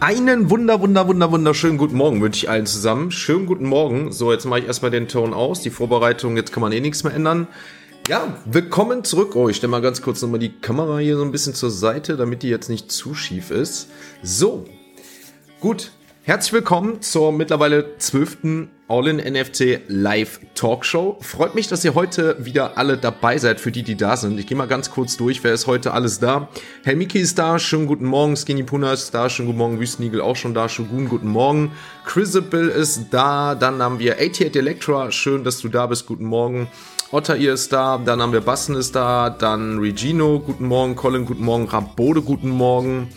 Einen wunder, wunder, wunder, wunderschönen guten Morgen wünsche ich allen zusammen. Schönen guten Morgen. So, jetzt mache ich erstmal den Ton aus. Die Vorbereitung, jetzt kann man eh nichts mehr ändern. Ja, willkommen zurück. Oh, ich stelle mal ganz kurz nochmal die Kamera hier so ein bisschen zur Seite, damit die jetzt nicht zu schief ist. So, gut. Herzlich willkommen zur mittlerweile zwölften All-in NFC Live Talkshow. Freut mich, dass ihr heute wieder alle dabei seid, für die, die da sind. Ich gehe mal ganz kurz durch, wer ist heute alles da? Helmiki ist da, schönen guten Morgen. Skinny Puna ist da, schönen guten Morgen. Wüstenigel auch schon da, Shogun, guten Morgen. Chrysabil ist da, dann haben wir 88 Electra, schön, dass du da bist, guten Morgen. Otter ihr ist da, dann haben wir Bassen ist da, dann Regino, guten Morgen, Colin, guten Morgen, Rabode, guten Morgen.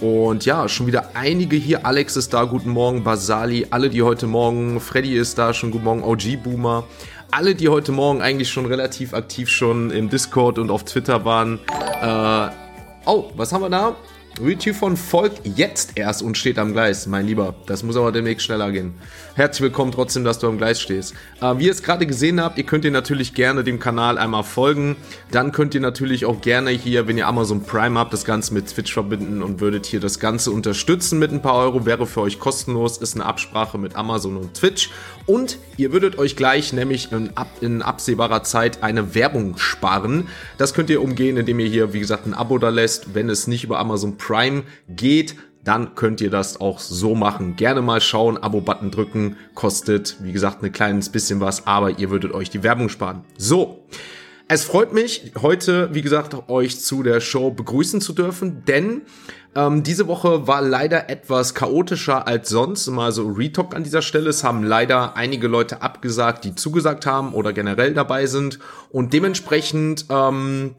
Und ja, schon wieder einige hier. Alex ist da, guten Morgen. Basali, alle, die heute Morgen. Freddy ist da, schon guten Morgen. OG Boomer. Alle, die heute Morgen eigentlich schon relativ aktiv schon im Discord und auf Twitter waren. Äh, oh, was haben wir da? Von Volk jetzt erst und steht am Gleis, mein Lieber. Das muss aber demnächst schneller gehen. Herzlich willkommen trotzdem, dass du am Gleis stehst. Äh, wie ihr es gerade gesehen habt, ihr könnt ihr natürlich gerne dem Kanal einmal folgen. Dann könnt ihr natürlich auch gerne hier, wenn ihr Amazon Prime habt, das Ganze mit Twitch verbinden und würdet hier das Ganze unterstützen mit ein paar Euro. Wäre für euch kostenlos, ist eine Absprache mit Amazon und Twitch. Und ihr würdet euch gleich nämlich in, ab, in absehbarer Zeit eine Werbung sparen. Das könnt ihr umgehen, indem ihr hier, wie gesagt, ein Abo da lässt, wenn es nicht über Amazon Prime Prime geht, dann könnt ihr das auch so machen. Gerne mal schauen, Abo-Button drücken, kostet, wie gesagt, ein kleines bisschen was, aber ihr würdet euch die Werbung sparen. So. Es freut mich, heute, wie gesagt, euch zu der Show begrüßen zu dürfen, denn ähm, diese Woche war leider etwas chaotischer als sonst. Mal so Retalk an dieser Stelle. Es haben leider einige Leute abgesagt, die zugesagt haben oder generell dabei sind. Und dementsprechend ähm,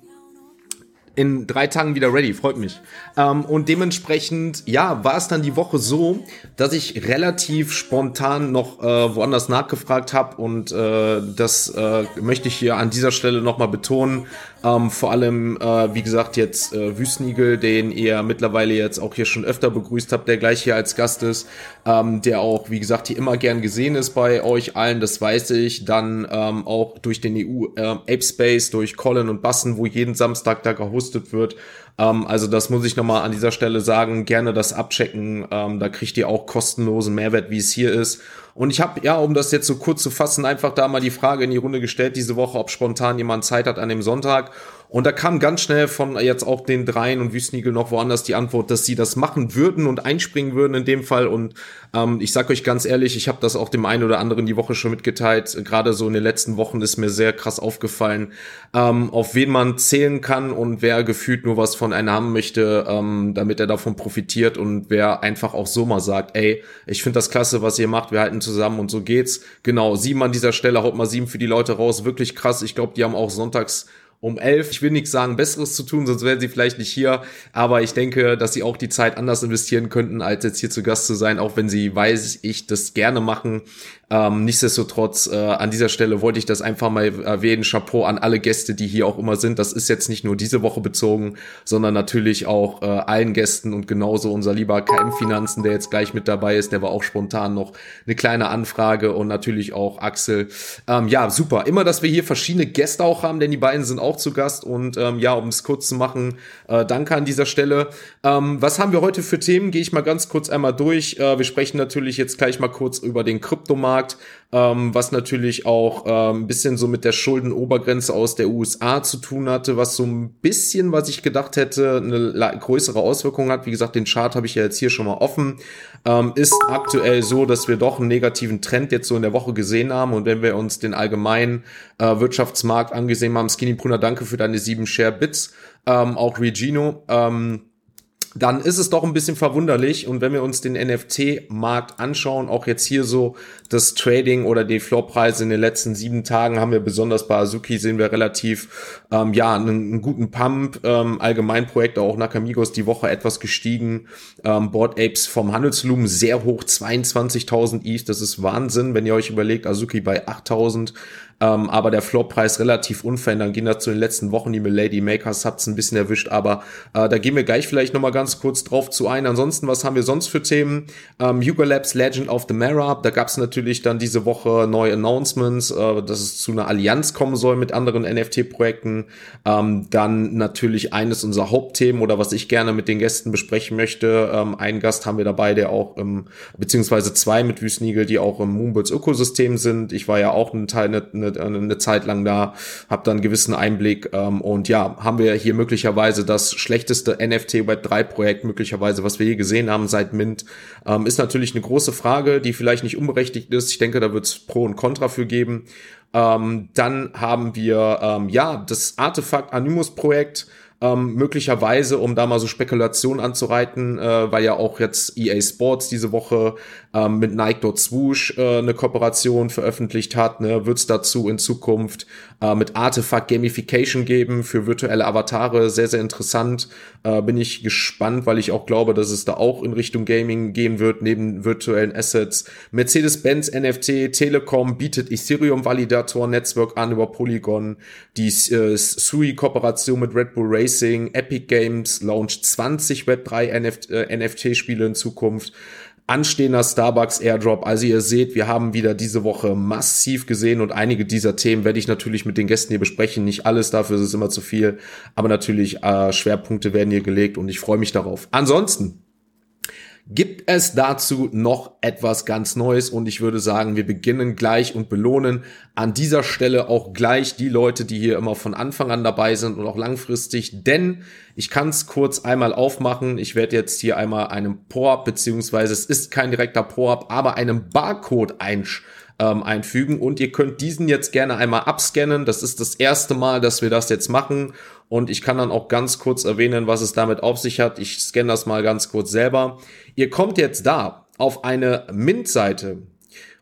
in drei Tagen wieder ready, freut mich. Ähm, und dementsprechend, ja, war es dann die Woche so, dass ich relativ spontan noch äh, woanders nachgefragt habe und äh, das äh, möchte ich hier an dieser Stelle nochmal betonen. Ähm, vor allem, äh, wie gesagt, jetzt äh, Wüstenigel, den ihr mittlerweile jetzt auch hier schon öfter begrüßt habt, der gleich hier als Gast ist, ähm, der auch, wie gesagt, hier immer gern gesehen ist bei euch allen, das weiß ich. Dann ähm, auch durch den EU äh, Ape Space, durch Colin und Bassen, wo jeden Samstag da gehostet wird. Ähm, also das muss ich nochmal an dieser Stelle sagen. Gerne das abchecken. Ähm, da kriegt ihr auch kostenlosen Mehrwert, wie es hier ist. Und ich habe, ja, um das jetzt so kurz zu fassen, einfach da mal die Frage in die Runde gestellt diese Woche, ob spontan jemand Zeit hat an dem Sonntag. Und da kam ganz schnell von jetzt auch den Dreien und Wüstenigel noch woanders die Antwort, dass sie das machen würden und einspringen würden in dem Fall. Und ähm, ich sag euch ganz ehrlich, ich habe das auch dem einen oder anderen die Woche schon mitgeteilt. Gerade so in den letzten Wochen ist mir sehr krass aufgefallen, ähm, auf wen man zählen kann und wer gefühlt nur was von einem haben möchte, ähm, damit er davon profitiert und wer einfach auch so mal sagt, ey, ich finde das klasse, was ihr macht, wir halten zusammen und so geht's. Genau, sieben an dieser Stelle, haut mal sieben für die Leute raus, wirklich krass. Ich glaube, die haben auch sonntags um elf. Ich will nichts sagen, Besseres zu tun, sonst wären sie vielleicht nicht hier. Aber ich denke, dass sie auch die Zeit anders investieren könnten, als jetzt hier zu Gast zu sein, auch wenn sie, weiß ich, das gerne machen. Ähm, nichtsdestotrotz, äh, an dieser Stelle wollte ich das einfach mal erwähnen. Chapeau an alle Gäste, die hier auch immer sind. Das ist jetzt nicht nur diese Woche bezogen, sondern natürlich auch äh, allen Gästen und genauso unser lieber KM Finanzen, der jetzt gleich mit dabei ist. Der war auch spontan noch eine kleine Anfrage und natürlich auch Axel. Ähm, ja, super. Immer, dass wir hier verschiedene Gäste auch haben, denn die beiden sind auch zu Gast. Und ähm, ja, um es kurz zu machen, äh, danke an dieser Stelle. Ähm, was haben wir heute für Themen? Gehe ich mal ganz kurz einmal durch. Äh, wir sprechen natürlich jetzt gleich mal kurz über den Kryptomarkt. Ähm, was natürlich auch ähm, ein bisschen so mit der Schuldenobergrenze aus der USA zu tun hatte, was so ein bisschen, was ich gedacht hätte, eine größere Auswirkung hat. Wie gesagt, den Chart habe ich ja jetzt hier schon mal offen. Ähm, ist aktuell so, dass wir doch einen negativen Trend jetzt so in der Woche gesehen haben. Und wenn wir uns den allgemeinen äh, Wirtschaftsmarkt angesehen haben, Skinny Brunner, danke für deine sieben Share Bits, ähm, auch Regino. Ähm, dann ist es doch ein bisschen verwunderlich. Und wenn wir uns den NFT-Markt anschauen, auch jetzt hier so das Trading oder die Floorpreise in den letzten sieben Tagen haben wir besonders bei Azuki sehen wir relativ, ähm, ja, einen, einen, guten Pump. Ähm, allgemein Projekte auch Nakamigos die Woche etwas gestiegen. Ähm, Board Apes vom Handelsvolumen sehr hoch, 22.000 ETH. Das ist Wahnsinn, wenn ihr euch überlegt, Azuki bei 8.000. ähm, aber der Floorpreis relativ unverändert. Gehen dazu in den letzten Wochen die Milady Makers, hat's ein bisschen erwischt, aber äh, da gehen wir gleich vielleicht nochmal ganz kurz drauf zu ein. Ansonsten, was haben wir sonst für Themen? Ähm, Hugo Labs Legend of the Mara, da gab's natürlich dann diese Woche neue Announcements, äh, dass es zu einer Allianz kommen soll mit anderen NFT-Projekten. Ähm, dann natürlich eines unserer Hauptthemen oder was ich gerne mit den Gästen besprechen möchte. Ähm, einen Gast haben wir dabei, der auch im, beziehungsweise zwei mit Wüstnigel, die auch im Moonbirds Ökosystem sind. Ich war ja auch eine, eine, eine, eine Zeit lang da, habe dann einen gewissen Einblick ähm, und ja, haben wir hier möglicherweise das schlechteste NFT Web 3 Projekt möglicherweise, was wir je gesehen haben seit Mint, ähm, ist natürlich eine große Frage, die vielleicht nicht unberechtigt ist. Ich denke, da wird es Pro und Contra für geben. Ähm, dann haben wir ähm, ja das Artefakt Animus Projekt ähm, möglicherweise, um da mal so Spekulationen anzureiten, äh, weil ja auch jetzt EA Sports diese Woche ähm, mit Nike Dot Swoosh äh, eine Kooperation veröffentlicht hat, ne, wird es dazu in Zukunft äh, mit Artifact Gamification geben für virtuelle Avatare. Sehr, sehr interessant. Äh, bin ich gespannt, weil ich auch glaube, dass es da auch in Richtung Gaming gehen wird, neben virtuellen Assets. Mercedes-Benz NFT, Telekom bietet Ethereum-Validator Netzwerk an über Polygon. Die äh, Sui-Kooperation mit Red Bull Racing Racing, Epic Games launcht 20 Web3 NFT, äh, NFT-Spiele in Zukunft. Anstehender Starbucks Airdrop. Also ihr seht, wir haben wieder diese Woche massiv gesehen und einige dieser Themen werde ich natürlich mit den Gästen hier besprechen. Nicht alles, dafür ist es immer zu viel, aber natürlich äh, Schwerpunkte werden hier gelegt und ich freue mich darauf. Ansonsten gibt es dazu noch etwas ganz Neues und ich würde sagen, wir beginnen gleich und belohnen an dieser Stelle auch gleich die Leute, die hier immer von Anfang an dabei sind und auch langfristig, denn ich kann es kurz einmal aufmachen. Ich werde jetzt hier einmal einen POAP, beziehungsweise es ist kein direkter POAP, aber einen Barcode einsch ähm, einfügen und ihr könnt diesen jetzt gerne einmal abscannen. Das ist das erste Mal, dass wir das jetzt machen und ich kann dann auch ganz kurz erwähnen, was es damit auf sich hat. Ich scanne das mal ganz kurz selber. Ihr kommt jetzt da auf eine Mint-Seite.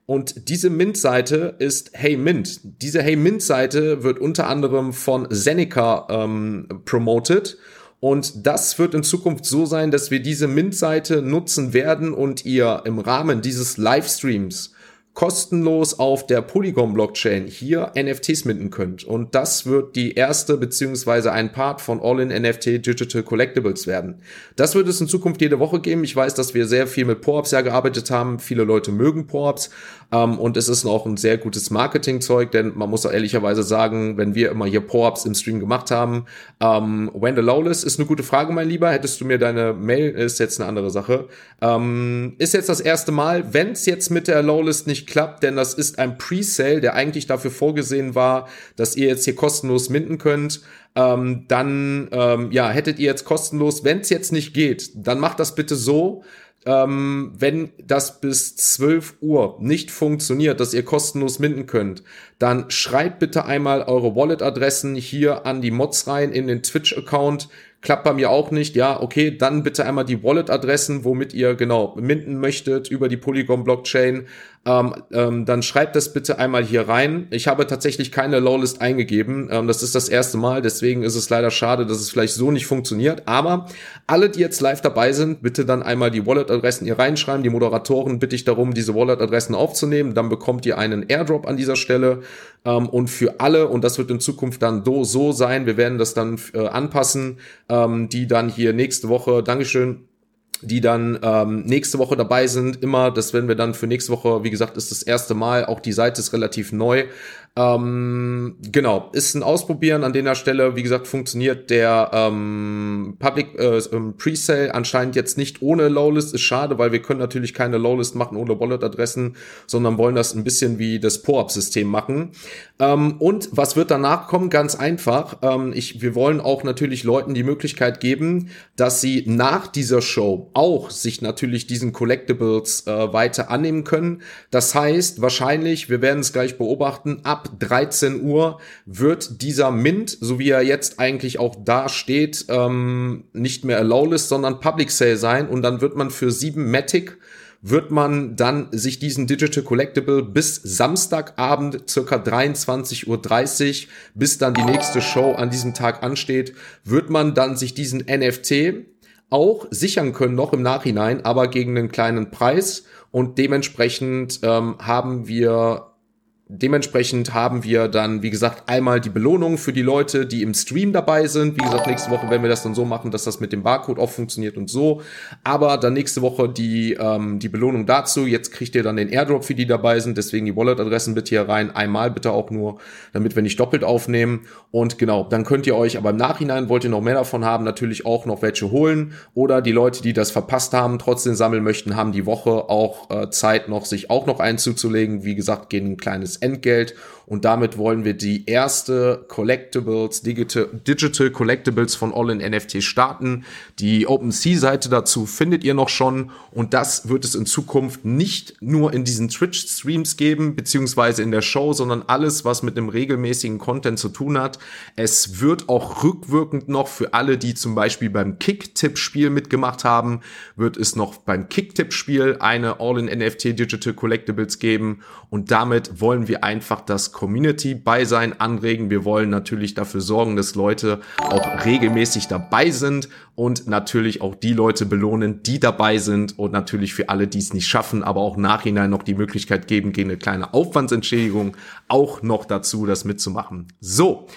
Und diese Mint-Seite ist Hey Mint. Diese Hey Mint-Seite wird unter anderem von Seneca ähm, promoted. Und das wird in Zukunft so sein, dass wir diese Mint-Seite nutzen werden und ihr im Rahmen dieses Livestreams kostenlos auf der Polygon-Blockchain hier NFTs minden könnt. Und das wird die erste beziehungsweise ein Part von All-in-NFT Digital Collectibles werden. Das wird es in Zukunft jede Woche geben. Ich weiß, dass wir sehr viel mit POAPs ja gearbeitet haben. Viele Leute mögen POAPs. Ähm, und es ist auch ein sehr gutes Marketingzeug, denn man muss auch ehrlicherweise sagen, wenn wir immer hier POAPs im Stream gemacht haben, ähm, the Lawless ist eine gute Frage, mein Lieber. Hättest du mir deine Mail, ist jetzt eine andere Sache. Ähm, ist jetzt das erste Mal, wenn es jetzt mit der Lawless nicht nicht klappt, denn das ist ein Presale, der eigentlich dafür vorgesehen war, dass ihr jetzt hier kostenlos minden könnt. Ähm, dann ähm, ja, hättet ihr jetzt kostenlos, wenn es jetzt nicht geht, dann macht das bitte so, ähm, wenn das bis 12 Uhr nicht funktioniert, dass ihr kostenlos minden könnt, dann schreibt bitte einmal eure Wallet-Adressen hier an die Mods rein in den Twitch-Account klappt bei mir auch nicht, ja, okay, dann bitte einmal die Wallet-Adressen, womit ihr genau minden möchtet über die Polygon-Blockchain. Ähm, ähm, dann schreibt das bitte einmal hier rein. Ich habe tatsächlich keine Lowlist eingegeben. Ähm, das ist das erste Mal, deswegen ist es leider schade, dass es vielleicht so nicht funktioniert. Aber alle, die jetzt live dabei sind, bitte dann einmal die Wallet-Adressen hier reinschreiben. Die Moderatoren bitte ich darum, diese Wallet-Adressen aufzunehmen. Dann bekommt ihr einen Airdrop an dieser Stelle. Ähm, und für alle, und das wird in Zukunft dann so, so sein, wir werden das dann äh, anpassen, ähm, die dann hier nächste Woche, Dankeschön, die dann ähm, nächste Woche dabei sind. Immer, das werden wir dann für nächste Woche, wie gesagt, ist das erste Mal. Auch die Seite ist relativ neu. Ähm, genau, ist ein Ausprobieren an der Stelle. Wie gesagt, funktioniert der ähm, Public äh, ähm, Presale anscheinend jetzt nicht ohne Lowlist. Ist schade, weil wir können natürlich keine Lowlist machen ohne Wallet-Adressen, sondern wollen das ein bisschen wie das POAP-System machen. Ähm, und was wird danach kommen? Ganz einfach. Ähm, ich, wir wollen auch natürlich Leuten die Möglichkeit geben, dass sie nach dieser Show auch sich natürlich diesen Collectibles äh, weiter annehmen können. Das heißt, wahrscheinlich, wir werden es gleich beobachten, ab 13 Uhr wird dieser Mint, so wie er jetzt eigentlich auch da steht, ähm, nicht mehr Allowlist, sondern Public Sale sein und dann wird man für 7 Matic wird man dann sich diesen Digital Collectible bis Samstagabend circa 23.30 Uhr, bis dann die nächste Show an diesem Tag ansteht, wird man dann sich diesen NFT auch sichern können, noch im Nachhinein, aber gegen einen kleinen Preis. Und dementsprechend ähm, haben wir dementsprechend haben wir dann, wie gesagt, einmal die Belohnung für die Leute, die im Stream dabei sind. Wie gesagt, nächste Woche werden wir das dann so machen, dass das mit dem Barcode auch funktioniert und so. Aber dann nächste Woche die, ähm, die Belohnung dazu. Jetzt kriegt ihr dann den Airdrop für die dabei sind. Deswegen die Wallet-Adressen bitte hier rein. Einmal bitte auch nur, damit wir nicht doppelt aufnehmen. Und genau, dann könnt ihr euch aber im Nachhinein, wollt ihr noch mehr davon haben, natürlich auch noch welche holen. Oder die Leute, die das verpasst haben, trotzdem sammeln möchten, haben die Woche auch äh, Zeit noch, sich auch noch einzuzulegen. Wie gesagt, gehen ein kleines Entgelt und damit wollen wir die erste Collectibles, Digital, Digital Collectibles von All in NFT starten. Die OpenSea-Seite dazu findet ihr noch schon und das wird es in Zukunft nicht nur in diesen Twitch-Streams geben, beziehungsweise in der Show, sondern alles, was mit einem regelmäßigen Content zu tun hat. Es wird auch rückwirkend noch für alle, die zum Beispiel beim Kick-Tipp-Spiel mitgemacht haben, wird es noch beim Kick-Tipp-Spiel eine All in NFT Digital Collectibles geben und damit wollen wir einfach das Community-Beisein anregen. Wir wollen natürlich dafür sorgen, dass Leute auch regelmäßig dabei sind und natürlich auch die Leute belohnen, die dabei sind und natürlich für alle, die es nicht schaffen, aber auch nachhinein noch die Möglichkeit geben, gegen eine kleine Aufwandsentschädigung auch noch dazu, das mitzumachen. So.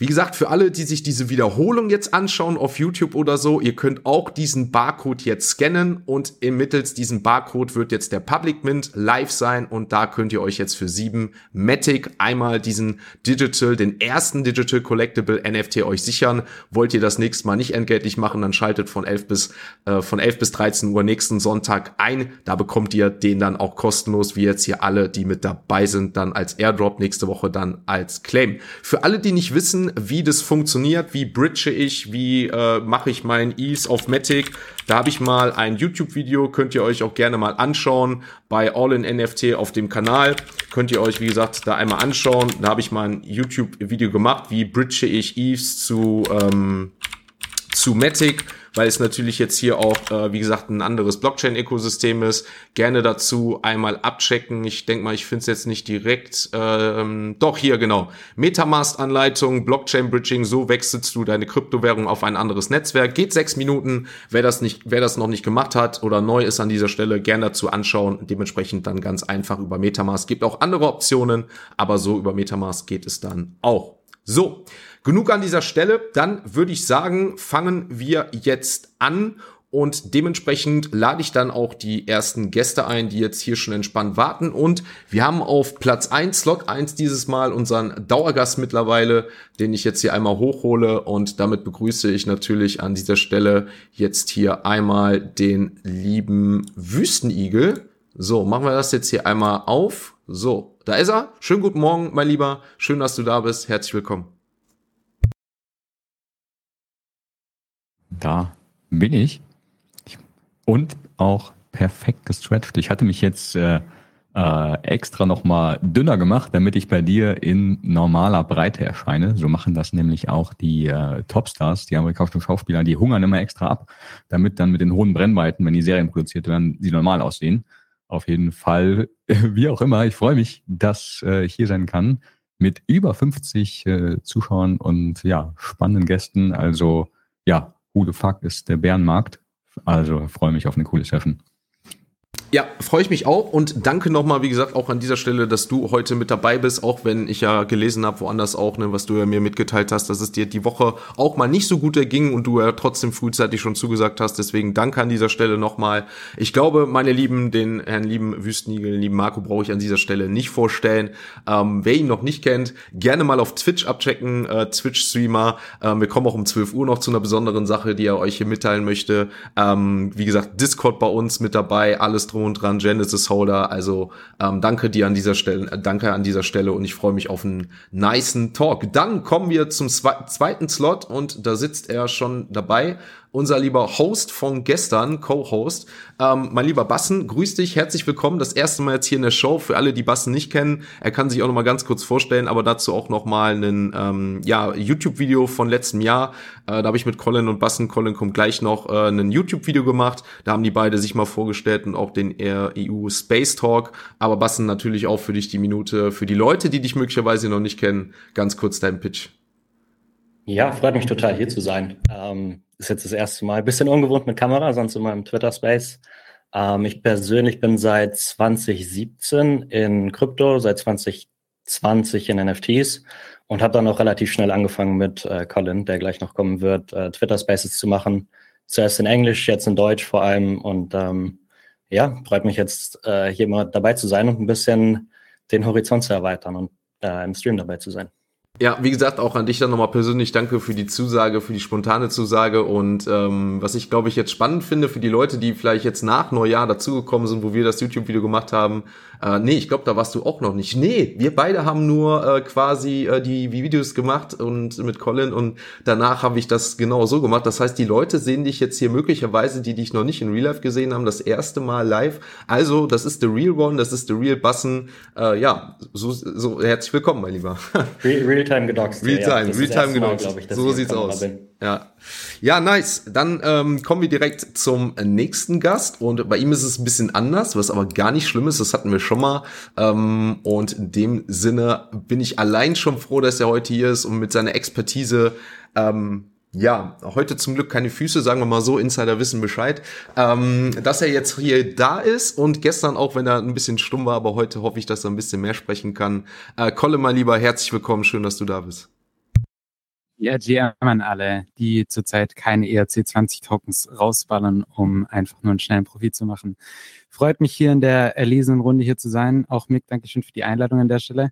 Wie gesagt, für alle, die sich diese Wiederholung jetzt anschauen auf YouTube oder so, ihr könnt auch diesen Barcode jetzt scannen und mittels diesem Barcode wird jetzt der Public Mint live sein und da könnt ihr euch jetzt für sieben Matic einmal diesen Digital, den ersten Digital Collectible NFT euch sichern. Wollt ihr das nächste Mal nicht entgeltlich machen, dann schaltet von 11 bis, äh, von 11 bis 13 Uhr nächsten Sonntag ein. Da bekommt ihr den dann auch kostenlos, wie jetzt hier alle, die mit dabei sind, dann als Airdrop nächste Woche dann als Claim. Für alle, die nicht wissen, wie das funktioniert, wie bridge ich, wie äh, mache ich mein Ease auf Matic. Da habe ich mal ein YouTube-Video, könnt ihr euch auch gerne mal anschauen bei All in NFT auf dem Kanal. Könnt ihr euch, wie gesagt, da einmal anschauen. Da habe ich mal ein YouTube-Video gemacht, wie bridge ich Ease zu, ähm, zu Matic weil es natürlich jetzt hier auch, äh, wie gesagt, ein anderes Blockchain-Ökosystem ist. Gerne dazu einmal abchecken. Ich denke mal, ich finde es jetzt nicht direkt. Ähm, doch, hier genau. Metamask-Anleitung, Blockchain-Bridging, so wechselst du deine Kryptowährung auf ein anderes Netzwerk. Geht sechs Minuten. Wer das, nicht, wer das noch nicht gemacht hat oder neu ist an dieser Stelle, gerne dazu anschauen. Dementsprechend dann ganz einfach über Metamask. Gibt auch andere Optionen, aber so über Metamask geht es dann auch. So, genug an dieser Stelle. Dann würde ich sagen, fangen wir jetzt an und dementsprechend lade ich dann auch die ersten Gäste ein, die jetzt hier schon entspannt warten. Und wir haben auf Platz eins Slot eins dieses Mal unseren Dauergast mittlerweile, den ich jetzt hier einmal hochhole. Und damit begrüße ich natürlich an dieser Stelle jetzt hier einmal den lieben Wüstenigel. So, machen wir das jetzt hier einmal auf. So, da ist er. Schönen guten Morgen, mein Lieber. Schön, dass du da bist. Herzlich willkommen. Da bin ich. Und auch perfekt gestretched. Ich hatte mich jetzt äh, äh, extra nochmal dünner gemacht, damit ich bei dir in normaler Breite erscheine. So machen das nämlich auch die äh, Topstars, die amerikanischen Schauspieler, die hungern immer extra ab, damit dann mit den hohen Brennweiten, wenn die Serien produziert werden, sie normal aussehen. Auf jeden Fall, wie auch immer, ich freue mich, dass äh, ich hier sein kann mit über 50 äh, Zuschauern und ja, spannenden Gästen. Also ja, who fuck ist der Bärenmarkt? Also freue mich auf eine coole Session. Ja, freue ich mich auch und danke nochmal, wie gesagt, auch an dieser Stelle, dass du heute mit dabei bist, auch wenn ich ja gelesen habe, woanders auch, ne, was du ja mir mitgeteilt hast, dass es dir die Woche auch mal nicht so gut erging und du ja trotzdem frühzeitig schon zugesagt hast. Deswegen danke an dieser Stelle nochmal. Ich glaube, meine Lieben, den Herrn lieben Wüstnigel, den lieben Marco brauche ich an dieser Stelle nicht vorstellen. Ähm, wer ihn noch nicht kennt, gerne mal auf Twitch abchecken, äh, Twitch-Streamer. Ähm, wir kommen auch um 12 Uhr noch zu einer besonderen Sache, die er euch hier mitteilen möchte. Ähm, wie gesagt, Discord bei uns mit dabei, alles drum und dran, Genesis Holder. Also ähm, danke dir an dieser Stelle, äh, danke an dieser Stelle und ich freue mich auf einen niceen Talk. Dann kommen wir zum zweiten Slot und da sitzt er schon dabei unser lieber Host von gestern, Co-Host. Ähm, mein lieber Bassen, grüß dich, herzlich willkommen. Das erste Mal jetzt hier in der Show. Für alle, die Bassen nicht kennen, er kann sich auch noch mal ganz kurz vorstellen, aber dazu auch noch mal ein ähm, ja, YouTube-Video von letztem Jahr. Äh, da habe ich mit Colin und Bassen, Colin kommt gleich noch, äh, ein YouTube-Video gemacht. Da haben die beide sich mal vorgestellt und auch den EU Space Talk. Aber Bassen natürlich auch für dich die Minute. Für die Leute, die dich möglicherweise noch nicht kennen, ganz kurz dein Pitch. Ja, freut mich total hier zu sein. Ähm, ist jetzt das erste Mal. Bisschen ungewohnt mit Kamera, sonst in meinem Twitter-Space. Ähm, ich persönlich bin seit 2017 in Krypto, seit 20 20 in NFTs und habe dann auch relativ schnell angefangen mit äh, Colin, der gleich noch kommen wird, äh, Twitter Spaces zu machen. Zuerst in Englisch, jetzt in Deutsch vor allem. Und ähm, ja, freut mich jetzt äh, hier mal dabei zu sein und ein bisschen den Horizont zu erweitern und äh, im Stream dabei zu sein. Ja, wie gesagt, auch an dich dann nochmal persönlich danke für die Zusage, für die spontane Zusage und ähm, was ich glaube ich jetzt spannend finde für die Leute, die vielleicht jetzt nach Neujahr dazugekommen sind, wo wir das YouTube-Video gemacht haben. Äh, nee, ich glaube, da warst du auch noch nicht. Nee, wir beide haben nur äh, quasi äh, die Videos gemacht und mit Colin und danach habe ich das genau so gemacht. Das heißt, die Leute sehen dich jetzt hier möglicherweise, die dich noch nicht in Real Life gesehen haben, das erste Mal live. Also, das ist the real one, das ist the real Bussen. Äh, ja, so, so herzlich willkommen, mein Lieber. Real, real Realtime gedoxt. Realtime, ja, Realtime gedoxt. Ich, so sieht's aus. Ja. ja, nice. Dann ähm, kommen wir direkt zum nächsten Gast und bei ihm ist es ein bisschen anders, was aber gar nicht schlimm ist. Das hatten wir schon mal. Ähm, und in dem Sinne bin ich allein schon froh, dass er heute hier ist und mit seiner Expertise ähm, ja, heute zum Glück keine Füße, sagen wir mal so, Insider wissen Bescheid, ähm, dass er jetzt hier da ist und gestern auch, wenn er ein bisschen stumm war, aber heute hoffe ich, dass er ein bisschen mehr sprechen kann. Äh, Colin, mein Lieber, herzlich willkommen, schön, dass du da bist. Ja, GM an alle, die zurzeit keine ERC20-Tokens rausballern, um einfach nur einen schnellen Profit zu machen. Freut mich hier in der erlesenen Runde hier zu sein. Auch Mick, Dankeschön für die Einladung an der Stelle.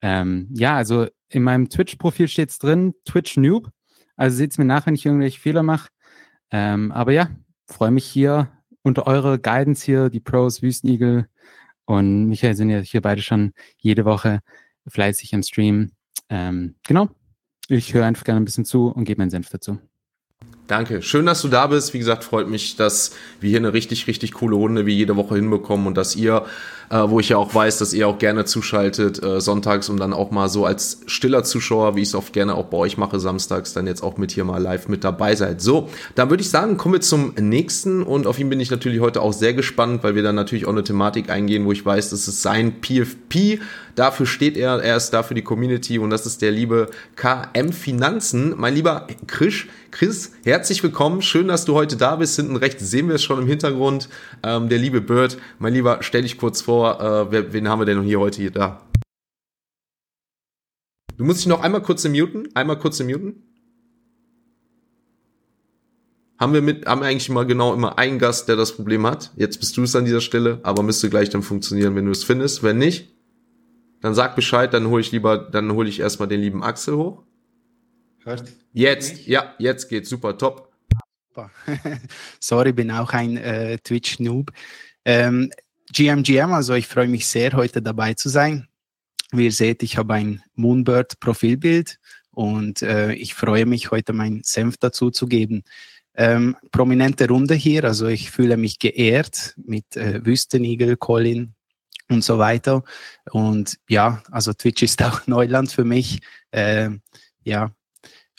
Ähm, ja, also in meinem Twitch-Profil steht's drin, Twitch Noob. Also seht's mir nach, wenn ich irgendwelche Fehler mache. Ähm, aber ja, freue mich hier unter eurer Guidance hier, die Pros, Wüstenigel und Michael sind ja hier beide schon jede Woche fleißig im Stream. Ähm, genau. Ich höre einfach gerne ein bisschen zu und gebe meinen Senf dazu. Danke. Schön, dass du da bist. Wie gesagt, freut mich, dass wir hier eine richtig, richtig coole Runde wie jede Woche hinbekommen und dass ihr äh, wo ich ja auch weiß, dass ihr auch gerne zuschaltet äh, sonntags und dann auch mal so als stiller Zuschauer, wie ich es oft gerne auch bei euch mache, samstags, dann jetzt auch mit hier mal live mit dabei seid. So, dann würde ich sagen, kommen wir zum nächsten und auf ihn bin ich natürlich heute auch sehr gespannt, weil wir dann natürlich auch eine Thematik eingehen, wo ich weiß, das ist sein PFP. Dafür steht er, er ist da für die Community und das ist der liebe KM Finanzen. Mein lieber Chris, Chris, herzlich willkommen. Schön, dass du heute da bist. Hinten rechts sehen wir es schon im Hintergrund. Ähm, der liebe Bird. Mein Lieber, stell dich kurz vor, äh, wer, wen haben wir denn hier heute hier da? Du musst dich noch einmal kurz muten. Einmal kurz muten. Haben wir mit, haben eigentlich mal genau immer einen Gast, der das Problem hat. Jetzt bist du es an dieser Stelle, aber müsste gleich dann funktionieren, wenn du es findest. Wenn nicht, dann sag Bescheid, dann hole ich lieber, dann hole ich erstmal den lieben Axel hoch. Hört? Jetzt, ja, jetzt geht's super, top. Sorry, bin auch ein äh, Twitch-Noob. Ähm, GMGM, also ich freue mich sehr, heute dabei zu sein. Wie ihr seht, ich habe ein Moonbird-Profilbild und äh, ich freue mich, heute meinen Senf dazu zu geben. Ähm, prominente Runde hier, also ich fühle mich geehrt mit äh, Wüstenigel, Colin und so weiter. Und ja, also Twitch ist auch Neuland für mich. Äh, ja,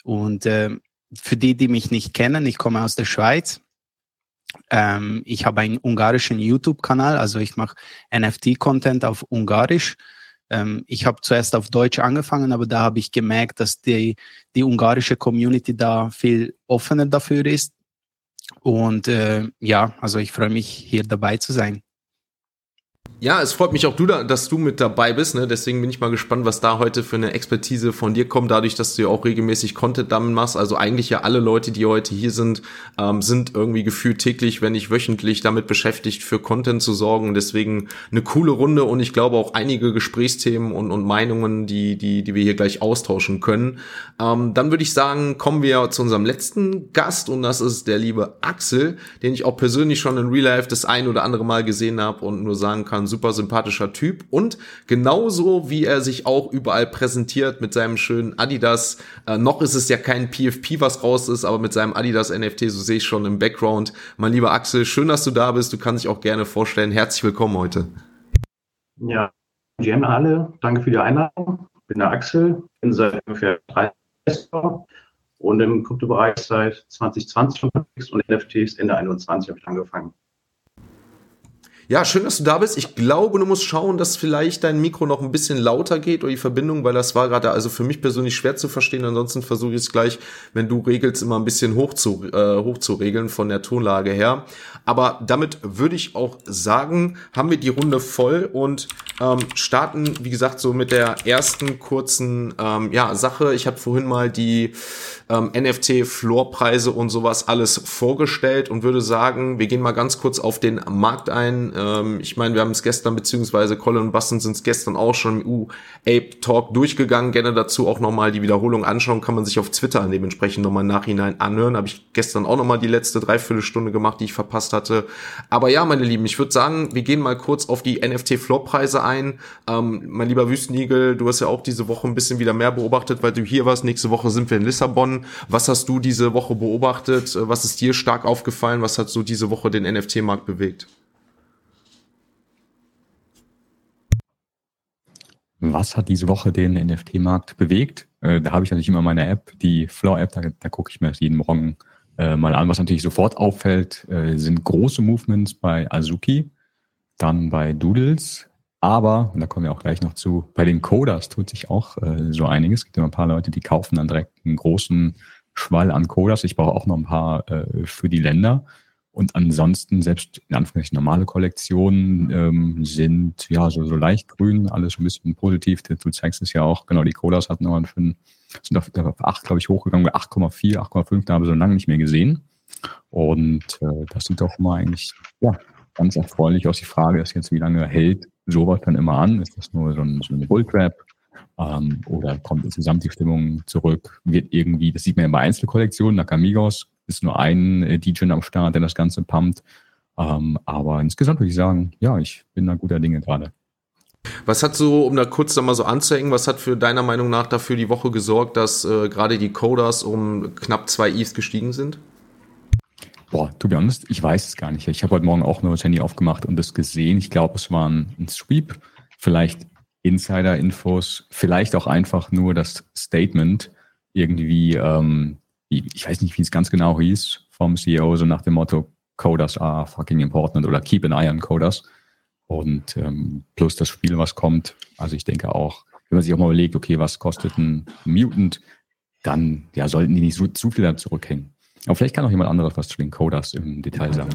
und äh, für die, die mich nicht kennen, ich komme aus der Schweiz ähm, ich habe einen ungarischen YouTube-Kanal, also ich mache NFT-Content auf Ungarisch. Ähm, ich habe zuerst auf Deutsch angefangen, aber da habe ich gemerkt, dass die, die ungarische Community da viel offener dafür ist. Und äh, ja, also ich freue mich, hier dabei zu sein. Ja, es freut mich auch, du da, dass du mit dabei bist. Ne? Deswegen bin ich mal gespannt, was da heute für eine Expertise von dir kommt, dadurch, dass du ja auch regelmäßig Content damit machst. Also eigentlich ja alle Leute, die heute hier sind, ähm, sind irgendwie gefühlt täglich, wenn nicht wöchentlich, damit beschäftigt, für Content zu sorgen. Deswegen eine coole Runde und ich glaube auch einige Gesprächsthemen und, und Meinungen, die, die, die wir hier gleich austauschen können. Ähm, dann würde ich sagen, kommen wir zu unserem letzten Gast und das ist der liebe Axel, den ich auch persönlich schon in Real Life das ein oder andere Mal gesehen habe und nur sagen kann, super sympathischer Typ und genauso wie er sich auch überall präsentiert mit seinem schönen Adidas. Äh, noch ist es ja kein PFP, was raus ist, aber mit seinem Adidas NFT, so sehe ich schon im Background. Mein lieber Axel, schön, dass du da bist. Du kannst dich auch gerne vorstellen. Herzlich willkommen heute. Ja, gerne alle. Danke für die Einladung. Ich bin der Axel, bin seit ungefähr drei Jahren und im Kryptobereich seit 2020 unterwegs und NFTs Ende 21 habe ich angefangen. Ja, schön, dass du da bist. Ich glaube, du musst schauen, dass vielleicht dein Mikro noch ein bisschen lauter geht oder die Verbindung, weil das war gerade also für mich persönlich schwer zu verstehen. Ansonsten versuche ich es gleich, wenn du regelst, immer ein bisschen hoch zu, äh, hoch zu regeln von der Tonlage her. Aber damit würde ich auch sagen, haben wir die Runde voll und ähm, starten, wie gesagt, so mit der ersten kurzen ähm, ja, Sache. Ich habe vorhin mal die ähm, NFT-Floorpreise und sowas alles vorgestellt und würde sagen, wir gehen mal ganz kurz auf den Markt ein. Ähm, ich meine, wir haben es gestern, beziehungsweise Colin und Basten sind es gestern auch schon im U-Ape-Talk durchgegangen. Gerne dazu auch nochmal die Wiederholung anschauen, kann man sich auf Twitter dementsprechend nochmal Nachhinein anhören. Habe ich gestern auch nochmal die letzte Dreiviertelstunde gemacht, die ich verpasst hatte. Aber ja, meine Lieben, ich würde sagen, wir gehen mal kurz auf die NFT-Floorpreise ein. Ähm, mein lieber Wüstenigel, du hast ja auch diese Woche ein bisschen wieder mehr beobachtet, weil du hier warst. Nächste Woche sind wir in Lissabon. Was hast du diese Woche beobachtet? Was ist dir stark aufgefallen? Was hat so diese Woche den NFT-Markt bewegt? Was hat diese Woche den NFT-Markt bewegt? Äh, da habe ich natürlich immer meine App, die Floor-App, da, da gucke ich mir das jeden Morgen äh, mal an. Was natürlich sofort auffällt, äh, sind große Movements bei Azuki, dann bei Doodles, aber, und da kommen wir auch gleich noch zu, bei den Coders tut sich auch äh, so einiges. Es gibt immer ein paar Leute, die kaufen dann direkt einen großen Schwall an Coders. Ich brauche auch noch ein paar äh, für die Länder. Und ansonsten, selbst in Anführungszeichen normale Kollektionen ähm, sind ja so, so leicht grün, alles ein bisschen positiv. Du zeigst es ja auch, genau, die Coders hatten nochmal für, sind auf, auf 8, glaube ich, hochgegangen, 8,4, 8,5, da haben wir so lange nicht mehr gesehen. Und äh, das sieht doch mal eigentlich ja, ganz erfreulich aus. Die Frage ist jetzt, wie lange hält sowas dann immer an? Ist das nur so ein, so ein Bulltrap? Ähm, oder kommt insgesamt die Stimmung zurück? Wird irgendwie, das sieht man ja bei Einzelkollektionen, Nakamigos ist nur ein äh, DJ am Start, der das Ganze pumpt. Ähm, aber insgesamt würde ich sagen, ja, ich bin da guter Dinge gerade. Was hat so, um da kurz da mal so anzuhängen, was hat für deiner Meinung nach dafür die Woche gesorgt, dass äh, gerade die Coders um knapp zwei ETH gestiegen sind? Boah, to be honest, ich weiß es gar nicht. Ich habe heute Morgen auch nur das Handy aufgemacht und das gesehen. Ich glaube, es war ein, Sweep, vielleicht Insider-Infos, vielleicht auch einfach nur das Statement irgendwie, ähm, ich weiß nicht, wie es ganz genau hieß, vom CEO, so nach dem Motto, Coders are fucking important oder keep an eye on Coders. Und ähm, plus das Spiel, was kommt. Also ich denke auch, wenn man sich auch mal überlegt, okay, was kostet ein Mutant, dann ja, sollten die nicht so, zu viel da zurückhängen. Aber vielleicht kann auch jemand anderes was zu den Coders im Detail sagen.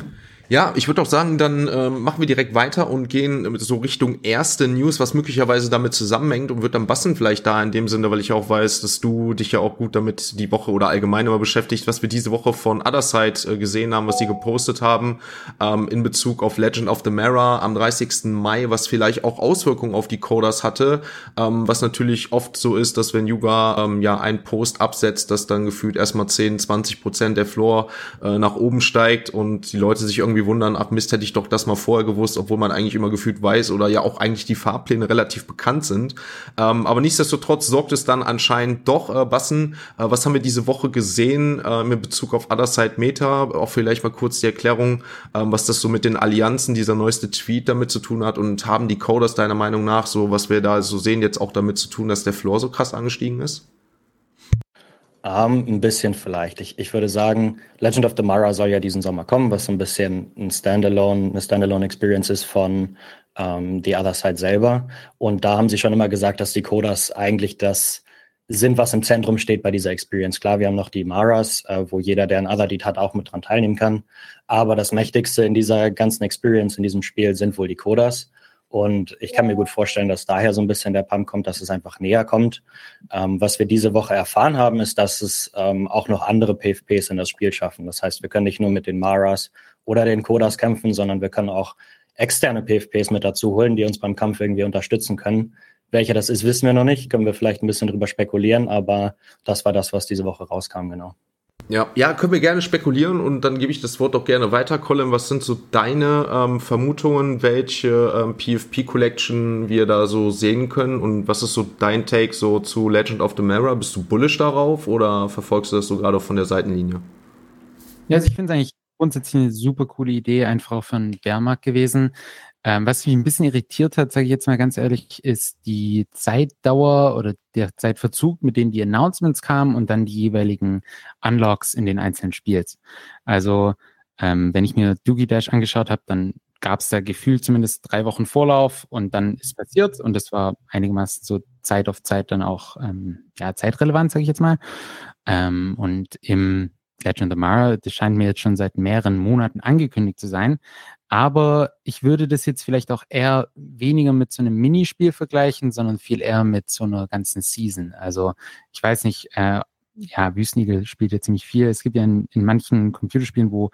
Ja, ich würde auch sagen, dann ähm, machen wir direkt weiter und gehen so Richtung erste News, was möglicherweise damit zusammenhängt und wird dann Bassen vielleicht da in dem Sinne, weil ich auch weiß, dass du dich ja auch gut damit die Woche oder allgemein immer beschäftigt, was wir diese Woche von Otherside äh, gesehen haben, was sie gepostet haben ähm, in Bezug auf Legend of the Mara am 30. Mai, was vielleicht auch Auswirkungen auf die Coders hatte, ähm, was natürlich oft so ist, dass wenn Yuga ähm, ja ein Post absetzt, dass dann gefühlt erstmal 10, 20 Prozent der Floor äh, nach oben steigt und die Leute sich irgendwie irgendwie wundern, ach Mist, hätte ich doch das mal vorher gewusst, obwohl man eigentlich immer gefühlt weiß oder ja auch eigentlich die Fahrpläne relativ bekannt sind. Ähm, aber nichtsdestotrotz sorgt es dann anscheinend doch, äh, Bassen, äh, was haben wir diese Woche gesehen äh, mit Bezug auf Other Side Meta? Auch vielleicht mal kurz die Erklärung, äh, was das so mit den Allianzen, dieser neueste Tweet damit zu tun hat und haben die Coders deiner Meinung nach so, was wir da so sehen, jetzt auch damit zu tun, dass der Floor so krass angestiegen ist? Um, ein bisschen vielleicht. Ich, ich würde sagen, Legend of the Mara soll ja diesen Sommer kommen, was so ein bisschen ein Standalone, eine Standalone-Experience ist von um, The Other Side selber. Und da haben sie schon immer gesagt, dass die Codas eigentlich das sind, was im Zentrum steht bei dieser Experience. Klar, wir haben noch die Maras, äh, wo jeder, der ein Other Deed hat, auch mit dran teilnehmen kann. Aber das Mächtigste in dieser ganzen Experience, in diesem Spiel, sind wohl die Codas. Und ich kann mir gut vorstellen, dass daher so ein bisschen der Pump kommt, dass es einfach näher kommt. Ähm, was wir diese Woche erfahren haben, ist, dass es ähm, auch noch andere PvPs in das Spiel schaffen. Das heißt, wir können nicht nur mit den Maras oder den Kodas kämpfen, sondern wir können auch externe PvPs mit dazu holen, die uns beim Kampf irgendwie unterstützen können. Welcher das ist, wissen wir noch nicht. Können wir vielleicht ein bisschen drüber spekulieren, aber das war das, was diese Woche rauskam, genau. Ja, ja, können wir gerne spekulieren und dann gebe ich das Wort auch gerne weiter, Colin. Was sind so deine ähm, Vermutungen, welche ähm, PFP-Collection wir da so sehen können und was ist so dein Take so zu Legend of the Mirror? Bist du bullish darauf oder verfolgst du das so gerade von der Seitenlinie? Ja, also ich finde es eigentlich grundsätzlich eine super coole Idee, einfach auch für einen Bärmarkt gewesen. Ähm, was mich ein bisschen irritiert hat, sage ich jetzt mal ganz ehrlich, ist die Zeitdauer oder der Zeitverzug, mit dem die Announcements kamen und dann die jeweiligen Unlocks in den einzelnen Spiels. Also ähm, wenn ich mir Doogie Dash angeschaut habe, dann gab es da gefühlt zumindest drei Wochen Vorlauf und dann ist passiert und das war einigermaßen so Zeit auf Zeit dann auch ähm, ja, zeitrelevant, sage ich jetzt mal. Ähm, und im Legend of Mara, das scheint mir jetzt schon seit mehreren Monaten angekündigt zu sein. Aber ich würde das jetzt vielleicht auch eher weniger mit so einem Minispiel vergleichen, sondern viel eher mit so einer ganzen Season. Also ich weiß nicht, äh, ja, Wüstenigel spielt ja ziemlich viel. Es gibt ja in, in manchen Computerspielen, wo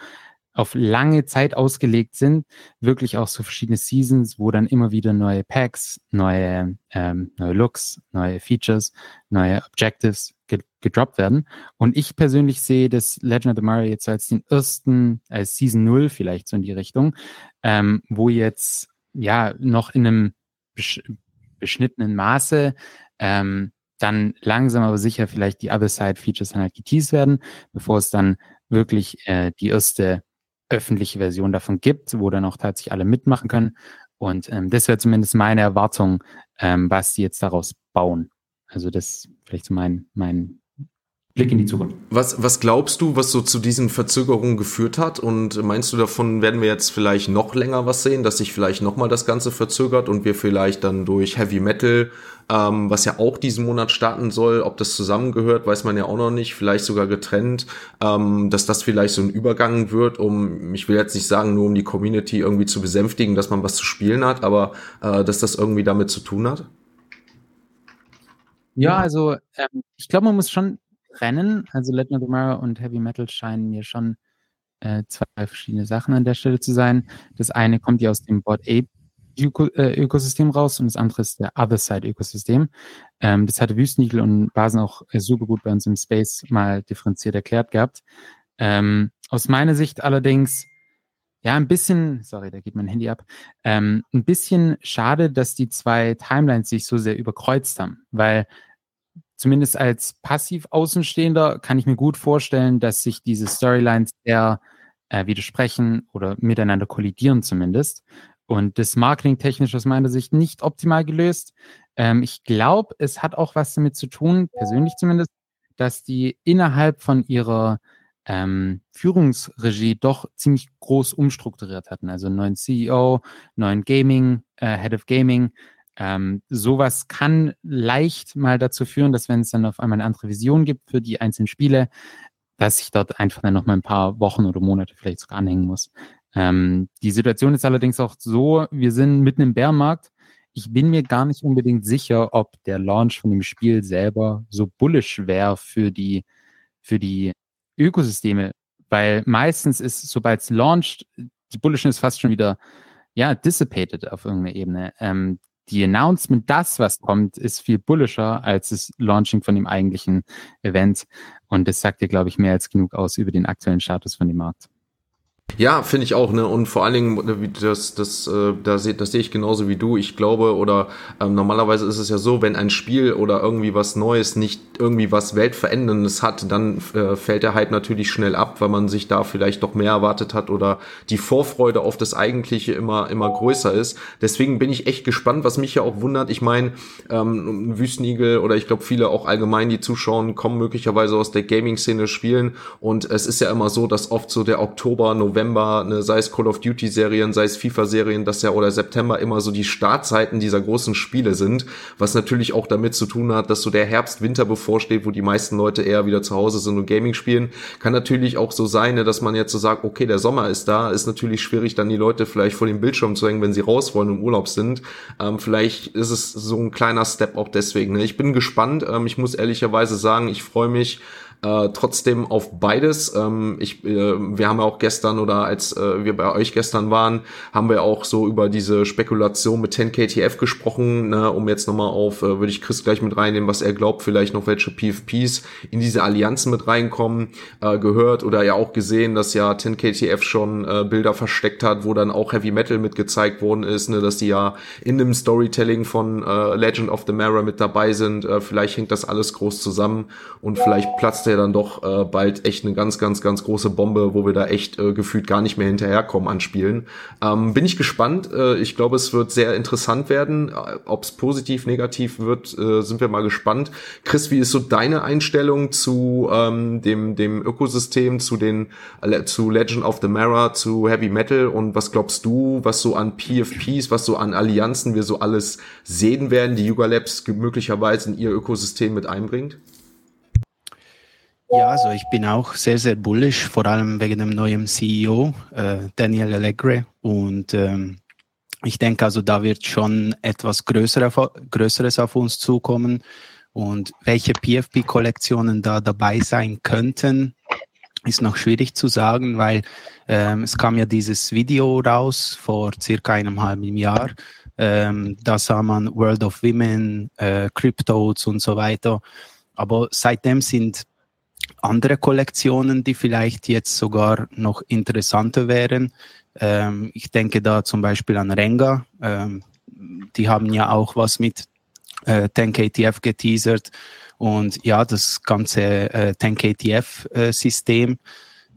auf lange Zeit ausgelegt sind, wirklich auch so verschiedene Seasons, wo dann immer wieder neue Packs, neue, ähm, neue Looks, neue Features, neue Objectives gedroppt werden. Und ich persönlich sehe das Legend of the Mario jetzt als den ersten, als Season 0 vielleicht so in die Richtung, ähm, wo jetzt ja noch in einem besch beschnittenen Maße ähm, dann langsam aber sicher vielleicht die Other Side Features dann halt geteased werden, bevor es dann wirklich äh, die erste öffentliche Version davon gibt, wo dann auch tatsächlich alle mitmachen können. Und ähm, das wäre zumindest meine Erwartung, ähm, was die jetzt daraus bauen. Also das vielleicht so mein, mein Blick in die Zukunft. Was, was glaubst du, was so zu diesen Verzögerungen geführt hat? Und meinst du, davon werden wir jetzt vielleicht noch länger was sehen, dass sich vielleicht nochmal das Ganze verzögert und wir vielleicht dann durch Heavy Metal, ähm, was ja auch diesen Monat starten soll, ob das zusammengehört, weiß man ja auch noch nicht, vielleicht sogar getrennt, ähm, dass das vielleicht so ein Übergang wird, um, ich will jetzt nicht sagen, nur um die Community irgendwie zu besänftigen, dass man was zu spielen hat, aber äh, dass das irgendwie damit zu tun hat? Ja, also ähm, ich glaube, man muss schon trennen. Also Legend of Tomorrow und Heavy Metal scheinen mir schon äh, zwei verschiedene Sachen an der Stelle zu sein. Das eine kommt ja aus dem Board Ape äh, Ökosystem raus und das andere ist der Other Side Ökosystem. Ähm, das hatte Wüstenigel und Basen auch äh, super gut bei uns im Space mal differenziert erklärt gehabt. Ähm, aus meiner Sicht allerdings ja, ein bisschen, sorry, da geht mein Handy ab, ähm, ein bisschen schade, dass die zwei Timelines sich so sehr überkreuzt haben, weil zumindest als passiv Außenstehender kann ich mir gut vorstellen, dass sich diese Storylines eher äh, widersprechen oder miteinander kollidieren zumindest. Und das Marketing technisch aus meiner Sicht nicht optimal gelöst. Ähm, ich glaube, es hat auch was damit zu tun, persönlich zumindest, dass die innerhalb von ihrer ähm, Führungsregie doch ziemlich groß umstrukturiert hatten. Also neuen CEO, neuen Gaming, äh, Head of Gaming, ähm, sowas kann leicht mal dazu führen, dass wenn es dann auf einmal eine andere Vision gibt für die einzelnen Spiele, dass ich dort einfach dann noch mal ein paar Wochen oder Monate vielleicht sogar anhängen muss. Ähm, die Situation ist allerdings auch so, wir sind mitten im Bärmarkt. Ich bin mir gar nicht unbedingt sicher, ob der Launch von dem Spiel selber so bullish wäre für die, für die Ökosysteme, weil meistens ist, sobald es launcht, die Bullishness fast schon wieder ja, dissipated auf irgendeiner Ebene. Ähm, die Announcement, das, was kommt, ist viel bullischer als das Launching von dem eigentlichen Event. Und das sagt dir, glaube ich, mehr als genug aus über den aktuellen Status von dem Markt. Ja, finde ich auch, ne? Und vor allen Dingen, ne, das, das, äh, das, das sehe ich genauso wie du. Ich glaube, oder ähm, normalerweise ist es ja so, wenn ein Spiel oder irgendwie was Neues nicht irgendwie was Weltveränderndes hat, dann äh, fällt der Hype natürlich schnell ab, weil man sich da vielleicht doch mehr erwartet hat oder die Vorfreude auf das Eigentliche immer, immer größer ist. Deswegen bin ich echt gespannt, was mich ja auch wundert. Ich meine, ähm, Wüstenigel oder ich glaube viele auch allgemein, die zuschauen, kommen möglicherweise aus der Gaming-Szene spielen. Und es ist ja immer so, dass oft so der Oktober, November, November, ne, sei es Call of Duty Serien, sei es FIFA Serien, das ja oder September immer so die Startzeiten dieser großen Spiele sind, was natürlich auch damit zu tun hat, dass so der Herbst, Winter bevorsteht, wo die meisten Leute eher wieder zu Hause sind und Gaming spielen. Kann natürlich auch so sein, ne, dass man jetzt so sagt, okay, der Sommer ist da, ist natürlich schwierig, dann die Leute vielleicht vor dem Bildschirm zu hängen, wenn sie raus wollen und im Urlaub sind. Ähm, vielleicht ist es so ein kleiner Step auch deswegen. Ne? Ich bin gespannt. Ähm, ich muss ehrlicherweise sagen, ich freue mich äh, trotzdem auf beides. Ähm, ich, äh, wir haben ja auch gestern oder als äh, wir bei euch gestern waren, haben wir auch so über diese Spekulation mit 10KTF gesprochen, ne, um jetzt nochmal auf, äh, würde ich Chris gleich mit reinnehmen, was er glaubt, vielleicht noch welche PFPs in diese Allianzen mit reinkommen, äh, gehört oder ja auch gesehen, dass ja 10KTF schon äh, Bilder versteckt hat, wo dann auch Heavy Metal mit gezeigt worden ist, ne, dass die ja in dem Storytelling von Legend of the Mirror mit dabei sind. Vielleicht hängt das alles groß zusammen und vielleicht platzt der ja dann doch äh, bald echt eine ganz, ganz, ganz große Bombe, wo wir da echt äh, gefühlt gar nicht mehr hinterherkommen an Spielen. Ähm, bin ich gespannt. Äh, ich glaube, es wird sehr interessant werden. Äh, Ob es positiv, negativ wird, äh, sind wir mal gespannt. Chris, wie ist so deine Einstellung zu ähm, dem, dem Ökosystem, zu den zu Legend of the Mara, zu Heavy Metal und was glaubst du, was so an PFPs, was so an Allianzen wir so alles sehen werden, die Yuga Labs möglicherweise in ihr Ökosystem mit einbringt? Ja, also ich bin auch sehr, sehr bullish, vor allem wegen dem neuen CEO, äh, Daniel Allegre. Und ähm, ich denke also, da wird schon etwas Größere, Größeres auf uns zukommen. Und welche PFP-Kollektionen da dabei sein könnten, ist noch schwierig zu sagen, weil ähm, es kam ja dieses Video raus vor circa einem halben Jahr. Ähm, da sah man World of Women, äh, Cryptos und so weiter. Aber seitdem sind andere Kollektionen, die vielleicht jetzt sogar noch interessanter wären. Ähm, ich denke da zum Beispiel an Renga. Ähm, die haben ja auch was mit äh, 10KTF geteasert. Und ja, das ganze äh, 10KTF-System,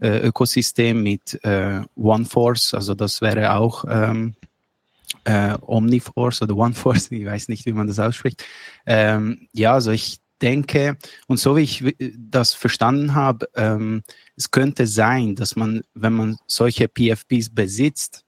äh, Ökosystem mit äh, OneForce, also das wäre auch ähm, äh, Omniforce oder OneForce, ich weiß nicht, wie man das ausspricht. Ähm, ja, also ich denke, und so wie ich das verstanden habe, ähm, es könnte sein, dass man, wenn man solche PFPs besitzt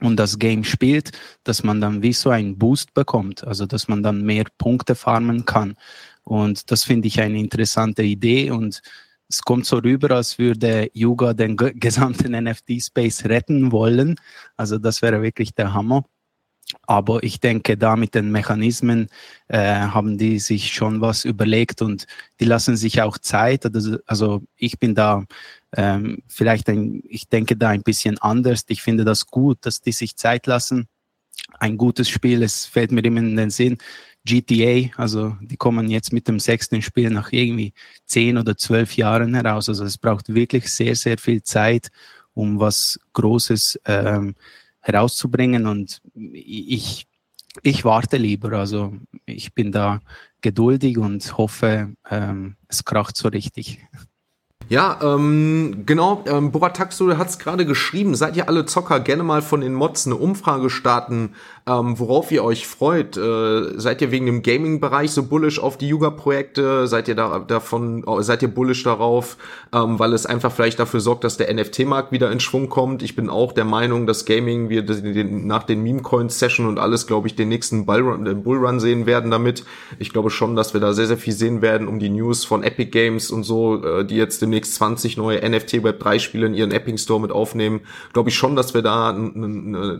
und das Game spielt, dass man dann wie so einen Boost bekommt, also dass man dann mehr Punkte farmen kann. Und das finde ich eine interessante Idee und es kommt so rüber, als würde Yuga den gesamten NFT-Space retten wollen. Also das wäre wirklich der Hammer. Aber ich denke, da mit den Mechanismen äh, haben die sich schon was überlegt und die lassen sich auch Zeit. Also, also ich bin da ähm, vielleicht, ein, ich denke da ein bisschen anders. Ich finde das gut, dass die sich Zeit lassen. Ein gutes Spiel, es fällt mir immer in den Sinn. GTA, also die kommen jetzt mit dem sechsten Spiel nach irgendwie zehn oder zwölf Jahren heraus. Also es braucht wirklich sehr, sehr viel Zeit, um was Großes ähm, herauszubringen. Und ich, ich warte lieber. Also ich bin da geduldig und hoffe, ähm, es kracht so richtig. Ja, ähm, genau, ähm, Borataxo hat es gerade geschrieben, seid ihr alle Zocker, gerne mal von den Mods eine Umfrage starten, ähm, worauf ihr euch freut. Äh, seid ihr wegen dem Gaming-Bereich so bullish auf die Yuga-Projekte? Seid ihr da davon, äh, seid ihr bullish darauf, ähm, weil es einfach vielleicht dafür sorgt, dass der NFT-Markt wieder in Schwung kommt? Ich bin auch der Meinung, dass Gaming, wir den, nach den Meme-Coin-Session und alles, glaube ich, den nächsten Bullrun, Bullrun sehen werden damit. Ich glaube schon, dass wir da sehr, sehr viel sehen werden um die News von Epic Games und so, äh, die jetzt demnächst 20 neue NFT Web 3 Spiele in ihren Epic Store mit aufnehmen. Glaube ich schon, dass wir da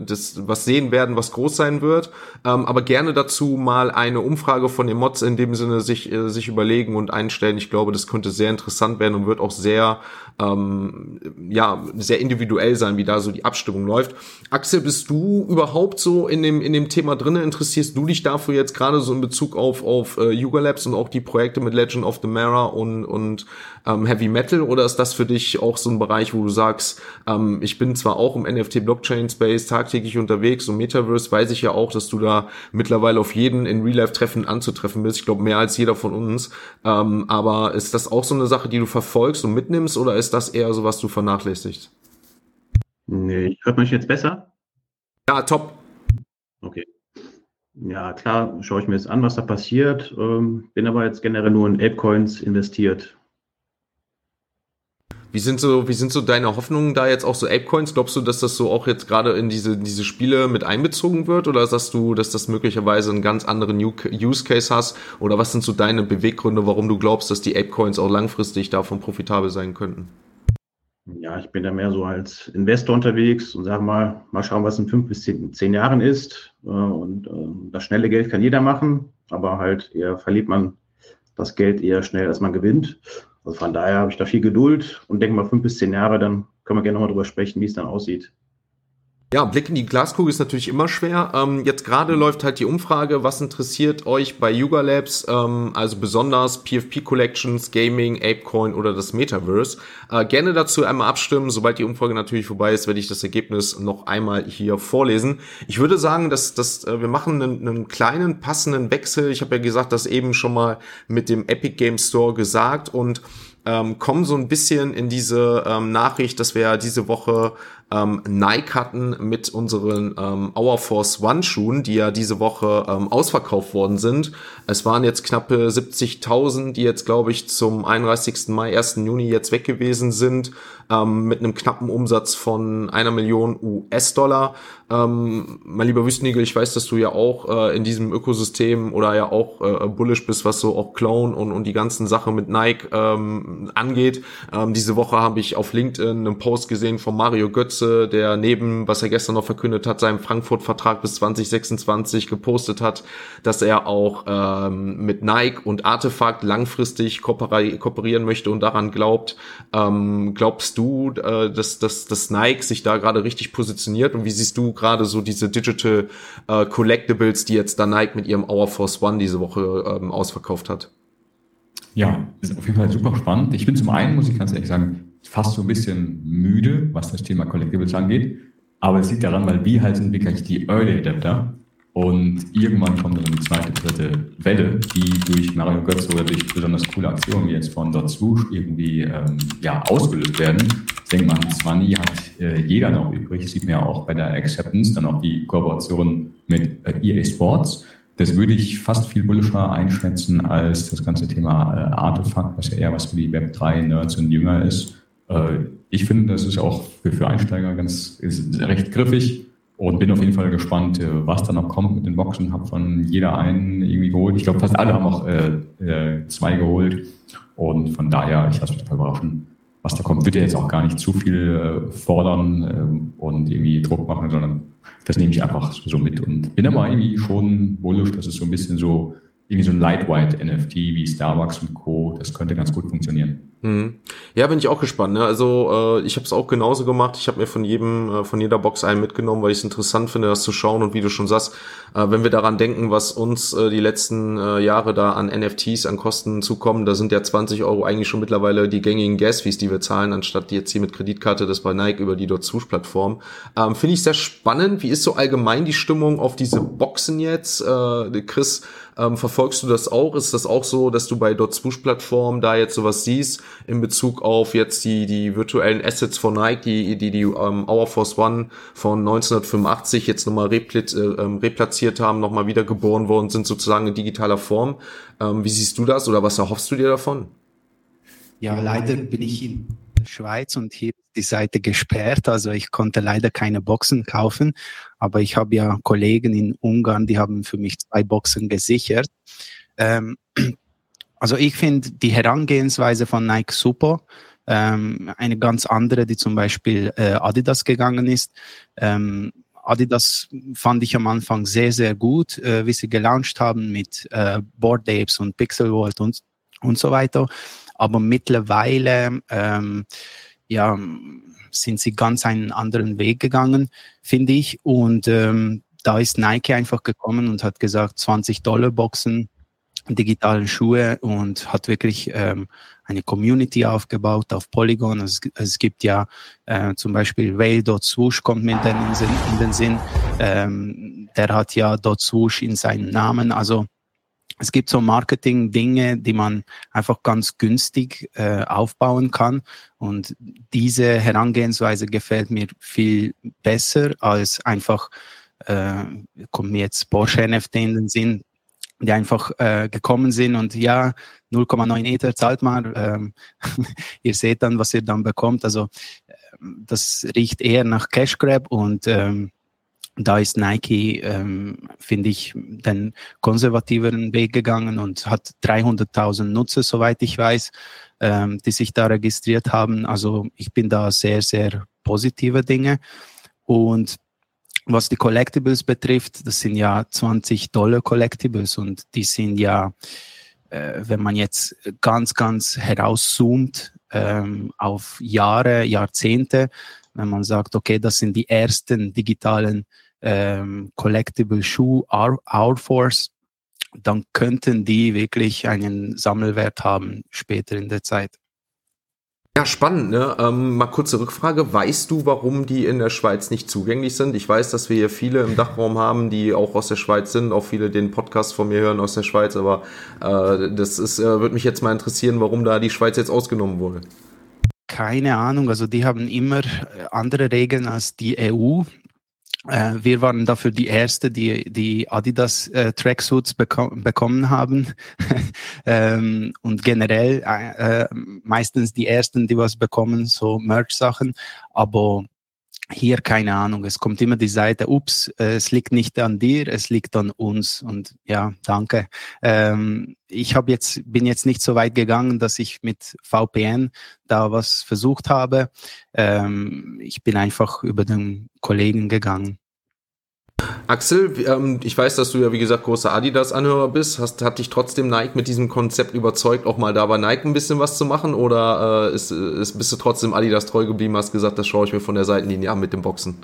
das was sehen werden, was groß sein wird. Ähm, aber gerne dazu mal eine Umfrage von den Mods in dem Sinne sich, äh, sich überlegen und einstellen. Ich glaube, das könnte sehr interessant werden und wird auch sehr, ähm, ja, sehr individuell sein, wie da so die Abstimmung läuft. Axel, bist du überhaupt so in dem, in dem Thema drinne? Interessierst du dich dafür jetzt gerade so in Bezug auf, auf äh, Yuga Labs und auch die Projekte mit Legend of the Mara und, und ähm, Heavy Metal oder ist das für dich auch so ein Bereich, wo du sagst, ähm, ich bin zwar auch im NFT Blockchain Space tagtäglich unterwegs und Metaverse weiß ich ja auch, dass du da mittlerweile auf jeden in Real Life Treffen anzutreffen bist. Ich glaube mehr als jeder von uns. Ähm, aber ist das auch so eine Sache, die du verfolgst und mitnimmst oder ist das eher so was du vernachlässigst? Nee, hört man mich jetzt besser? Ja, top. Okay. Ja, klar, schaue ich mir jetzt an, was da passiert. Ähm, bin aber jetzt generell nur in Apecoins investiert. Wie sind so, wie sind so deine Hoffnungen da jetzt auch so Apecoins? Glaubst du, dass das so auch jetzt gerade in diese, diese Spiele mit einbezogen wird? Oder sagst du, dass das möglicherweise einen ganz anderen Use Case hast? Oder was sind so deine Beweggründe, warum du glaubst, dass die Apecoins auch langfristig davon profitabel sein könnten? Ja, ich bin da mehr so als Investor unterwegs und sage mal, mal schauen, was in fünf bis zehn, zehn Jahren ist. Äh, und äh, das schnelle Geld kann jeder machen, aber halt eher verliert man das Geld eher schnell, als man gewinnt. Also von daher habe ich da viel Geduld und denke mal fünf bis zehn Jahre, dann können wir gerne nochmal drüber sprechen, wie es dann aussieht. Ja, Blick in die Glaskugel ist natürlich immer schwer. Ähm, jetzt gerade läuft halt die Umfrage, was interessiert euch bei Yuga Labs, ähm, also besonders PFP Collections, Gaming, Apecoin oder das Metaverse. Äh, gerne dazu einmal abstimmen. Sobald die Umfrage natürlich vorbei ist, werde ich das Ergebnis noch einmal hier vorlesen. Ich würde sagen, dass, dass äh, wir machen einen, einen kleinen passenden Wechsel. Ich habe ja gesagt, das eben schon mal mit dem Epic Game Store gesagt und ähm, kommen so ein bisschen in diese ähm, Nachricht, dass wir ja diese Woche ähm, Nike hatten mit unseren ähm, Hour Force One Schuhen, die ja diese Woche ähm, ausverkauft worden sind. Es waren jetzt knappe 70.000, die jetzt, glaube ich, zum 31. Mai, 1. Juni jetzt weg gewesen sind, ähm, mit einem knappen Umsatz von einer Million US-Dollar. Ähm, mein lieber Wüstnigel, ich weiß, dass du ja auch äh, in diesem Ökosystem oder ja auch äh, bullish bist, was so auch Clone und, und die ganzen Sachen mit Nike ähm, angeht. Ähm, diese Woche habe ich auf LinkedIn einen Post gesehen von Mario Götze, der neben, was er gestern noch verkündet hat, seinem Frankfurt-Vertrag bis 2026 gepostet hat, dass er auch ähm, mit Nike und Artefakt langfristig kooperieren möchte und daran glaubt. Ähm, glaubst du, äh, dass, dass, dass Nike sich da gerade richtig positioniert und wie siehst du gerade so diese Digital äh, Collectibles, die jetzt da Nike mit ihrem Hour Force One diese Woche ähm, ausverkauft hat? Ja, ist auf jeden Fall super spannend. Ich bin zum einen, muss ich ganz ehrlich sagen, fast so ein bisschen müde, was das Thema Collectibles angeht. Aber es liegt daran, weil wir halt sind wirklich die Early Adapter. Und irgendwann kommt dann die zweite, dritte Welle, die durch Mario Götze oder durch besonders coole Aktionen wie jetzt von Swoosh irgendwie ähm, ja, ausgelöst werden. Ich denke mal, 20 hat äh, jeder noch übrig. Sieht man ja auch bei der Acceptance, dann auch die Kooperation mit äh, EA Sports. Das würde ich fast viel bullischer einschätzen als das ganze Thema äh, Artefakt, was ja eher was für die Web3-Nerds und Jünger ist. Äh, ich finde, das ist auch für, für Einsteiger ganz ist recht griffig und bin auf jeden Fall gespannt, äh, was da noch kommt mit den Boxen. Habe von jeder einen irgendwie geholt. Ich glaube, fast alle haben auch äh, äh, zwei geholt. Und von daher, ich lasse mich total überraschen, was da kommt. Wird ja jetzt auch gar nicht zu viel fordern äh, und irgendwie Druck machen, sondern das nehme ich einfach so mit und bin aber irgendwie schon bullish, dass es so ein bisschen so irgendwie so ein Lightweight NFT wie Starbucks und Co. Das könnte ganz gut funktionieren. Hm. Ja, bin ich auch gespannt. Ne? Also äh, ich habe es auch genauso gemacht. Ich habe mir von jedem, äh, von jeder Box einen mitgenommen, weil ich es interessant finde, das zu schauen. Und wie du schon sagst, äh, wenn wir daran denken, was uns äh, die letzten äh, Jahre da an NFTs, an Kosten zukommen, da sind ja 20 Euro eigentlich schon mittlerweile die gängigen Gas-Fees, die wir zahlen, anstatt die jetzt hier mit Kreditkarte, das bei Nike über die dort plattform Ähm, finde ich sehr spannend. Wie ist so allgemein die Stimmung auf diese Boxen jetzt? Äh, Chris, ähm, verfolgst du das auch? Ist das auch so, dass du bei dort plattform da jetzt sowas siehst? in Bezug auf jetzt die, die virtuellen Assets von Nike, die die, die ähm, Hour Force One von 1985 jetzt nochmal replit, äh, ähm, replatziert haben, nochmal wieder geboren worden sind, sozusagen in digitaler Form. Ähm, wie siehst du das oder was erhoffst du dir davon? Ja, leider bin ich in der Schweiz und hier die Seite gesperrt, also ich konnte leider keine Boxen kaufen, aber ich habe ja Kollegen in Ungarn, die haben für mich zwei Boxen gesichert. Ähm, also ich finde die Herangehensweise von Nike super. Ähm, eine ganz andere, die zum Beispiel äh, Adidas gegangen ist. Ähm, Adidas fand ich am Anfang sehr, sehr gut, äh, wie sie gelauncht haben mit äh, Board Apes und Pixel World und, und so weiter. Aber mittlerweile, ähm, ja, sind sie ganz einen anderen Weg gegangen, finde ich. Und ähm, da ist Nike einfach gekommen und hat gesagt, 20 Dollar Boxen digitalen Schuhe und hat wirklich ähm, eine Community aufgebaut auf Polygon. Es, es gibt ja äh, zum Beispiel Whale.swoosh kommt mir in den Sinn. In den Sinn. Ähm, der hat ja .swoosh in seinem Namen. Also es gibt so Marketing-Dinge, die man einfach ganz günstig äh, aufbauen kann. Und diese Herangehensweise gefällt mir viel besser als einfach, äh, kommt mir jetzt Porsche NFT in den Sinn, die einfach äh, gekommen sind und ja, 0,9 Ether zahlt mal. Ähm, ihr seht dann, was ihr dann bekommt. Also ähm, das riecht eher nach Cash Grab und ähm, da ist Nike, ähm, finde ich, den konservativeren Weg gegangen und hat 300.000 Nutzer, soweit ich weiß, ähm, die sich da registriert haben. Also ich bin da sehr, sehr positive Dinge. Und was die Collectibles betrifft, das sind ja 20 Dollar Collectibles und die sind ja, äh, wenn man jetzt ganz, ganz herauszoomt ähm, auf Jahre, Jahrzehnte, wenn man sagt, okay, das sind die ersten digitalen ähm, Collectible Shoe Our, Our Force, dann könnten die wirklich einen Sammelwert haben später in der Zeit. Ja, spannend, ne? Ähm, mal kurze Rückfrage. Weißt du, warum die in der Schweiz nicht zugänglich sind? Ich weiß, dass wir hier viele im Dachraum haben, die auch aus der Schweiz sind, auch viele den Podcast von mir hören aus der Schweiz, aber äh, das äh, würde mich jetzt mal interessieren, warum da die Schweiz jetzt ausgenommen wurde. Keine Ahnung, also die haben immer äh, andere Regeln als die EU. Äh, wir waren dafür die Erste, die die Adidas äh, Tracksuits beko bekommen haben. ähm, und generell äh, äh, meistens die Ersten, die was bekommen, so Merch-Sachen. Aber hier keine Ahnung. Es kommt immer die Seite, ups, äh, es liegt nicht an dir, es liegt an uns. Und ja, danke. Ähm, ich habe jetzt bin jetzt nicht so weit gegangen, dass ich mit VPN da was versucht habe. Ähm, ich bin einfach über den Kollegen gegangen. Axel, ähm, ich weiß, dass du ja wie gesagt großer Adidas-Anhörer bist. Hast, hat dich trotzdem Nike mit diesem Konzept überzeugt, auch mal da bei Nike ein bisschen was zu machen? Oder äh, ist, ist, bist du trotzdem Adidas treu geblieben, hast gesagt, das schaue ich mir von der Seitenlinie an mit dem Boxen?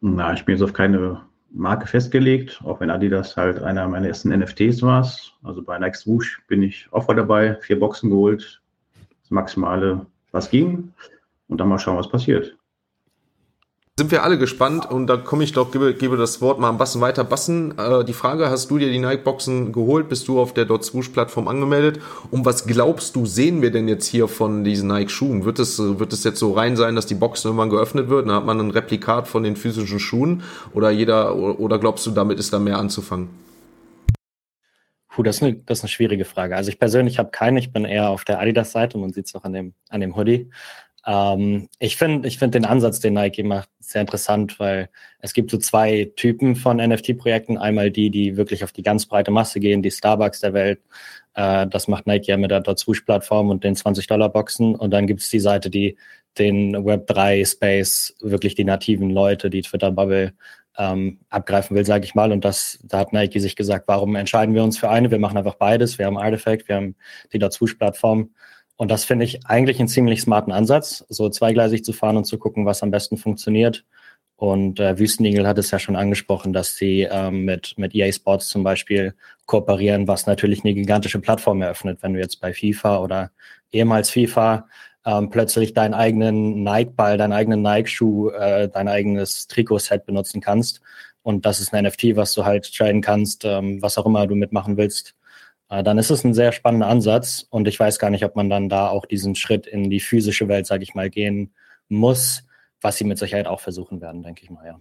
Na, ich bin jetzt auf keine Marke festgelegt, auch wenn Adidas halt einer meiner ersten NFTs war. Also bei Nike Swoosh bin ich auch mal dabei, vier Boxen geholt, das Maximale, was ging. Und dann mal schauen, was passiert sind wir alle gespannt und da komme ich doch, gebe, gebe das Wort mal am Bassen weiter. Bassen, äh, die Frage, hast du dir die Nike-Boxen geholt? Bist du auf der Dot Swoosh-Plattform angemeldet? Und was glaubst du, sehen wir denn jetzt hier von diesen Nike-Schuhen? Wird es, wird es jetzt so rein sein, dass die Boxen irgendwann geöffnet wird? Dann hat man ein Replikat von den physischen Schuhen oder jeder, oder glaubst du, damit ist da mehr anzufangen? Puh, das ist, eine, das ist eine schwierige Frage. Also ich persönlich habe keine, ich bin eher auf der Adidas-Seite, man sieht es auch an dem, an dem Hoodie. Ähm, ich finde ich finde den Ansatz, den Nike macht, sehr interessant, weil es gibt so zwei Typen von NFT-Projekten. Einmal die, die wirklich auf die ganz breite Masse gehen, die Starbucks der Welt. Äh, das macht Nike ja mit der Dot plattform und den 20-Dollar-Boxen. Und dann gibt es die Seite, die den Web3-Space, wirklich die nativen Leute, die Twitter-Bubble ähm, abgreifen will, sage ich mal. Und das, da hat Nike sich gesagt, warum entscheiden wir uns für eine? Wir machen einfach beides. Wir haben Artifact, wir haben die Dot plattform und das finde ich eigentlich einen ziemlich smarten Ansatz, so zweigleisig zu fahren und zu gucken, was am besten funktioniert. Und äh, Wüstenigel hat es ja schon angesprochen, dass sie ähm, mit, mit EA Sports zum Beispiel kooperieren, was natürlich eine gigantische Plattform eröffnet, wenn du jetzt bei FIFA oder ehemals FIFA ähm, plötzlich deinen eigenen Nike-Ball, deinen eigenen Nike-Schuh, äh, dein eigenes Trikot-Set benutzen kannst. Und das ist ein NFT, was du halt traden kannst, ähm, was auch immer du mitmachen willst. Äh, dann ist es ein sehr spannender Ansatz und ich weiß gar nicht, ob man dann da auch diesen Schritt in die physische Welt, sage ich mal, gehen muss, was sie mit Sicherheit auch versuchen werden, denke ich mal, ja.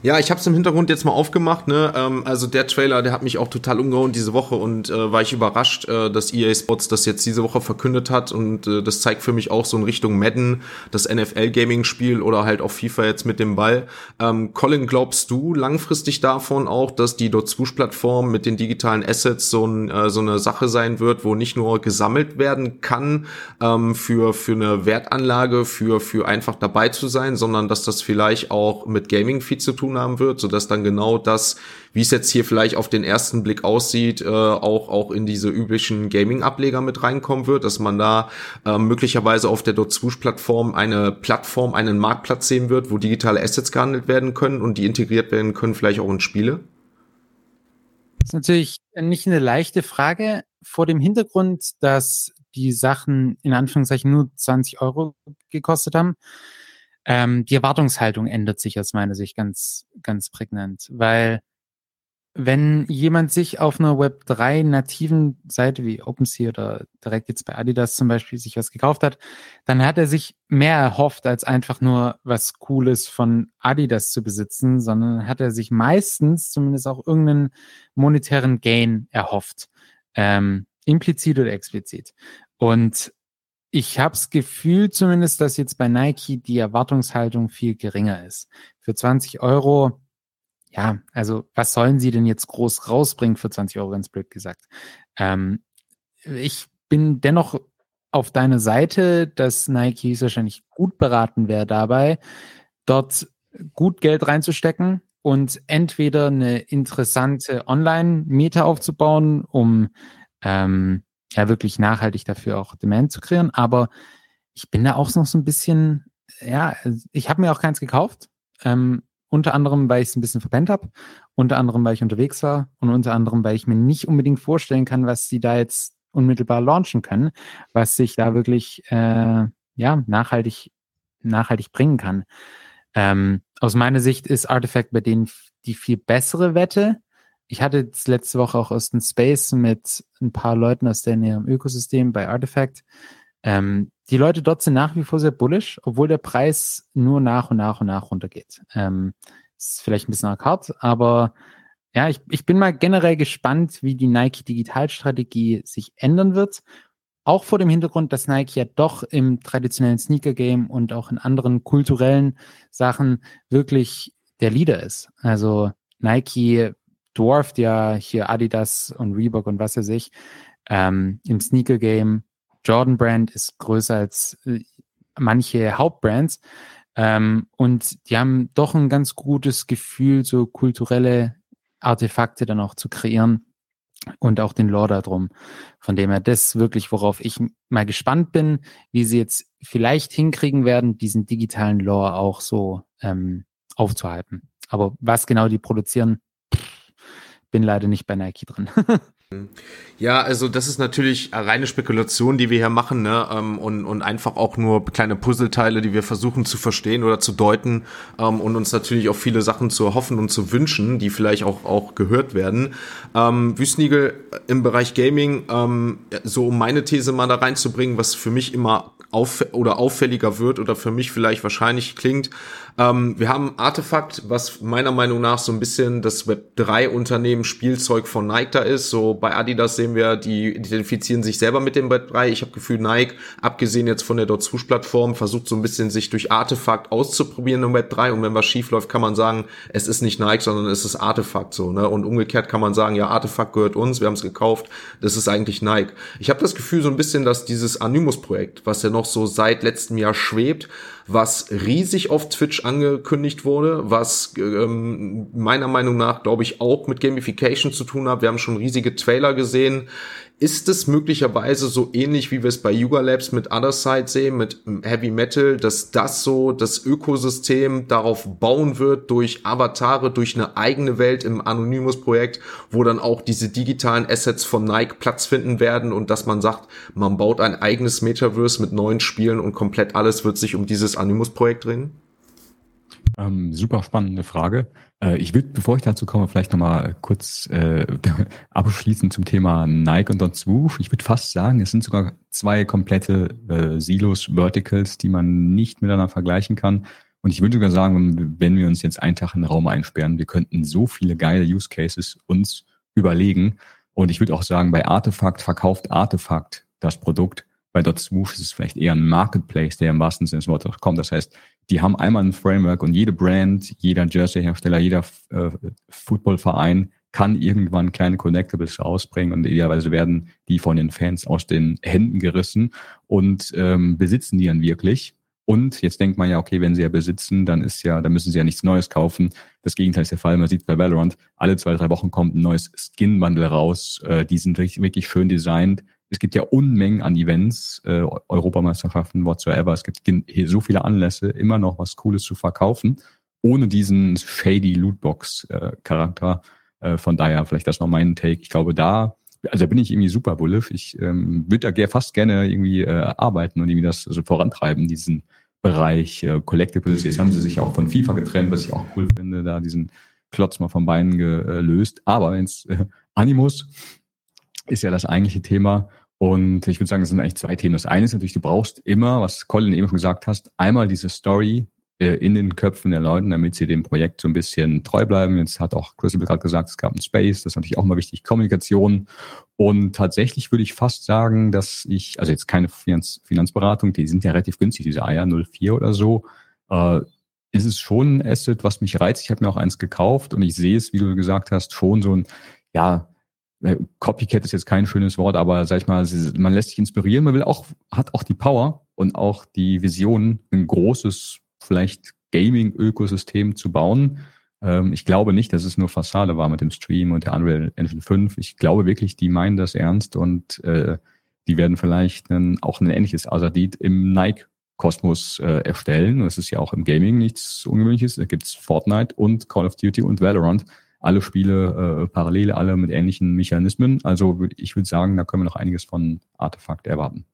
Ja, ich habe es im Hintergrund jetzt mal aufgemacht. Ne? Ähm, also der Trailer, der hat mich auch total umgehauen diese Woche und äh, war ich überrascht, äh, dass EA Sports das jetzt diese Woche verkündet hat und äh, das zeigt für mich auch so in Richtung Madden, das NFL-Gaming-Spiel oder halt auch FIFA jetzt mit dem Ball. Ähm, Colin, glaubst du langfristig davon auch, dass die dort plattform mit den digitalen Assets so, ein, äh, so eine Sache sein wird, wo nicht nur gesammelt werden kann ähm, für, für eine Wertanlage, für, für einfach dabei zu sein, sondern dass das vielleicht auch mit Gaming-Feed zu tun haben wird, sodass dann genau das, wie es jetzt hier vielleicht auf den ersten Blick aussieht, äh, auch, auch in diese üblichen Gaming-Ableger mit reinkommen wird, dass man da äh, möglicherweise auf der Dot-Swoosh-Plattform eine Plattform, einen Marktplatz sehen wird, wo digitale Assets gehandelt werden können und die integriert werden können, vielleicht auch in Spiele? Das ist natürlich nicht eine leichte Frage vor dem Hintergrund, dass die Sachen in Anführungszeichen nur 20 Euro gekostet haben. Ähm, die Erwartungshaltung ändert sich aus meiner Sicht ganz, ganz prägnant, weil wenn jemand sich auf einer Web3 nativen Seite wie OpenSea oder direkt jetzt bei Adidas zum Beispiel sich was gekauft hat, dann hat er sich mehr erhofft, als einfach nur was Cooles von Adidas zu besitzen, sondern hat er sich meistens zumindest auch irgendeinen monetären Gain erhofft, ähm, implizit oder explizit. Und ich habe das Gefühl zumindest, dass jetzt bei Nike die Erwartungshaltung viel geringer ist. Für 20 Euro, ja, also was sollen sie denn jetzt groß rausbringen für 20 Euro, ganz blöd gesagt. Ähm, ich bin dennoch auf deine Seite, dass Nike wahrscheinlich gut beraten wäre dabei, dort gut Geld reinzustecken und entweder eine interessante Online-Meta aufzubauen, um ähm, ja wirklich nachhaltig dafür auch Demand zu kreieren. Aber ich bin da auch noch so ein bisschen, ja, ich habe mir auch keins gekauft. Ähm, unter anderem, weil ich es ein bisschen verpennt habe, unter anderem, weil ich unterwegs war und unter anderem, weil ich mir nicht unbedingt vorstellen kann, was sie da jetzt unmittelbar launchen können, was sich da wirklich äh, ja, nachhaltig, nachhaltig bringen kann. Ähm, aus meiner Sicht ist Artifact bei denen die viel bessere Wette. Ich hatte letzte Woche auch aus dem Space mit ein paar Leuten aus deren Ökosystem bei Artifact. Ähm, die Leute dort sind nach wie vor sehr bullish, obwohl der Preis nur nach und nach und nach runtergeht. Ähm, ist vielleicht ein bisschen arg aber ja, ich, ich bin mal generell gespannt, wie die Nike Digitalstrategie sich ändern wird. Auch vor dem Hintergrund, dass Nike ja doch im traditionellen Sneaker-Game und auch in anderen kulturellen Sachen wirklich der Leader ist. Also Nike dwarft ja hier Adidas und Reebok und was weiß ich ähm, im Sneaker-Game. Jordan Brand ist größer als äh, manche Hauptbrands. Ähm, und die haben doch ein ganz gutes Gefühl, so kulturelle Artefakte dann auch zu kreieren und auch den Lore darum. Von dem her, das wirklich, worauf ich mal gespannt bin, wie sie jetzt vielleicht hinkriegen werden, diesen digitalen Lore auch so ähm, aufzuhalten. Aber was genau die produzieren, bin leider nicht bei Nike drin. Ja, also das ist natürlich reine Spekulation, die wir hier machen, ne? Ähm, und, und einfach auch nur kleine Puzzleteile, die wir versuchen zu verstehen oder zu deuten ähm, und uns natürlich auch viele Sachen zu erhoffen und zu wünschen, die vielleicht auch, auch gehört werden. Ähm, Wüstnigel im Bereich Gaming, so um meine These mal da reinzubringen, was für mich immer auf oder auffälliger wird oder für mich vielleicht wahrscheinlich klingt. Ähm, wir haben Artefakt, was meiner Meinung nach so ein bisschen das Web 3 Unternehmen Spielzeug von Nike da ist. So bei Adidas sehen wir, die identifizieren sich selber mit dem Web 3. Ich habe Gefühl, Nike, abgesehen jetzt von der Dot Plattform, versucht so ein bisschen sich durch Artefakt auszuprobieren im Web 3. Und wenn was schief läuft, kann man sagen, es ist nicht Nike, sondern es ist Artefakt so. Ne? Und umgekehrt kann man sagen, ja, Artefakt gehört uns, wir haben es gekauft, das ist eigentlich Nike. Ich habe das Gefühl so ein bisschen, dass dieses Animus-Projekt, was ja noch so seit letztem Jahr schwebt, was riesig auf Twitch angekündigt wurde, was ähm, meiner Meinung nach, glaube ich, auch mit Gamification zu tun hat. Wir haben schon riesige Trailer gesehen. Ist es möglicherweise so ähnlich, wie wir es bei Yuga Labs mit Other Side sehen, mit Heavy Metal, dass das so das Ökosystem darauf bauen wird durch Avatare, durch eine eigene Welt im Anonymous-Projekt, wo dann auch diese digitalen Assets von Nike Platz finden werden und dass man sagt, man baut ein eigenes Metaverse mit neuen Spielen und komplett alles wird sich um dieses Animus-Projekt drehen? Ähm, super spannende Frage. Äh, ich würde, bevor ich dazu komme, vielleicht nochmal kurz äh, abschließen zum Thema Nike und Don Swoosh. Ich würde fast sagen, es sind sogar zwei komplette äh, Silos, Verticals, die man nicht miteinander vergleichen kann. Und ich würde sogar sagen, wenn wir uns jetzt einen Tag in den Raum einsperren, wir könnten so viele geile Use Cases uns überlegen. Und ich würde auch sagen, bei Artefakt verkauft Artefakt das Produkt. Bei Dot Smooth ist es vielleicht eher ein Marketplace, der im wahrsten Sinne des Wortes kommt. Das heißt, die haben einmal ein Framework und jede Brand, jeder Jersey-Hersteller, jeder äh, Footballverein kann irgendwann kleine Connectables rausbringen und idealerweise werden die von den Fans aus den Händen gerissen und ähm, besitzen die dann wirklich. Und jetzt denkt man ja, okay, wenn sie ja besitzen, dann ist ja, dann müssen sie ja nichts Neues kaufen. Das Gegenteil ist der Fall. Man sieht bei Valorant, alle zwei, drei Wochen kommt ein neues Skin-Bundle raus. Äh, die sind richtig, wirklich schön designt es gibt ja Unmengen an Events, äh, Europameisterschaften, whatsoever. Es gibt hier so viele Anlässe, immer noch was Cooles zu verkaufen, ohne diesen shady Lootbox-Charakter. Äh, von daher vielleicht das noch mein Take. Ich glaube, da, also da bin ich irgendwie super bullish. Ich ähm, würde da fast gerne irgendwie äh, arbeiten und irgendwie das so vorantreiben, diesen Bereich äh, Collectibles. Jetzt haben sie sich auch von FIFA getrennt, was ich auch cool finde, da diesen Klotz mal vom Bein gelöst. Aber wenn's äh, Animus ist ja das eigentliche Thema. Und ich würde sagen, es sind eigentlich zwei Themen. Das eine ist natürlich, du brauchst immer, was Colin eben schon gesagt hast, einmal diese Story äh, in den Köpfen der Leute, damit sie dem Projekt so ein bisschen treu bleiben. Jetzt hat auch Crystal gerade gesagt, es gab ein Space, das ist natürlich auch mal wichtig, Kommunikation. Und tatsächlich würde ich fast sagen, dass ich, also jetzt keine Finanz, Finanzberatung, die sind ja relativ günstig, diese Eier 04 oder so, äh, ist es schon ein Asset, was mich reizt. Ich habe mir auch eins gekauft und ich sehe es, wie du gesagt hast, schon so ein, ja, Copycat ist jetzt kein schönes Wort, aber sag ich mal, man lässt sich inspirieren, man will auch, hat auch die Power und auch die Vision, ein großes, vielleicht Gaming-Ökosystem zu bauen. Ähm, ich glaube nicht, dass es nur Fassade war mit dem Stream und der Unreal Engine 5. Ich glaube wirklich, die meinen das ernst und äh, die werden vielleicht ein, auch ein ähnliches Azadid im Nike-Kosmos äh, erstellen. Das ist ja auch im Gaming nichts Ungewöhnliches. Da gibt's Fortnite und Call of Duty und Valorant. Alle Spiele äh, parallel, alle mit ähnlichen Mechanismen. Also ich würde sagen, da können wir noch einiges von Artefakt erwarten.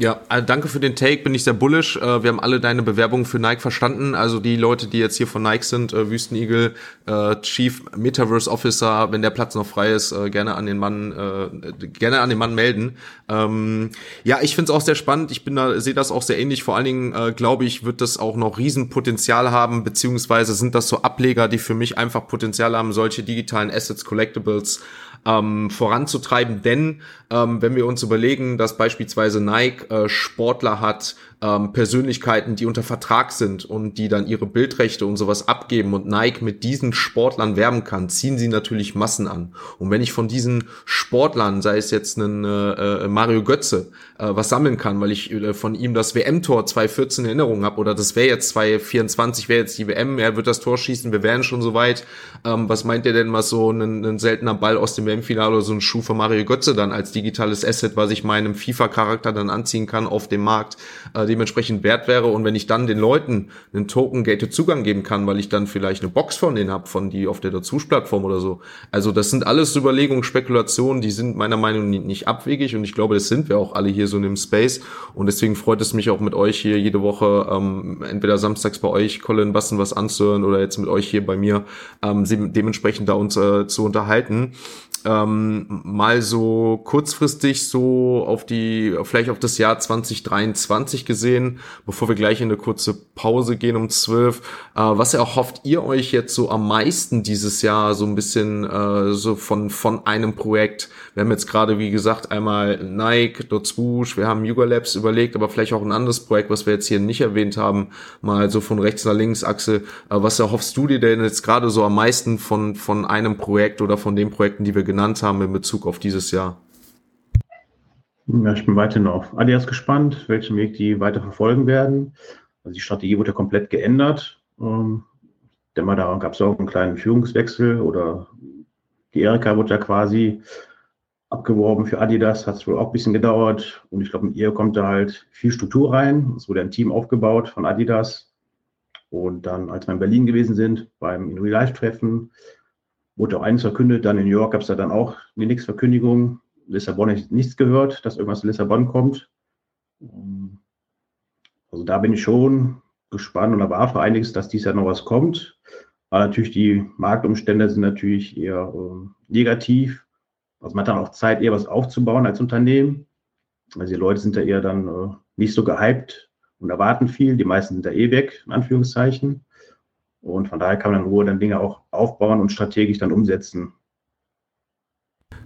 Ja, also danke für den Take, bin ich sehr bullish. Äh, wir haben alle deine Bewerbungen für Nike verstanden. Also die Leute, die jetzt hier von Nike sind, äh, Wüstenigel, äh, Chief Metaverse Officer, wenn der Platz noch frei ist, gerne an den Mann, gerne an den Mann melden. Ähm, ja, ich finde es auch sehr spannend. Ich bin da, sehe das auch sehr ähnlich. Vor allen Dingen glaube ich, wird das auch noch Riesenpotenzial haben, beziehungsweise sind das so Ableger, die für mich einfach Potenzial haben, solche digitalen Assets, Collectibles ähm, voranzutreiben. Denn ähm, wenn wir uns überlegen, dass beispielsweise Nike äh, Sportler hat, ähm, Persönlichkeiten, die unter Vertrag sind und die dann ihre Bildrechte und sowas abgeben und Nike mit diesen Sportlern werben kann, ziehen sie natürlich Massen an. Und wenn ich von diesen Sportlern, sei es jetzt ein äh, äh Mario Götze, äh, was sammeln kann, weil ich äh, von ihm das WM-Tor 2014 in Erinnerung habe oder das wäre jetzt 2024, wäre jetzt die WM, er wird das Tor schießen, wir wären schon soweit. Ähm, was meint ihr denn, was so ein, ein seltener Ball aus dem WM-Finale oder so ein Schuh von Mario Götze dann als digitales Asset, was ich meinem FIFA-Charakter dann anziehen kann auf dem Markt, äh, dementsprechend wert wäre. Und wenn ich dann den Leuten einen Token-Gated Zugang geben kann, weil ich dann vielleicht eine Box von denen habe, von die auf der Dazu-Plattform oder so. Also das sind alles Überlegungen, Spekulationen, die sind meiner Meinung nach nicht abwegig und ich glaube, das sind wir auch alle hier so in dem Space. Und deswegen freut es mich auch mit euch hier jede Woche, ähm, entweder samstags bei euch, Colin Bassen, was anzuhören oder jetzt mit euch hier bei mir, ähm, dementsprechend da uns äh, zu unterhalten ähm, mal so kurzfristig so auf die, vielleicht auf das Jahr 2023 gesehen, bevor wir gleich in eine kurze Pause gehen um 12. Äh, was erhofft ihr euch jetzt so am meisten dieses Jahr so ein bisschen äh, so von, von einem Projekt? Wir haben jetzt gerade, wie gesagt, einmal Nike, Dotswoosh, wir haben Yuga Labs überlegt, aber vielleicht auch ein anderes Projekt, was wir jetzt hier nicht erwähnt haben, mal so von rechts nach links, Axel. Äh, was erhoffst du dir denn jetzt gerade so am meisten von, von einem Projekt oder von den Projekten, die wir genannt haben in Bezug auf dieses Jahr? Ja, ich bin weiterhin auf Adidas gespannt, welchen Weg die weiter verfolgen werden. Also die Strategie wurde ja komplett geändert. Ähm, denn mal da gab es auch einen kleinen Führungswechsel oder die Erika wurde ja quasi abgeworben für Adidas, hat es wohl auch ein bisschen gedauert. Und ich glaube, mit ihr kommt da halt viel Struktur rein. Es wurde ein Team aufgebaut von Adidas. Und dann, als wir in Berlin gewesen sind, beim In Real Life Treffen, wurde auch eines verkündet. Dann in New York gab es da dann auch eine Nix-Verkündigung. Lissabon hat nichts gehört, dass irgendwas in Lissabon kommt. Also da bin ich schon gespannt und erwarte einiges, dass dies Jahr noch was kommt. Aber natürlich die Marktumstände sind natürlich eher äh, negativ. Also man hat dann auch Zeit, eher was aufzubauen als Unternehmen. Also die Leute sind da eher dann äh, nicht so gehypt und erwarten viel. Die meisten sind da eh weg, in Anführungszeichen. Und von daher kann man in Ruhe dann Dinge auch aufbauen und strategisch dann umsetzen.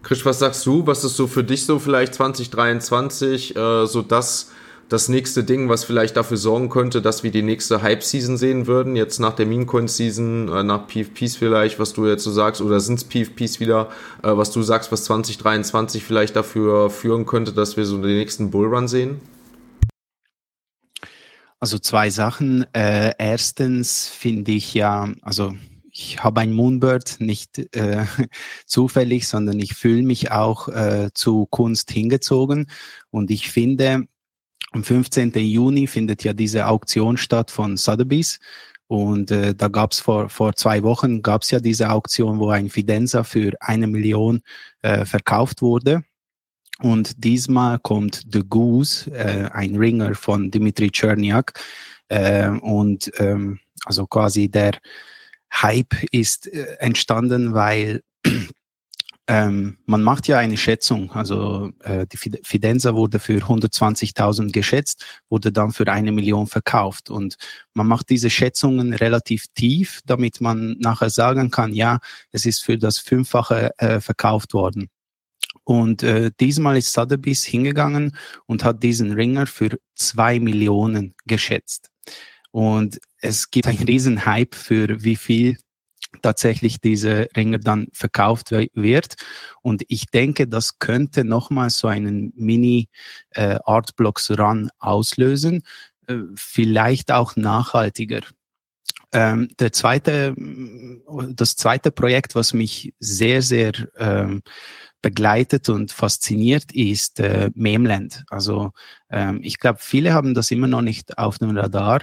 Chris, was sagst du? Was ist so für dich so vielleicht 2023 äh, so das, das nächste Ding, was vielleicht dafür sorgen könnte, dass wir die nächste Hype-Season sehen würden? Jetzt nach der Meme-Coin-Season, äh, nach PFPs vielleicht, was du jetzt so sagst, oder sind es PFPs wieder, äh, was du sagst, was 2023 vielleicht dafür führen könnte, dass wir so den nächsten Bullrun sehen? Also zwei Sachen. Äh, erstens finde ich ja, also ich habe ein Moonbird nicht äh, zufällig, sondern ich fühle mich auch äh, zu Kunst hingezogen. Und ich finde, am 15. Juni findet ja diese Auktion statt von Sotheby's. Und äh, da gab es vor, vor zwei Wochen gab es ja diese Auktion, wo ein Fidenza für eine Million äh, verkauft wurde. Und diesmal kommt The Goose, äh, ein Ringer von Dimitri Czerniak. Äh, und ähm, also quasi der Hype ist äh, entstanden, weil ähm, man macht ja eine Schätzung. Also äh, die Fidenza wurde für 120.000 geschätzt, wurde dann für eine Million verkauft. Und man macht diese Schätzungen relativ tief, damit man nachher sagen kann, ja, es ist für das Fünffache äh, verkauft worden. Und äh, diesmal ist Sotheby's hingegangen und hat diesen Ringer für zwei Millionen geschätzt. Und es gibt einen riesen Hype für wie viel tatsächlich diese Ringer dann verkauft wird. Und ich denke, das könnte nochmal so einen Mini äh, auslösen, äh, vielleicht auch nachhaltiger. Ähm, der zweite, das zweite Projekt, was mich sehr, sehr ähm, begleitet und fasziniert, ist äh, Memeland. Also ähm, ich glaube, viele haben das immer noch nicht auf dem Radar.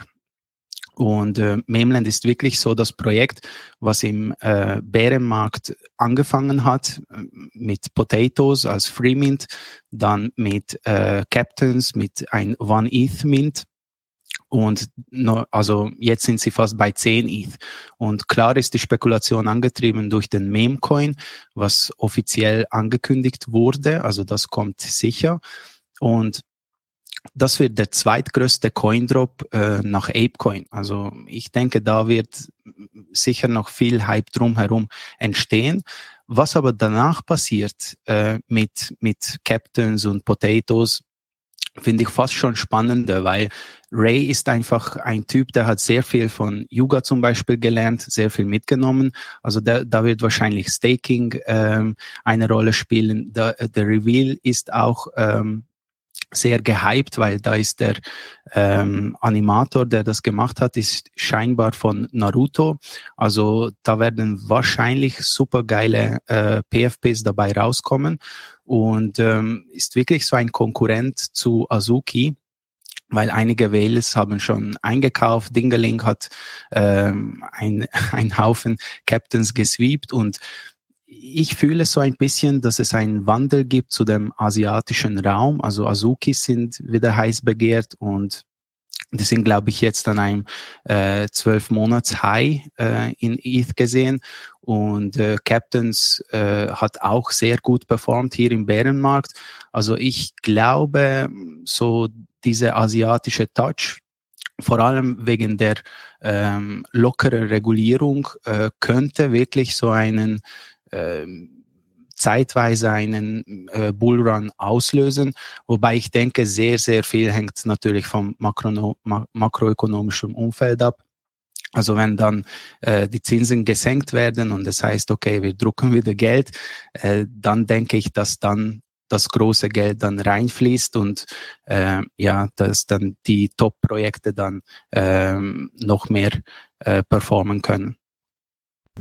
Und äh, Memland ist wirklich so das Projekt, was im äh, Bärenmarkt angefangen hat äh, mit Potatoes als Free Mint, dann mit äh, Captains, mit ein One ETH Mint. Und no, also jetzt sind sie fast bei 10 ETH. Und klar ist die Spekulation angetrieben durch den Meme-Coin, was offiziell angekündigt wurde. Also das kommt sicher. Und das wird der zweitgrößte Coindrop äh, nach Apecoin. Also ich denke, da wird sicher noch viel Hype drumherum entstehen. Was aber danach passiert äh, mit, mit Captains und Potatoes, finde ich fast schon spannender, weil Ray ist einfach ein Typ, der hat sehr viel von Yuga zum Beispiel gelernt, sehr viel mitgenommen. Also da, da wird wahrscheinlich Staking ähm, eine Rolle spielen. Der, der Reveal ist auch ähm, sehr gehypt, weil da ist der ähm, Animator, der das gemacht hat, ist scheinbar von Naruto. Also da werden wahrscheinlich super geile äh, PFPs dabei rauskommen und ähm, ist wirklich so ein Konkurrent zu Azuki weil einige Wales haben schon eingekauft. Dingeling hat ähm, ein, ein Haufen Captains gesweept und ich fühle so ein bisschen, dass es einen Wandel gibt zu dem asiatischen Raum. Also Azukis sind wieder heiß begehrt und die sind, glaube ich, jetzt an einem äh, zwölf äh, Monats High äh, in ETH gesehen und äh, Captains äh, hat auch sehr gut performt hier im Bärenmarkt. Also ich glaube, so diese asiatische Touch, vor allem wegen der ähm, lockeren Regulierung, äh, könnte wirklich so einen zeitweise einen äh, Bullrun auslösen, wobei ich denke, sehr, sehr viel hängt natürlich vom makro makroökonomischen Umfeld ab. Also wenn dann äh, die Zinsen gesenkt werden und das heißt, okay, wir drucken wieder Geld, äh, dann denke ich, dass dann das große Geld dann reinfließt und äh, ja, dass dann die Top-Projekte dann äh, noch mehr äh, performen können.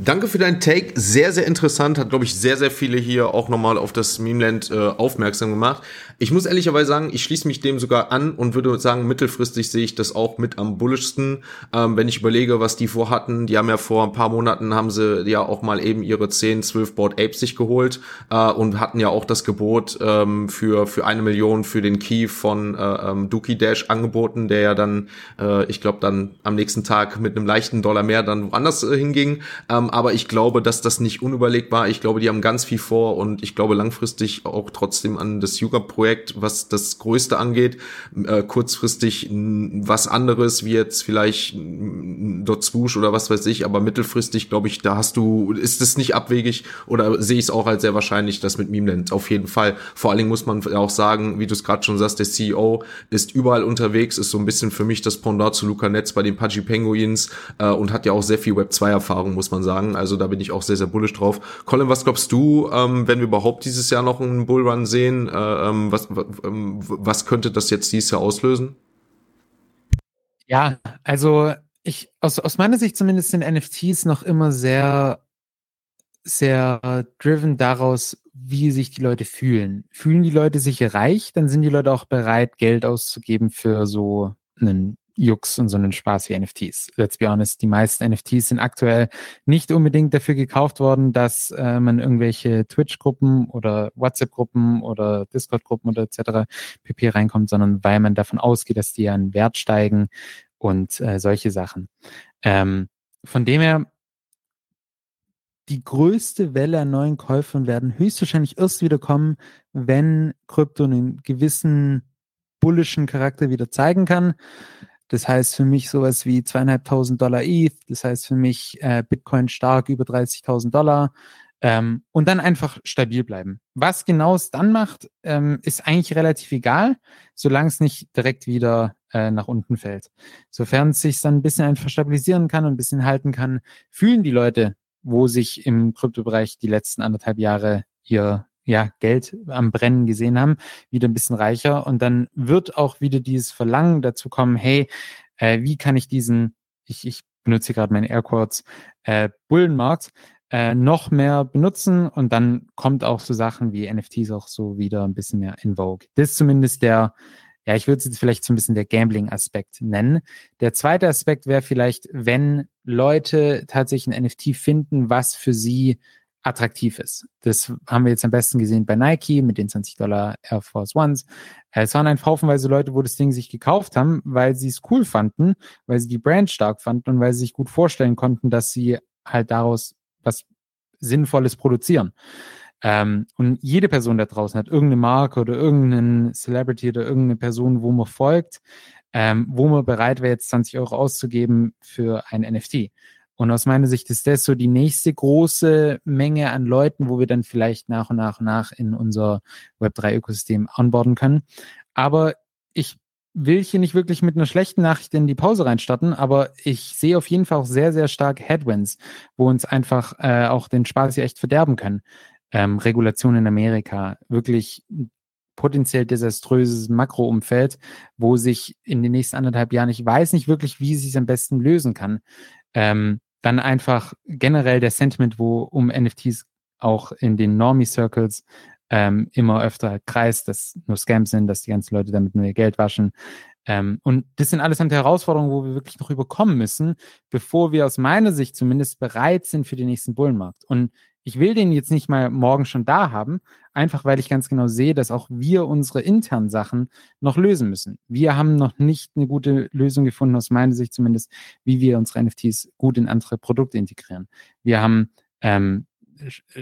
Danke für deinen Take. Sehr, sehr interessant. Hat, glaube ich, sehr, sehr viele hier auch nochmal auf das Memeland äh, aufmerksam gemacht. Ich muss ehrlicherweise sagen, ich schließe mich dem sogar an und würde sagen, mittelfristig sehe ich das auch mit am bullischsten. Ähm, wenn ich überlege, was die vorhatten, die haben ja vor ein paar Monaten haben sie ja auch mal eben ihre 10, 12 Board Apes sich geholt äh, und hatten ja auch das Gebot ähm, für, für eine Million für den Key von äh, ähm, Dookie Dash angeboten, der ja dann, äh, ich glaube, dann am nächsten Tag mit einem leichten Dollar mehr dann woanders äh, hinging. Ähm, aber ich glaube, dass das nicht unüberlegt war. Ich glaube, die haben ganz viel vor und ich glaube langfristig auch trotzdem an das Yuga-Projekt, was das Größte angeht. Äh, kurzfristig was anderes, wie jetzt vielleicht dort Swoosh oder was weiß ich, aber mittelfristig, glaube ich, da hast du, ist es nicht abwegig oder sehe ich es auch als sehr wahrscheinlich, dass mit Memeland auf jeden Fall. Vor allen Dingen muss man auch sagen, wie du es gerade schon sagst, der CEO ist überall unterwegs, ist so ein bisschen für mich das Pendant zu Luca Netz bei den Pudgy Penguins äh, und hat ja auch sehr viel Web 2 Erfahrung, muss man sagen sagen. Also da bin ich auch sehr, sehr bullisch drauf. Colin, was glaubst du, ähm, wenn wir überhaupt dieses Jahr noch einen Bullrun sehen? Äh, ähm, was, ähm, was könnte das jetzt dieses Jahr auslösen? Ja, also ich, aus, aus meiner Sicht zumindest sind NFTs noch immer sehr, sehr driven daraus, wie sich die Leute fühlen. Fühlen die Leute sich reich, dann sind die Leute auch bereit, Geld auszugeben für so einen Jux und so einen Spaß wie NFTs. Let's be honest, die meisten NFTs sind aktuell nicht unbedingt dafür gekauft worden, dass äh, man irgendwelche Twitch-Gruppen oder WhatsApp-Gruppen oder Discord-Gruppen oder etc. pp reinkommt, sondern weil man davon ausgeht, dass die an Wert steigen und äh, solche Sachen. Ähm, von dem her, die größte Welle an neuen Käufern werden höchstwahrscheinlich erst wieder kommen, wenn Krypto einen gewissen bullischen Charakter wieder zeigen kann. Das heißt für mich sowas wie zweieinhalbtausend Dollar ETH, das heißt für mich äh, Bitcoin stark über 30.000 Dollar ähm, und dann einfach stabil bleiben. Was genau es dann macht, ähm, ist eigentlich relativ egal, solange es nicht direkt wieder äh, nach unten fällt. Sofern es sich dann ein bisschen einfach stabilisieren kann und ein bisschen halten kann, fühlen die Leute, wo sich im Kryptobereich die letzten anderthalb Jahre ihr ja, Geld am Brennen gesehen haben, wieder ein bisschen reicher. Und dann wird auch wieder dieses Verlangen dazu kommen, hey, äh, wie kann ich diesen, ich, ich benutze gerade meine Airquotes, äh, Bullenmarkt äh, noch mehr benutzen und dann kommt auch so Sachen wie NFTs auch so wieder ein bisschen mehr in Vogue. Das ist zumindest der, ja, ich würde es jetzt vielleicht so ein bisschen der Gambling-Aspekt nennen. Der zweite Aspekt wäre vielleicht, wenn Leute tatsächlich ein NFT finden, was für sie attraktiv ist. Das haben wir jetzt am besten gesehen bei Nike mit den 20 Dollar Air Force Ones. Es waren ein haufenweise Leute, wo das Ding sich gekauft haben, weil sie es cool fanden, weil sie die Brand stark fanden und weil sie sich gut vorstellen konnten, dass sie halt daraus was Sinnvolles produzieren. Ähm, und jede Person da draußen hat irgendeine Marke oder irgendeinen Celebrity oder irgendeine Person, wo man folgt, ähm, wo man bereit wäre, jetzt 20 Euro auszugeben für ein NFT. Und aus meiner Sicht ist das so die nächste große Menge an Leuten, wo wir dann vielleicht nach und nach und nach in unser Web3-Ökosystem onboarden können. Aber ich will hier nicht wirklich mit einer schlechten Nachricht in die Pause reinstarten, aber ich sehe auf jeden Fall auch sehr, sehr stark Headwinds, wo uns einfach äh, auch den Spaß hier echt verderben können. Ähm, Regulation in Amerika, wirklich potenziell desaströses Makroumfeld, wo sich in den nächsten anderthalb Jahren, ich weiß nicht wirklich, wie es am besten lösen kann. Ähm, dann einfach generell der Sentiment, wo um NFTs auch in den Normie-Circles ähm, immer öfter kreist, dass nur Scams sind, dass die ganzen Leute damit nur ihr Geld waschen. Ähm, und das sind alles Herausforderungen, wo wir wirklich noch überkommen müssen, bevor wir aus meiner Sicht zumindest bereit sind für den nächsten Bullenmarkt. Und ich will den jetzt nicht mal morgen schon da haben, einfach weil ich ganz genau sehe, dass auch wir unsere internen Sachen noch lösen müssen. Wir haben noch nicht eine gute Lösung gefunden, aus meiner Sicht zumindest, wie wir unsere NFTs gut in andere Produkte integrieren. Wir haben, ähm,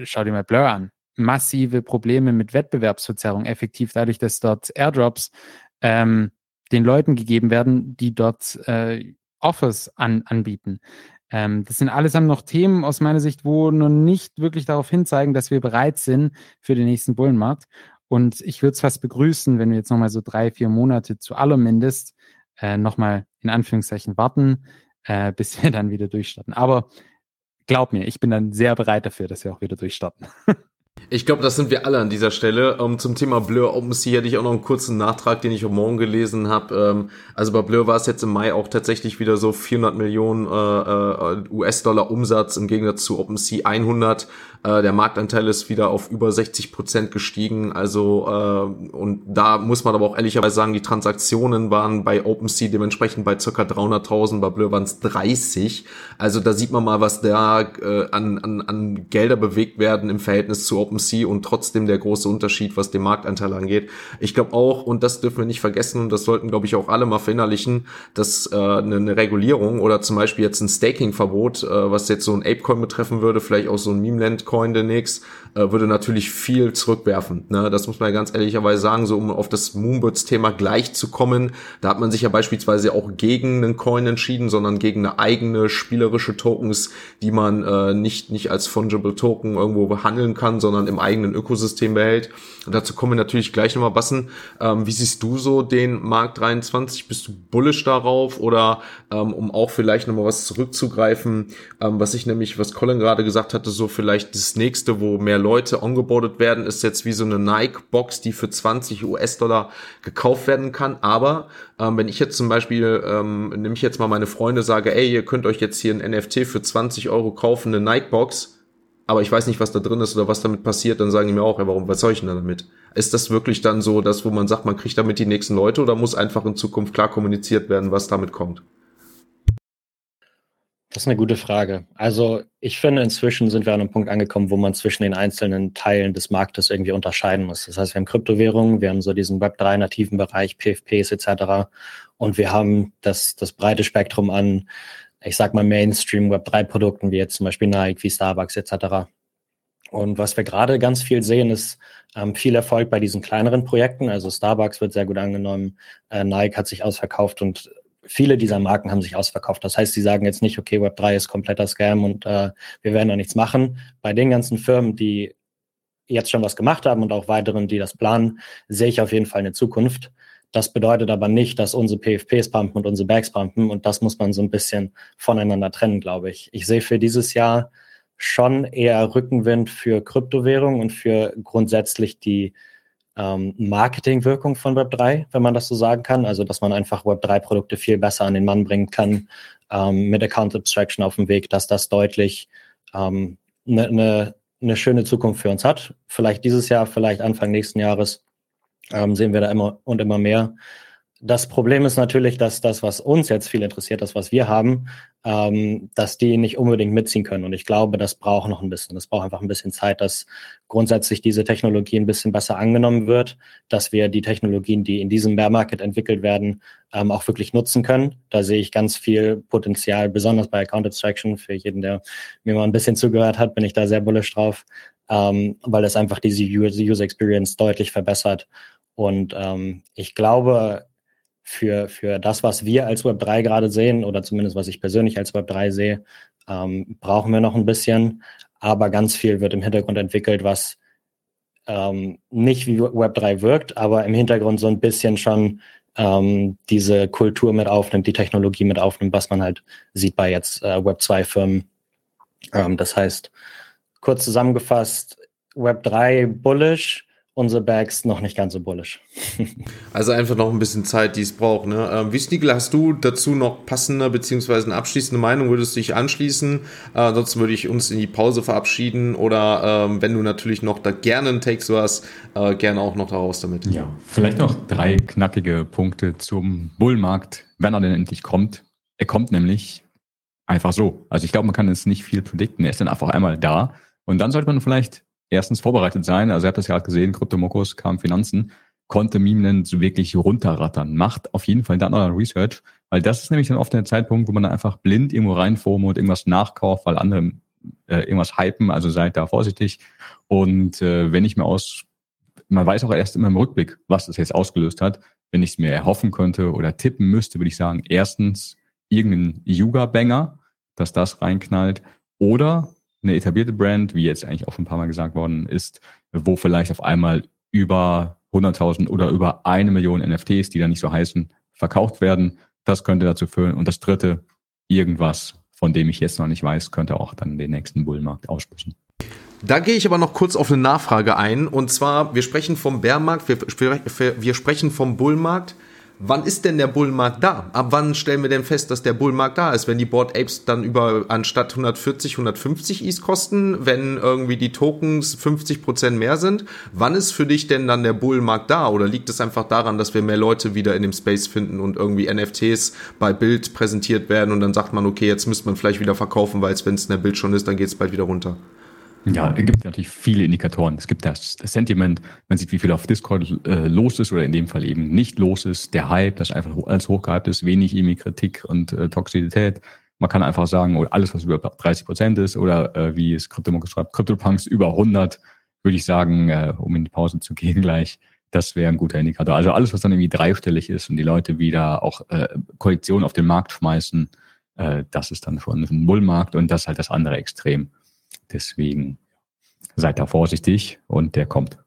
schau dir mal Blur an, massive Probleme mit Wettbewerbsverzerrung, effektiv dadurch, dass dort Airdrops ähm, den Leuten gegeben werden, die dort äh, Offers an, anbieten. Ähm, das sind allesamt noch Themen aus meiner Sicht, wo noch nicht wirklich darauf hinzeigen, dass wir bereit sind für den nächsten Bullenmarkt. Und ich würde es fast begrüßen, wenn wir jetzt nochmal so drei, vier Monate zu allermindest äh, nochmal in Anführungszeichen warten, äh, bis wir dann wieder durchstarten. Aber glaub mir, ich bin dann sehr bereit dafür, dass wir auch wieder durchstarten. Ich glaube, das sind wir alle an dieser Stelle. Um, ähm, zum Thema Blur OpenSea hätte ich auch noch einen kurzen Nachtrag, den ich heute Morgen gelesen habe. Ähm, also bei Blur war es jetzt im Mai auch tatsächlich wieder so 400 Millionen äh, äh, US-Dollar Umsatz im Gegensatz zu OpenSea 100. Äh, der Marktanteil ist wieder auf über 60 Prozent gestiegen. Also äh, und da muss man aber auch ehrlicherweise sagen, die Transaktionen waren bei OpenSea dementsprechend bei circa 300.000, bei Blur waren es 30. Also da sieht man mal, was da äh, an, an, an Gelder bewegt werden im Verhältnis zu OpenSea und trotzdem der große Unterschied, was den Marktanteil angeht. Ich glaube auch, und das dürfen wir nicht vergessen, und das sollten, glaube ich, auch alle mal verinnerlichen, dass äh, eine, eine Regulierung oder zum Beispiel jetzt ein Staking-Verbot, äh, was jetzt so ein Apecoin betreffen würde, vielleicht auch so ein Memeland Bitcoin demnächst, äh, würde natürlich viel zurückwerfen. Ne? Das muss man ja ganz ehrlicherweise sagen, so um auf das Moonbirds-Thema gleich zu kommen. Da hat man sich ja beispielsweise auch gegen einen Coin entschieden, sondern gegen eine eigene spielerische Tokens, die man äh, nicht, nicht als fungible Token irgendwo behandeln kann, sondern im eigenen Ökosystem behält. Und dazu kommen wir natürlich gleich nochmal, Bassen. Ähm, wie siehst du so den Markt 23? Bist du bullish darauf oder ähm, um auch vielleicht nochmal was zurückzugreifen, ähm, was ich nämlich, was Colin gerade gesagt hatte, so vielleicht das nächste, wo mehr Leute ongeboardet werden, ist jetzt wie so eine Nike-Box, die für 20 US-Dollar gekauft werden kann. Aber ähm, wenn ich jetzt zum Beispiel, ähm, nehme ich jetzt mal meine Freunde, sage, ey, ihr könnt euch jetzt hier ein NFT für 20 Euro kaufen, eine Nike-Box, aber ich weiß nicht, was da drin ist oder was damit passiert, dann sagen die mir auch, ja, warum, was soll ich denn damit? Ist das wirklich dann so, dass, wo man sagt, man kriegt damit die nächsten Leute oder muss einfach in Zukunft klar kommuniziert werden, was damit kommt? Das ist eine gute Frage. Also ich finde, inzwischen sind wir an einem Punkt angekommen, wo man zwischen den einzelnen Teilen des Marktes irgendwie unterscheiden muss. Das heißt, wir haben Kryptowährungen, wir haben so diesen Web3-nativen Bereich, PFPs etc. Und wir haben das, das breite Spektrum an, ich sag mal, Mainstream Web3-Produkten, wie jetzt zum Beispiel Nike, wie Starbucks etc. Und was wir gerade ganz viel sehen, ist ähm, viel Erfolg bei diesen kleineren Projekten. Also Starbucks wird sehr gut angenommen, äh, Nike hat sich ausverkauft und viele dieser Marken haben sich ausverkauft. Das heißt, sie sagen jetzt nicht, okay, Web3 ist kompletter Scam und äh, wir werden da nichts machen. Bei den ganzen Firmen, die jetzt schon was gemacht haben und auch weiteren, die das planen, sehe ich auf jeden Fall eine Zukunft. Das bedeutet aber nicht, dass unsere PFPs pumpen und unsere Bags pumpen und das muss man so ein bisschen voneinander trennen, glaube ich. Ich sehe für dieses Jahr schon eher Rückenwind für Kryptowährungen und für grundsätzlich die ähm, Marketingwirkung von Web3, wenn man das so sagen kann. Also, dass man einfach Web3-Produkte viel besser an den Mann bringen kann ähm, mit Account Abstraction auf dem Weg, dass das deutlich eine ähm, ne, ne, ne schöne Zukunft für uns hat. Vielleicht dieses Jahr, vielleicht Anfang nächsten Jahres ähm, sehen wir da immer und immer mehr. das Problem ist natürlich, dass das, was uns jetzt viel interessiert, das, was wir haben, ähm, dass die nicht unbedingt mitziehen können. Und ich glaube, das braucht noch ein bisschen. Das braucht einfach ein bisschen Zeit, dass grundsätzlich diese Technologie ein bisschen besser angenommen wird, dass wir die Technologien, die in diesem Bear Market entwickelt werden, ähm, auch wirklich nutzen können. Da sehe ich ganz viel Potenzial, besonders bei Account Abstraction. Für jeden, der mir mal ein bisschen zugehört hat, bin ich da sehr bullish drauf, ähm, weil es einfach diese User Experience deutlich verbessert. Und ähm, ich glaube, für, für das, was wir als Web 3 gerade sehen, oder zumindest was ich persönlich als Web 3 sehe, ähm, brauchen wir noch ein bisschen. Aber ganz viel wird im Hintergrund entwickelt, was ähm, nicht wie Web 3 wirkt, aber im Hintergrund so ein bisschen schon ähm, diese Kultur mit aufnimmt, die Technologie mit aufnimmt, was man halt sieht bei jetzt äh, Web 2 Firmen. Ähm, das heißt, kurz zusammengefasst, Web 3 bullish, unsere Bags noch nicht ganz so bullish. also einfach noch ein bisschen Zeit, die es braucht. Ne? Ähm, wie Sneakel, hast du dazu noch passende beziehungsweise eine abschließende Meinung? Würdest du dich anschließen? Äh, ansonsten würde ich uns in die Pause verabschieden oder ähm, wenn du natürlich noch da gerne einen Take so hast, äh, gerne auch noch daraus damit. Ja, vielleicht noch drei knackige Punkte zum Bullmarkt, wenn er denn endlich kommt. Er kommt nämlich einfach so. Also ich glaube, man kann es nicht viel predikten. Er ist dann einfach einmal da und dann sollte man vielleicht erstens vorbereitet sein. Also ihr habt das ja gerade gesehen, Kryptomokos kam Finanzen, konnte Minen so wirklich runterrattern. Macht auf jeden Fall dann noch Research, weil das ist nämlich dann oft der Zeitpunkt, wo man dann einfach blind irgendwo reinformt und irgendwas nachkauft, weil andere äh, irgendwas hypen. Also seid da vorsichtig. Und äh, wenn ich mir aus, man weiß auch erst immer im Rückblick, was das jetzt ausgelöst hat. Wenn ich es mir erhoffen könnte oder tippen müsste, würde ich sagen, erstens irgendein Yuga-Banger, dass das reinknallt. Oder eine etablierte Brand, wie jetzt eigentlich auch schon ein paar Mal gesagt worden ist, wo vielleicht auf einmal über 100.000 oder über eine Million NFTs, die da nicht so heißen, verkauft werden. Das könnte dazu führen. Und das dritte, irgendwas, von dem ich jetzt noch nicht weiß, könnte auch dann den nächsten Bullmarkt aussprechen. Da gehe ich aber noch kurz auf eine Nachfrage ein. Und zwar, wir sprechen vom Bärmarkt, wir, wir sprechen vom Bullmarkt wann ist denn der Bullmarkt da? Ab wann stellen wir denn fest, dass der Bullmarkt da ist? Wenn die Board Apes dann über anstatt 140, 150 Is kosten, wenn irgendwie die Tokens 50 Prozent mehr sind, wann ist für dich denn dann der Bullmarkt da? Oder liegt es einfach daran, dass wir mehr Leute wieder in dem Space finden und irgendwie NFTs bei Bild präsentiert werden und dann sagt man, okay, jetzt müsste man vielleicht wieder verkaufen, weil es, wenn es in der Bild schon ist, dann geht es bald wieder runter? Ja, es gibt natürlich viele Indikatoren. Es gibt das, Sentiment, man sieht, wie viel auf Discord äh, los ist oder in dem Fall eben nicht los ist, der Hype, das einfach alles hochgehypt ist, wenig irgendwie Kritik und äh, Toxizität. Man kann einfach sagen, oder alles, was über 30 Prozent ist oder äh, wie es Kryptomarkt schreibt, CryptoPunks über 100, würde ich sagen, äh, um in die Pause zu gehen gleich, das wäre ein guter Indikator. Also alles, was dann irgendwie dreistellig ist und die Leute wieder auch äh, Kollektionen auf den Markt schmeißen, äh, das ist dann schon ein Bullmarkt und das halt das andere Extrem. Deswegen seid da vorsichtig und der kommt.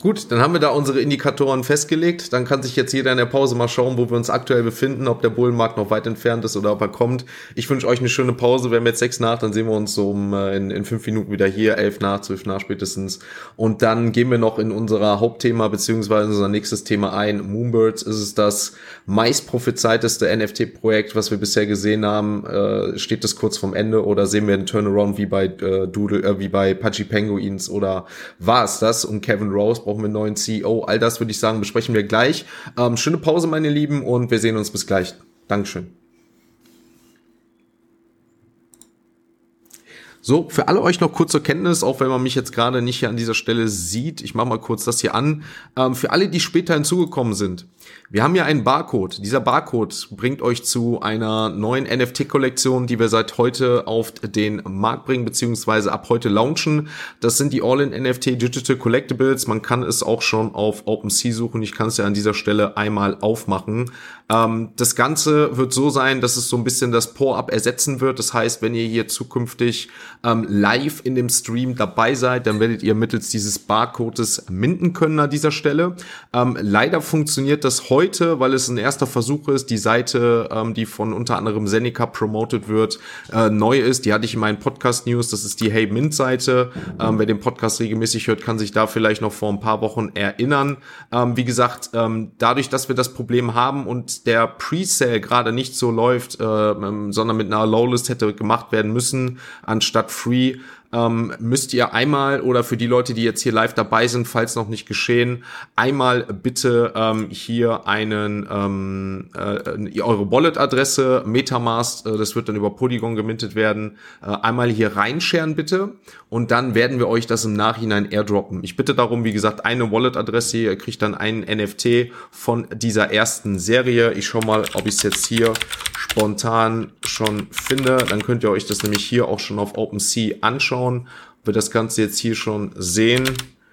Gut, dann haben wir da unsere Indikatoren festgelegt. Dann kann sich jetzt jeder in der Pause mal schauen, wo wir uns aktuell befinden, ob der Bullenmarkt noch weit entfernt ist oder ob er kommt. Ich wünsche euch eine schöne Pause. Wir haben jetzt sechs nach, dann sehen wir uns so um, äh, in, in fünf Minuten wieder hier, elf nach, zwölf nach spätestens. Und dann gehen wir noch in unser Hauptthema beziehungsweise unser nächstes Thema ein. Moonbirds ist es das meist prophezeiteste NFT-Projekt, was wir bisher gesehen haben. Äh, steht das kurz vorm Ende oder sehen wir einen Turnaround wie bei äh, Doodle, äh, wie bei Pudgy Penguins oder war es das? Und Kevin Rose brauchen wir einen neuen CEO. All das würde ich sagen, besprechen wir gleich. Ähm, schöne Pause, meine Lieben, und wir sehen uns bis gleich. Dankeschön. So, für alle euch noch kurz zur Kenntnis, auch wenn man mich jetzt gerade nicht hier an dieser Stelle sieht, ich mache mal kurz das hier an. Ähm, für alle, die später hinzugekommen sind, wir haben ja einen Barcode. Dieser Barcode bringt euch zu einer neuen NFT-Kollektion, die wir seit heute auf den Markt bringen, beziehungsweise ab heute launchen. Das sind die All-in-NFT Digital Collectibles. Man kann es auch schon auf OpenSea suchen. Ich kann es ja an dieser Stelle einmal aufmachen. Ähm, das Ganze wird so sein, dass es so ein bisschen das Pour-Up ersetzen wird. Das heißt, wenn ihr hier zukünftig ähm, live in dem Stream dabei seid, dann werdet ihr mittels dieses Barcodes minden können an dieser Stelle. Ähm, leider funktioniert das heute heute, weil es ein erster Versuch ist, die Seite, ähm, die von unter anderem Seneca promoted wird, äh, neu ist. Die hatte ich in meinen Podcast-News. Das ist die Hey Mint-Seite. Ähm, wer den Podcast regelmäßig hört, kann sich da vielleicht noch vor ein paar Wochen erinnern. Ähm, wie gesagt, ähm, dadurch, dass wir das Problem haben und der Pre-Sale gerade nicht so läuft, äh, ähm, sondern mit einer Lowlist hätte gemacht werden müssen, anstatt free ähm, müsst ihr einmal oder für die Leute, die jetzt hier live dabei sind, falls noch nicht geschehen, einmal bitte ähm, hier einen ähm, äh, eure Wallet-Adresse, Metamask, äh, das wird dann über Polygon gemintet werden, äh, einmal hier reinscheren bitte und dann werden wir euch das im Nachhinein airdroppen. Ich bitte darum, wie gesagt, eine Wallet-Adresse, ihr kriegt dann einen NFT von dieser ersten Serie. Ich schau mal, ob ich es jetzt hier spontan schon finde. Dann könnt ihr euch das nämlich hier auch schon auf OpenSea anschauen. Wir das Ganze jetzt hier schon sehen.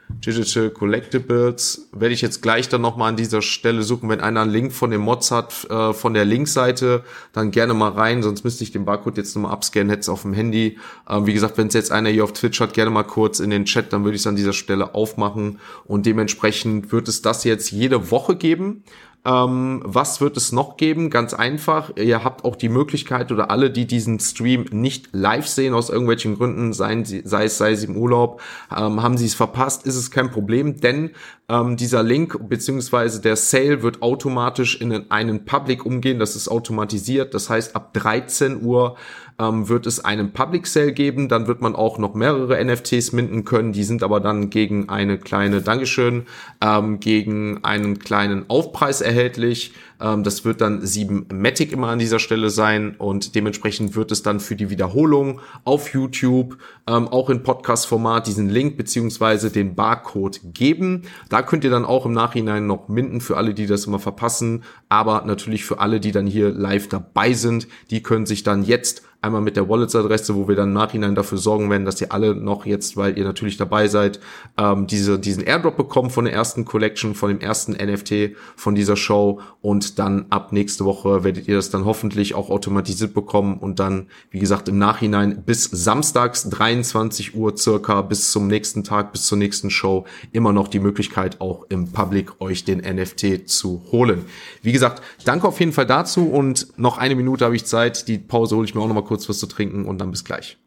Digital Collectibles werde ich jetzt gleich dann nochmal an dieser Stelle suchen. Wenn einer einen Link von den Mods hat, äh, von der Linkseite, dann gerne mal rein, sonst müsste ich den Barcode jetzt nochmal abscannen, hätte es auf dem Handy. Ähm, wie gesagt, wenn es jetzt einer hier auf Twitch hat, gerne mal kurz in den Chat, dann würde ich es an dieser Stelle aufmachen und dementsprechend wird es das jetzt jede Woche geben. Ähm, was wird es noch geben? Ganz einfach. Ihr habt auch die Möglichkeit oder alle, die diesen Stream nicht live sehen aus irgendwelchen Gründen, seien sie, sei es sei sie im Urlaub, ähm, haben sie es verpasst, ist es kein Problem, denn ähm, dieser Link beziehungsweise der Sale wird automatisch in einen Public umgehen. Das ist automatisiert. Das heißt, ab 13 Uhr ähm, wird es einen Public Sale geben. Dann wird man auch noch mehrere NFTs minden können. Die sind aber dann gegen eine kleine Dankeschön, ähm, gegen einen kleinen Aufpreis erhältlich. Ähm, das wird dann 7 Matic immer an dieser Stelle sein und dementsprechend wird es dann für die Wiederholung auf YouTube ähm, auch in Podcast-Format diesen Link beziehungsweise den Barcode geben. Da könnt ihr dann auch im Nachhinein noch minden für alle, die das immer verpassen, aber natürlich für alle, die dann hier live dabei sind, die können sich dann jetzt einmal mit der Wallets-Adresse, wo wir dann im Nachhinein dafür sorgen werden, dass ihr alle noch jetzt, weil ihr natürlich dabei seid, ähm, diese, diesen Airdrop bekommen von der ersten Collection, von dem ersten NFT von dieser Show und dann ab nächste Woche werdet ihr das dann hoffentlich auch automatisiert bekommen und dann, wie gesagt, im Nachhinein bis samstags 23 Uhr circa bis zum nächsten Tag, bis zur nächsten Show immer noch die Möglichkeit auch im Public euch den NFT zu holen. Wie gesagt, danke auf jeden Fall dazu und noch eine Minute habe ich Zeit. Die Pause hole ich mir auch noch mal kurz kurz was zu trinken und dann bis gleich.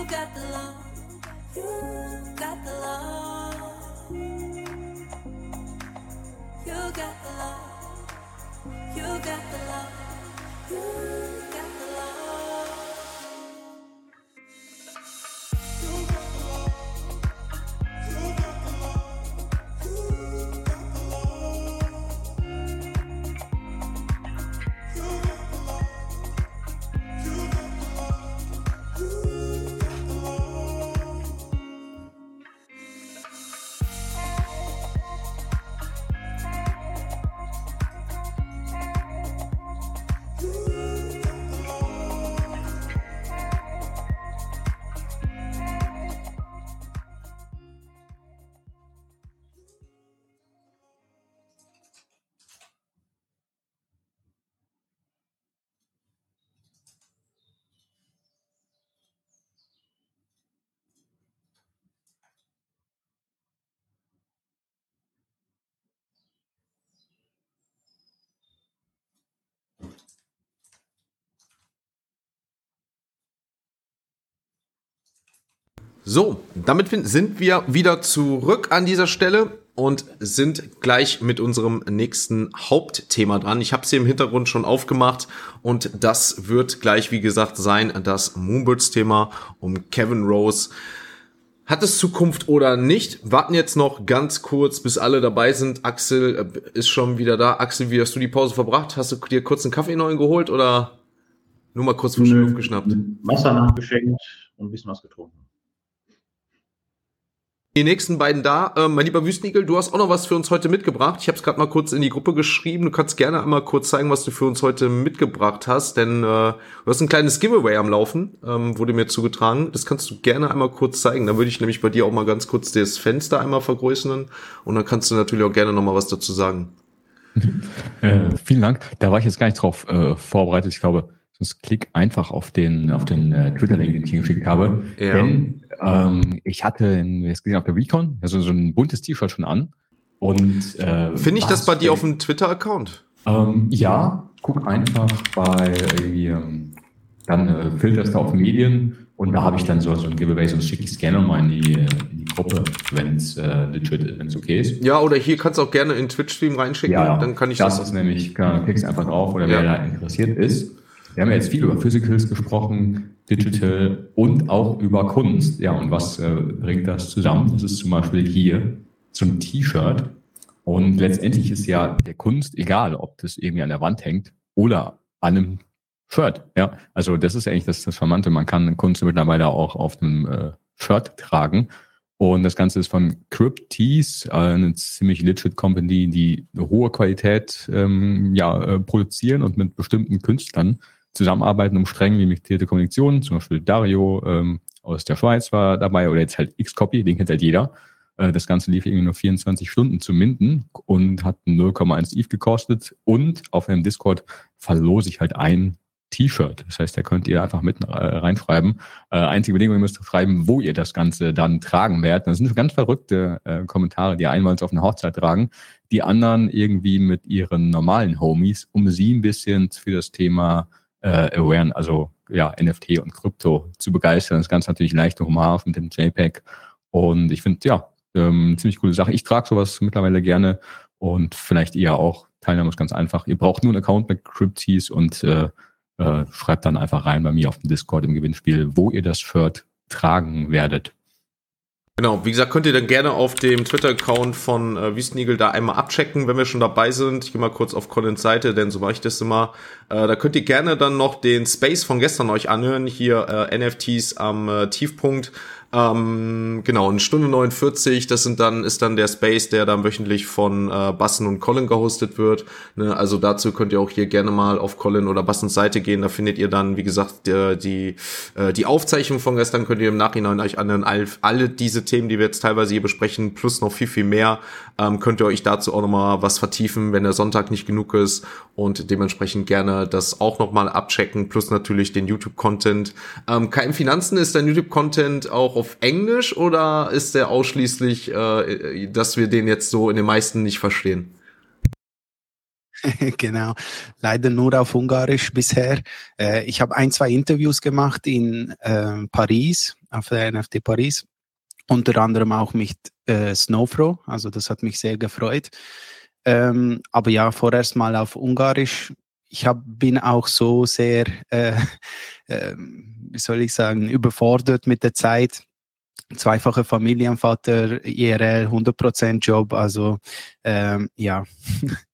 You got the love. You got the love. You got the love. You got the love. You got the love. So, damit sind wir wieder zurück an dieser Stelle und sind gleich mit unserem nächsten Hauptthema dran. Ich habe es hier im Hintergrund schon aufgemacht und das wird gleich, wie gesagt, sein das Moonbirds-Thema um Kevin Rose. Hat es Zukunft oder nicht? Warten jetzt noch ganz kurz, bis alle dabei sind. Axel äh, ist schon wieder da. Axel, wie hast du die Pause verbracht? Hast du dir kurz einen Kaffee neu geholt oder nur mal kurz frische Luft geschnappt? Wasser nachgeschenkt und ein bisschen was getrunken. Die nächsten beiden da. Ähm, mein lieber Wüstenigel, du hast auch noch was für uns heute mitgebracht. Ich habe es gerade mal kurz in die Gruppe geschrieben. Du kannst gerne einmal kurz zeigen, was du für uns heute mitgebracht hast, denn äh, du hast ein kleines Giveaway am Laufen, ähm, wurde mir zugetragen. Das kannst du gerne einmal kurz zeigen. Dann würde ich nämlich bei dir auch mal ganz kurz das Fenster einmal vergrößern und dann kannst du natürlich auch gerne noch mal was dazu sagen. äh, vielen Dank. Da war ich jetzt gar nicht drauf äh, vorbereitet. Ich glaube, sonst klick einfach auf den, auf den äh, Twitter-Link, den ich geschickt habe. Ja. Denn ähm, ich hatte in, jetzt gesehen auf der Recon, also so ein buntes T-Shirt schon an. Und äh, finde ich das bei dir auf dem Twitter-Account? Ähm, ja, guck einfach bei irgendwie, ähm, dann äh, filterst du auf Medien und da habe ich dann so, so ein Giveaway, sonst schicke ich es gerne mal in die, in die Gruppe, wenn es äh, legit, wenn es okay ist. Ja, oder hier kannst du auch gerne in Twitch-Stream reinschicken, ja, dann kann ich das. Das ist nämlich, klickst einfach drauf oder ja. wer da interessiert ist. Wir haben ja jetzt viel über Physicals gesprochen, Digital und auch über Kunst. Ja, und was äh, bringt das zusammen? Das ist zum Beispiel hier so ein T-Shirt. Und letztendlich ist ja der Kunst egal, ob das irgendwie an der Wand hängt oder an einem Shirt. Ja, also das ist eigentlich das, das Charmante. Man kann Kunst mittlerweile auch auf einem äh, Shirt tragen. Und das Ganze ist von Cryptease, äh, eine ziemlich legit Company, die eine hohe Qualität ähm, ja, äh, produzieren und mit bestimmten Künstlern zusammenarbeiten, um streng limitierte Kommunikation. Zum Beispiel Dario ähm, aus der Schweiz war dabei oder jetzt halt Xcopy, den kennt halt jeder. Äh, das Ganze lief irgendwie nur 24 Stunden zu minden und hat 0,1 ETH gekostet und auf einem Discord verlose ich halt ein T-Shirt. Das heißt, da könnt ihr einfach mit äh, reinschreiben. Äh, einzige Bedingung, ihr müsst schreiben, wo ihr das Ganze dann tragen werdet. Das sind ganz verrückte äh, Kommentare, die einmal auf eine Hochzeit tragen, die anderen irgendwie mit ihren normalen Homies, um sie ein bisschen für das Thema äh, Aware, also ja, NFT und Krypto zu begeistern. Das Ganze natürlich leicht Humor mit dem JPEG. Und ich finde, ja, ähm, ziemlich coole Sache. Ich trage sowas mittlerweile gerne und vielleicht ihr auch. Teilnahme ist ganz einfach. Ihr braucht nur einen Account mit Crypties und äh, äh, schreibt dann einfach rein bei mir auf dem Discord im Gewinnspiel, wo ihr das Shirt tragen werdet. Genau, wie gesagt, könnt ihr dann gerne auf dem Twitter-Account von äh, Wüstenigel da einmal abchecken, wenn wir schon dabei sind. Ich gehe mal kurz auf Collins Seite, denn so mache ich das immer. Äh, da könnt ihr gerne dann noch den Space von gestern euch anhören. Hier äh, NFTs am äh, Tiefpunkt. Ähm, genau, eine Stunde 49, das sind dann, ist dann der Space, der dann wöchentlich von äh, Bassen und Colin gehostet wird. Ne? Also dazu könnt ihr auch hier gerne mal auf Colin oder Bassens Seite gehen. Da findet ihr dann, wie gesagt, die, die, äh, die Aufzeichnung von gestern könnt ihr im Nachhinein euch anhören. All, alle diese Themen, die wir jetzt teilweise hier besprechen, plus noch viel, viel mehr, ähm, könnt ihr euch dazu auch nochmal was vertiefen, wenn der Sonntag nicht genug ist und dementsprechend gerne das auch nochmal abchecken, plus natürlich den YouTube-Content. Ähm, kein Finanzen ist dein YouTube-Content auch auf Englisch oder ist der ausschließlich, äh, dass wir den jetzt so in den meisten nicht verstehen? genau, leider nur auf Ungarisch bisher. Äh, ich habe ein, zwei Interviews gemacht in äh, Paris, auf der NFT Paris, unter anderem auch mit äh, Snowfro, also das hat mich sehr gefreut. Ähm, aber ja, vorerst mal auf Ungarisch. Ich hab, bin auch so sehr, äh, äh, wie soll ich sagen, überfordert mit der Zeit zweifacher Familienvater, IRL, 100% Job, also ähm, ja.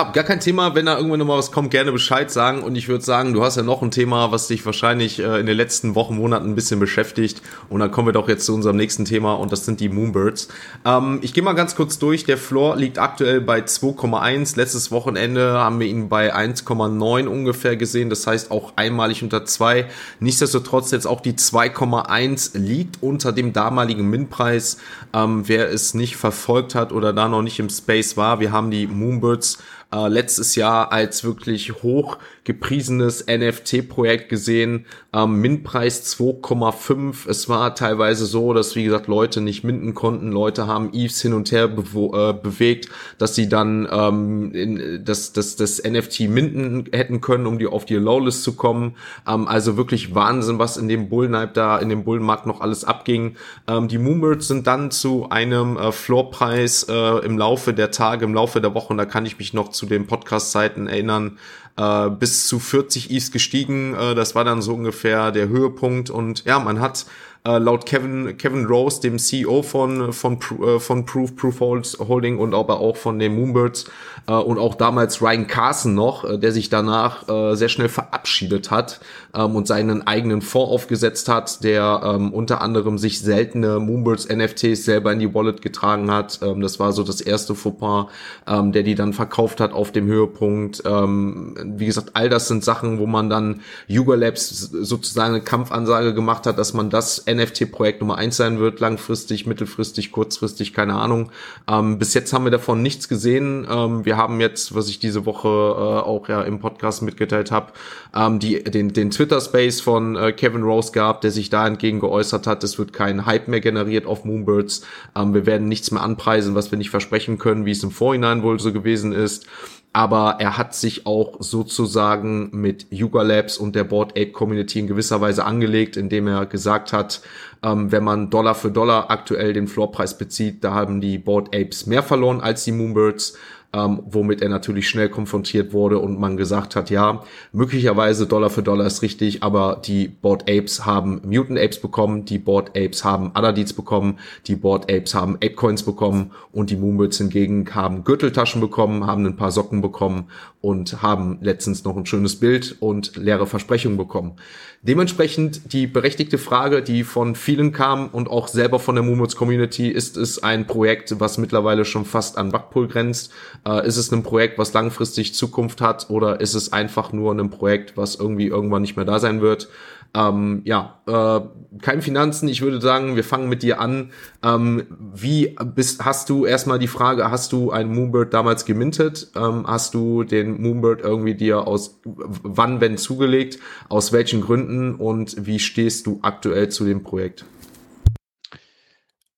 Gar kein Thema, wenn da irgendwann nochmal was kommt, gerne Bescheid sagen. Und ich würde sagen, du hast ja noch ein Thema, was dich wahrscheinlich äh, in den letzten Wochen, Monaten ein bisschen beschäftigt. Und dann kommen wir doch jetzt zu unserem nächsten Thema und das sind die Moonbirds. Ähm, ich gehe mal ganz kurz durch. Der Floor liegt aktuell bei 2,1. Letztes Wochenende haben wir ihn bei 1,9 ungefähr gesehen. Das heißt auch einmalig unter 2. Nichtsdestotrotz jetzt auch die 2,1 liegt unter dem damaligen Min-Preis. Ähm, wer es nicht verfolgt hat oder da noch nicht im Space war, wir haben die Moonbirds äh, letztes Jahr als wirklich hoch gepriesenes NFT-Projekt gesehen. Ähm, Mintpreis 2,5. Es war teilweise so, dass wie gesagt Leute nicht minden konnten. Leute haben Eves hin und her äh, bewegt, dass sie dann ähm, in, das, das, das NFT minden hätten können, um die auf die Lowlist zu kommen. Ähm, also wirklich Wahnsinn, was in dem Bullnipe da, in dem Bullenmarkt noch alles abging. Ähm, die Moonbirds sind dann zu einem äh, Floorpreis äh, im Laufe der Tage, im Laufe der Wochen, da kann ich mich noch zu den Podcast-Zeiten erinnern, äh, bis zu 40 Is gestiegen. Äh, das war dann so ungefähr der Höhepunkt. Und ja, man hat äh, laut Kevin, Kevin Rose, dem CEO von, von, äh, von Proof, Proof Holding und aber auch von den Moonbirds äh, und auch damals Ryan Carson noch, äh, der sich danach äh, sehr schnell verabschiedet hat ähm, und seinen eigenen Fonds aufgesetzt hat, der ähm, unter anderem sich seltene Moonbirds NFTs selber in die Wallet getragen hat. Ähm, das war so das erste Fauxpas, ähm, der die dann verkauft hat auf dem Höhepunkt. Ähm, wie gesagt, all das sind Sachen, wo man dann Yuga Labs sozusagen eine Kampfansage gemacht hat, dass man das NFT-Projekt Nummer eins sein wird, langfristig, mittelfristig, kurzfristig, keine Ahnung. Ähm, bis jetzt haben wir davon nichts gesehen. Ähm, wir haben jetzt, was ich diese Woche äh, auch ja im Podcast mitgeteilt habe, ähm, den, den Twitter-Space von äh, Kevin Rose gab, der sich da entgegen geäußert hat, es wird kein Hype mehr generiert auf Moonbirds. Ähm, wir werden nichts mehr anpreisen, was wir nicht versprechen können, wie es im Vorhinein wohl so gewesen ist aber er hat sich auch sozusagen mit Yuga Labs und der Board Ape Community in gewisser Weise angelegt, indem er gesagt hat, ähm, wenn man Dollar für Dollar aktuell den Floorpreis bezieht, da haben die Board Apes mehr verloren als die Moonbirds ähm, womit er natürlich schnell konfrontiert wurde und man gesagt hat, ja, möglicherweise Dollar für Dollar ist richtig, aber die Board Apes haben Mutant Apes bekommen, die Board Apes haben Adadites bekommen, die Board Apes haben Ape Coins bekommen und die Moonbirds hingegen haben Gürteltaschen bekommen, haben ein paar Socken bekommen und haben letztens noch ein schönes Bild und leere Versprechungen bekommen. Dementsprechend die berechtigte Frage, die von vielen kam und auch selber von der Moomoods Community, ist es ein Projekt, was mittlerweile schon fast an Backpool grenzt? Äh, ist es ein Projekt, was langfristig Zukunft hat oder ist es einfach nur ein Projekt, was irgendwie irgendwann nicht mehr da sein wird? Ähm, ja, äh, kein Finanzen. Ich würde sagen, wir fangen mit dir an. Ähm, wie bist, hast du erstmal die Frage, hast du einen Moonbird damals gemintet? Ähm, hast du den Moonbird irgendwie dir aus wann, wenn zugelegt? Aus welchen Gründen? Und wie stehst du aktuell zu dem Projekt?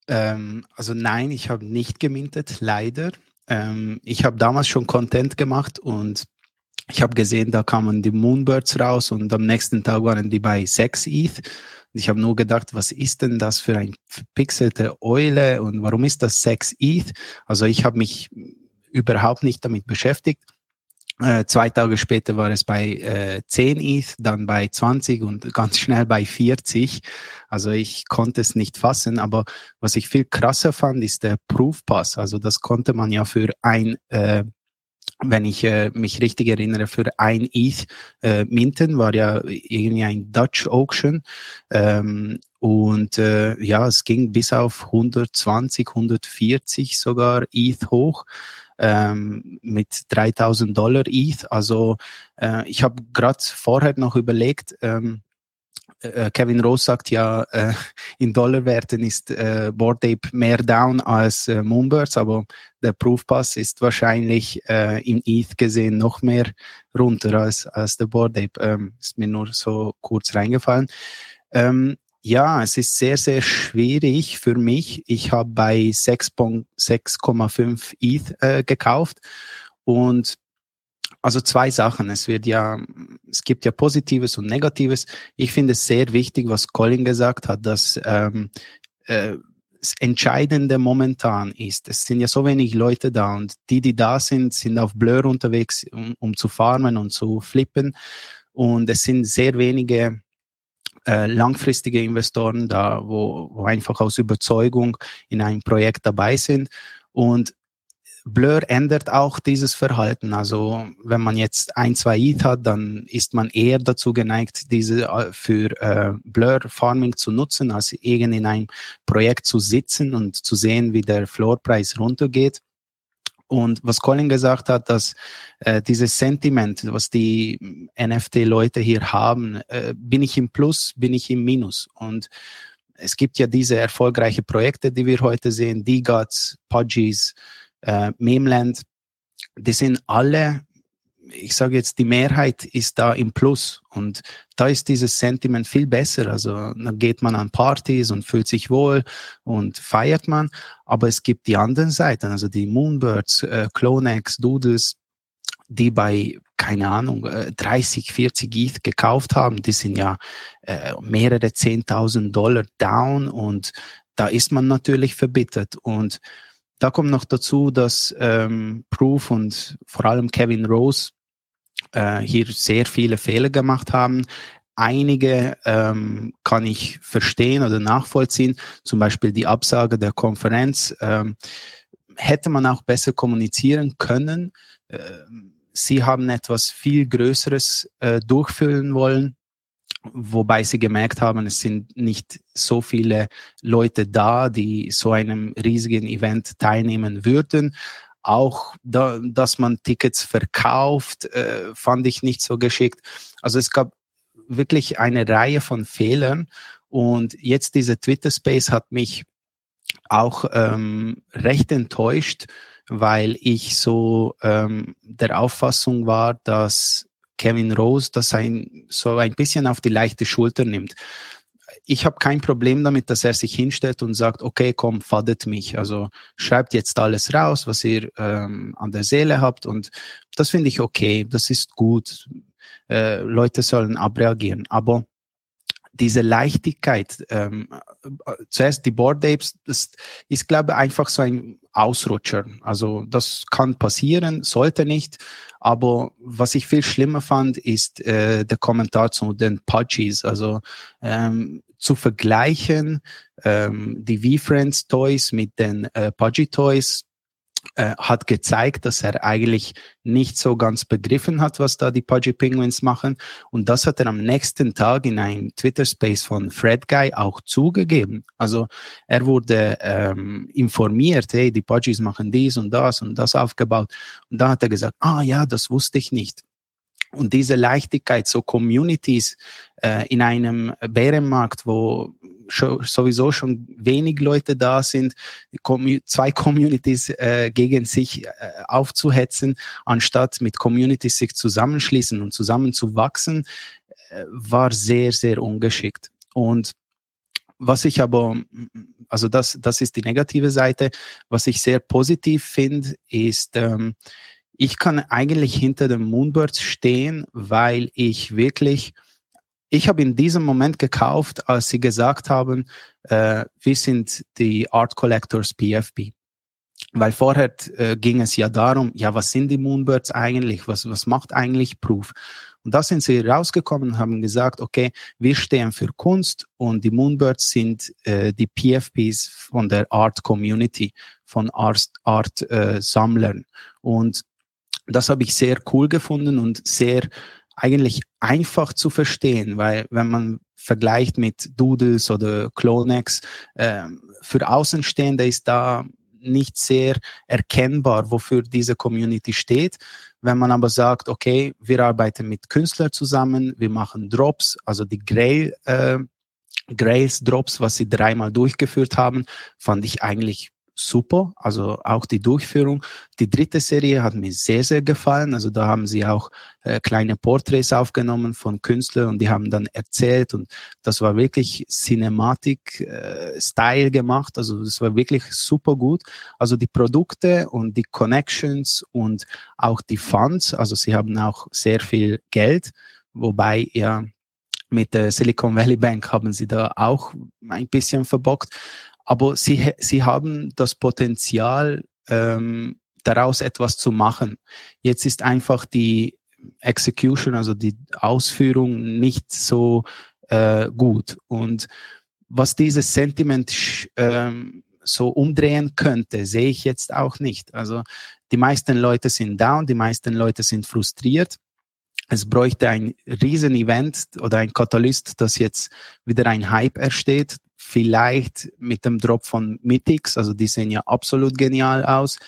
Ähm, also nein, ich habe nicht gemintet, leider. Ähm, ich habe damals schon Content gemacht und ich habe gesehen, da kamen die Moonbirds raus und am nächsten Tag waren die bei 6 ETH. Ich habe nur gedacht, was ist denn das für ein verpixelte Eule und warum ist das 6 ETH? Also ich habe mich überhaupt nicht damit beschäftigt. Äh, zwei Tage später war es bei äh, 10 ETH, dann bei 20 und ganz schnell bei 40. Also ich konnte es nicht fassen, aber was ich viel krasser fand, ist der Proof Pass. Also das konnte man ja für ein äh, wenn ich äh, mich richtig erinnere, für ein ETH äh, minten, war ja irgendwie ein Dutch Auction. Ähm, und äh, ja, es ging bis auf 120, 140 sogar ETH hoch ähm, mit 3000 Dollar ETH. Also äh, ich habe gerade vorher noch überlegt, ähm, äh, Kevin Rose sagt ja, äh, in Dollarwerten ist äh, Board Ape mehr down als äh, Moonbirds, aber der Proof Pass ist wahrscheinlich äh, im ETH gesehen noch mehr runter als, als der Board Ape. Ähm, ist mir nur so kurz reingefallen. Ähm, ja, es ist sehr, sehr schwierig für mich. Ich habe bei 6,5 ETH äh, gekauft und also zwei Sachen. Es wird ja, es gibt ja Positives und Negatives. Ich finde es sehr wichtig, was Colin gesagt hat, dass ähm, äh, das Entscheidende momentan ist, es sind ja so wenig Leute da und die, die da sind, sind auf Blur unterwegs, um, um zu farmen und zu flippen. Und es sind sehr wenige äh, langfristige Investoren da, wo, wo einfach aus Überzeugung in einem Projekt dabei sind. Und Blur ändert auch dieses Verhalten. Also wenn man jetzt ein, zwei ETH hat, dann ist man eher dazu geneigt, diese äh, für äh, Blur Farming zu nutzen, als irgend in einem Projekt zu sitzen und zu sehen, wie der Floorpreis runtergeht. Und was Colin gesagt hat, dass äh, dieses Sentiment, was die NFT-Leute hier haben, äh, bin ich im Plus, bin ich im Minus. Und es gibt ja diese erfolgreichen Projekte, die wir heute sehen, D-Gods, Pudgies, äh, Memeland, die sind alle, ich sage jetzt, die Mehrheit ist da im Plus. Und da ist dieses Sentiment viel besser. Also dann geht man an Partys und fühlt sich wohl und feiert man, aber es gibt die anderen Seiten, also die Moonbirds, äh, Clonex, Doodles, die bei, keine Ahnung, 30, äh, 40 ETH gekauft haben, die sind ja äh, mehrere 10.000 Dollar down. Und da ist man natürlich verbittert. Und da kommt noch dazu, dass ähm, Proof und vor allem Kevin Rose äh, hier sehr viele Fehler gemacht haben. einige ähm, kann ich verstehen oder nachvollziehen, zum Beispiel die Absage der Konferenz. Ähm, hätte man auch besser kommunizieren können. Äh, sie haben etwas viel Größeres äh, durchführen wollen, wobei sie gemerkt haben, es sind nicht so viele Leute da, die so einem riesigen Event teilnehmen würden. Auch da, dass man Tickets verkauft, äh, fand ich nicht so geschickt. Also es gab wirklich eine Reihe von Fehlern und jetzt dieser Twitter Space hat mich auch ähm, recht enttäuscht, weil ich so ähm, der Auffassung war, dass Kevin Rose das ein, so ein bisschen auf die leichte Schulter nimmt. Ich habe kein Problem damit, dass er sich hinstellt und sagt, okay, komm, fadet mich. Also schreibt jetzt alles raus, was ihr ähm, an der Seele habt. Und das finde ich okay, das ist gut. Äh, Leute sollen abreagieren. Aber diese Leichtigkeit, ähm, äh, zuerst die Board Apes, das ist, glaube ich, einfach so ein Ausrutscher. Also das kann passieren, sollte nicht. Aber was ich viel schlimmer fand, ist äh, der Kommentar zu den Pudgies. Also ähm, zu vergleichen ähm, die V-Friends Toys mit den äh, Pudgy Toys äh, hat gezeigt, dass er eigentlich nicht so ganz begriffen hat, was da die Pudgy Penguins machen. Und das hat er am nächsten Tag in einem Twitter-Space von Fred Guy auch zugegeben. Also er wurde ähm, informiert, hey, die Pudgies machen dies und das und das aufgebaut. Und da hat er gesagt, ah ja, das wusste ich nicht. Und diese Leichtigkeit, so Communities äh, in einem Bärenmarkt, wo sowieso schon wenig Leute da sind, zwei Communities äh, gegen sich äh, aufzuhetzen, anstatt mit Communities sich zusammenschließen und zusammenzuwachsen, äh, war sehr, sehr ungeschickt. Und was ich aber, also das, das ist die negative Seite. Was ich sehr positiv finde, ist, ähm, ich kann eigentlich hinter den Moonbirds stehen, weil ich wirklich ich habe in diesem Moment gekauft, als sie gesagt haben, äh, wir sind die Art Collectors PFP. Weil vorher äh, ging es ja darum, ja, was sind die Moonbirds eigentlich? Was, was macht eigentlich Proof? Und da sind sie rausgekommen und haben gesagt, okay, wir stehen für Kunst und die Moonbirds sind äh, die PFPs von der Art Community, von Art, Art äh, Sammlern. Und das habe ich sehr cool gefunden und sehr eigentlich einfach zu verstehen, weil wenn man vergleicht mit Doodles oder Clonex, äh, für Außenstehende ist da nicht sehr erkennbar, wofür diese Community steht. Wenn man aber sagt, okay, wir arbeiten mit Künstlern zusammen, wir machen Drops, also die Grail, äh, Grails Drops, was sie dreimal durchgeführt haben, fand ich eigentlich super, also auch die Durchführung. Die dritte Serie hat mir sehr, sehr gefallen. Also da haben sie auch äh, kleine Porträts aufgenommen von Künstlern und die haben dann erzählt und das war wirklich Cinematic-Style äh, gemacht. Also das war wirklich super gut. Also die Produkte und die Connections und auch die Funds, also sie haben auch sehr viel Geld, wobei ja mit der Silicon Valley Bank haben sie da auch ein bisschen verbockt aber sie, sie haben das Potenzial, ähm, daraus etwas zu machen. Jetzt ist einfach die Execution, also die Ausführung nicht so äh, gut. Und was dieses Sentiment ähm, so umdrehen könnte, sehe ich jetzt auch nicht. Also die meisten Leute sind down, die meisten Leute sind frustriert. Es bräuchte ein Riesen-Event oder ein Katalyst, dass jetzt wieder ein Hype entsteht, vielleicht mit dem Drop von Mythics, also die sehen ja absolut genial aus.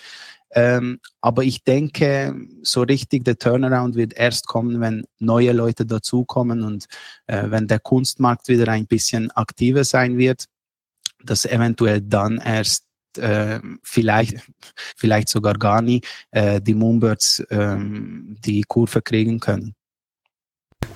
Ähm, aber ich denke, so richtig der Turnaround wird erst kommen, wenn neue Leute dazukommen und äh, wenn der Kunstmarkt wieder ein bisschen aktiver sein wird, dass eventuell dann erst äh, vielleicht, vielleicht sogar gar nie äh, die Moonbirds äh, die Kurve kriegen können.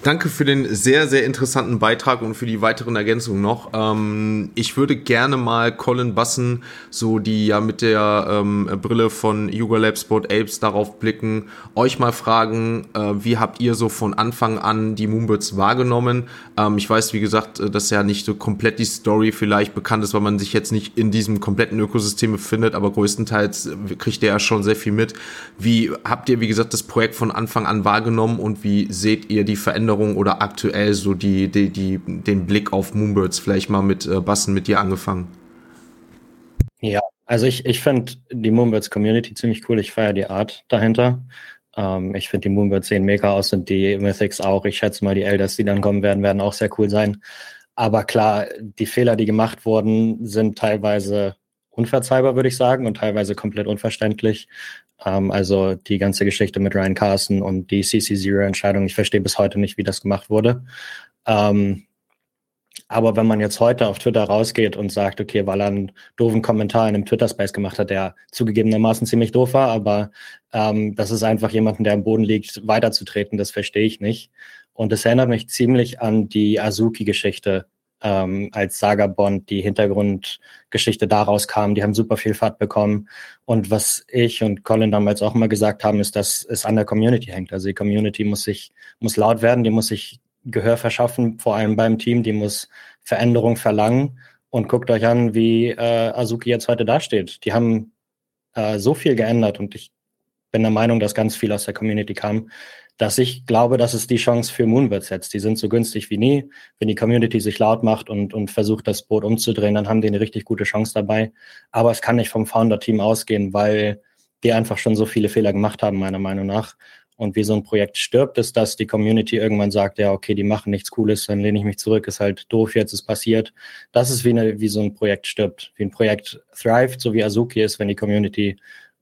Danke für den sehr, sehr interessanten Beitrag und für die weiteren Ergänzungen noch. Ähm, ich würde gerne mal Colin Bassen, so die ja mit der ähm, Brille von Yuga Lab Sport Apes darauf blicken, euch mal fragen, äh, wie habt ihr so von Anfang an die Moonbirds wahrgenommen? Ähm, ich weiß, wie gesagt, äh, dass ja nicht so komplett die Story vielleicht bekannt ist, weil man sich jetzt nicht in diesem kompletten Ökosystem befindet, aber größtenteils äh, kriegt ihr ja schon sehr viel mit. Wie habt ihr, wie gesagt, das Projekt von Anfang an wahrgenommen und wie seht ihr die Veränderung Veränderungen oder aktuell so die, die, die, den Blick auf Moonbirds? Vielleicht mal mit äh, Bassen, mit dir angefangen. Ja, also ich, ich finde die Moonbirds Community ziemlich cool. Ich feiere die Art dahinter. Ähm, ich finde die Moonbirds sehen mega aus und die Mythics auch. Ich schätze mal, die Elders, die dann kommen werden, werden auch sehr cool sein. Aber klar, die Fehler, die gemacht wurden, sind teilweise unverzeihbar, würde ich sagen, und teilweise komplett unverständlich. Ähm, also die ganze Geschichte mit Ryan Carson und die CC0-Entscheidung, ich verstehe bis heute nicht, wie das gemacht wurde. Ähm, aber wenn man jetzt heute auf Twitter rausgeht und sagt, okay, weil er einen doofen Kommentar in einem Twitter-Space gemacht hat, der zugegebenermaßen ziemlich doof war, aber ähm, das ist einfach jemanden, der am Boden liegt, weiterzutreten, das verstehe ich nicht. Und es erinnert mich ziemlich an die Azuki-Geschichte, ähm, als Saga Bond die Hintergrundgeschichte daraus kam. Die haben super viel Fahrt bekommen. Und was ich und Colin damals auch immer gesagt haben, ist, dass es an der Community hängt. Also die Community muss sich, muss laut werden, die muss sich Gehör verschaffen, vor allem beim Team, die muss Veränderung verlangen. Und guckt euch an, wie äh, Azuki jetzt heute dasteht. Die haben äh, so viel geändert und ich bin der Meinung, dass ganz viel aus der Community kam, dass ich glaube, dass es die Chance für Moonbird setzt. Die sind so günstig wie nie. Wenn die Community sich laut macht und, und versucht, das Boot umzudrehen, dann haben die eine richtig gute Chance dabei. Aber es kann nicht vom Founder-Team ausgehen, weil die einfach schon so viele Fehler gemacht haben, meiner Meinung nach. Und wie so ein Projekt stirbt, ist, dass die Community irgendwann sagt, ja, okay, die machen nichts Cooles, dann lehne ich mich zurück, ist halt doof, jetzt ist passiert. Das ist wie, eine, wie so ein Projekt stirbt, wie ein Projekt thrived, so wie Azuki ist, wenn die Community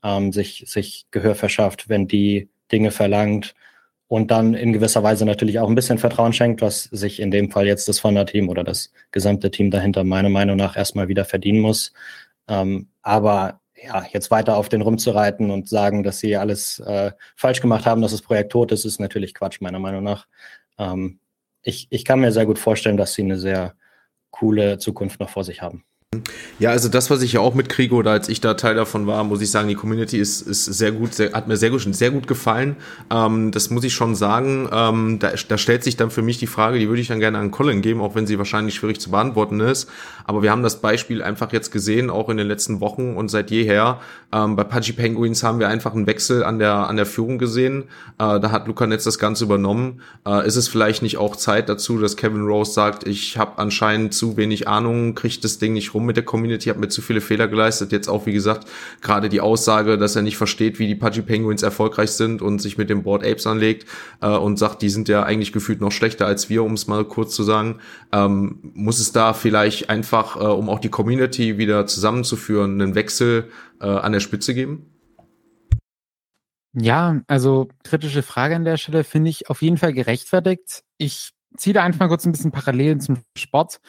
ähm, sich, sich Gehör verschafft, wenn die Dinge verlangt und dann in gewisser Weise natürlich auch ein bisschen Vertrauen schenkt, was sich in dem Fall jetzt das Founder-Team oder das gesamte Team dahinter meiner Meinung nach erstmal wieder verdienen muss. Ähm, aber ja, jetzt weiter auf den rumzureiten und sagen, dass sie alles äh, falsch gemacht haben, dass das Projekt tot ist, ist natürlich Quatsch, meiner Meinung nach. Ähm, ich, ich kann mir sehr gut vorstellen, dass sie eine sehr coole Zukunft noch vor sich haben. Ja, also das, was ich ja auch mitkriege oder als ich da Teil davon war, muss ich sagen, die Community ist, ist sehr gut, sehr, hat mir sehr gut, sehr gut gefallen. Ähm, das muss ich schon sagen. Ähm, da, da stellt sich dann für mich die Frage, die würde ich dann gerne an Colin geben, auch wenn sie wahrscheinlich schwierig zu beantworten ist. Aber wir haben das Beispiel einfach jetzt gesehen, auch in den letzten Wochen und seit jeher. Ähm, bei Pudgy Penguins haben wir einfach einen Wechsel an der, an der Führung gesehen. Äh, da hat Luca Netz das Ganze übernommen. Äh, ist es vielleicht nicht auch Zeit dazu, dass Kevin Rose sagt, ich habe anscheinend zu wenig Ahnung, kriege das Ding nicht rum mit der Community, habe mir zu viele Fehler geleistet. Jetzt auch, wie gesagt, gerade die Aussage, dass er nicht versteht, wie die Pudgy Penguins erfolgreich sind und sich mit dem Board Apes anlegt äh, und sagt, die sind ja eigentlich gefühlt noch schlechter als wir, um es mal kurz zu sagen. Ähm, muss es da vielleicht einfach, äh, um auch die Community wieder zusammenzuführen, einen Wechsel äh, an der Spitze geben? Ja, also kritische Frage an der Stelle finde ich auf jeden Fall gerechtfertigt. Ich ziehe da einfach mal kurz ein bisschen Parallelen zum Sport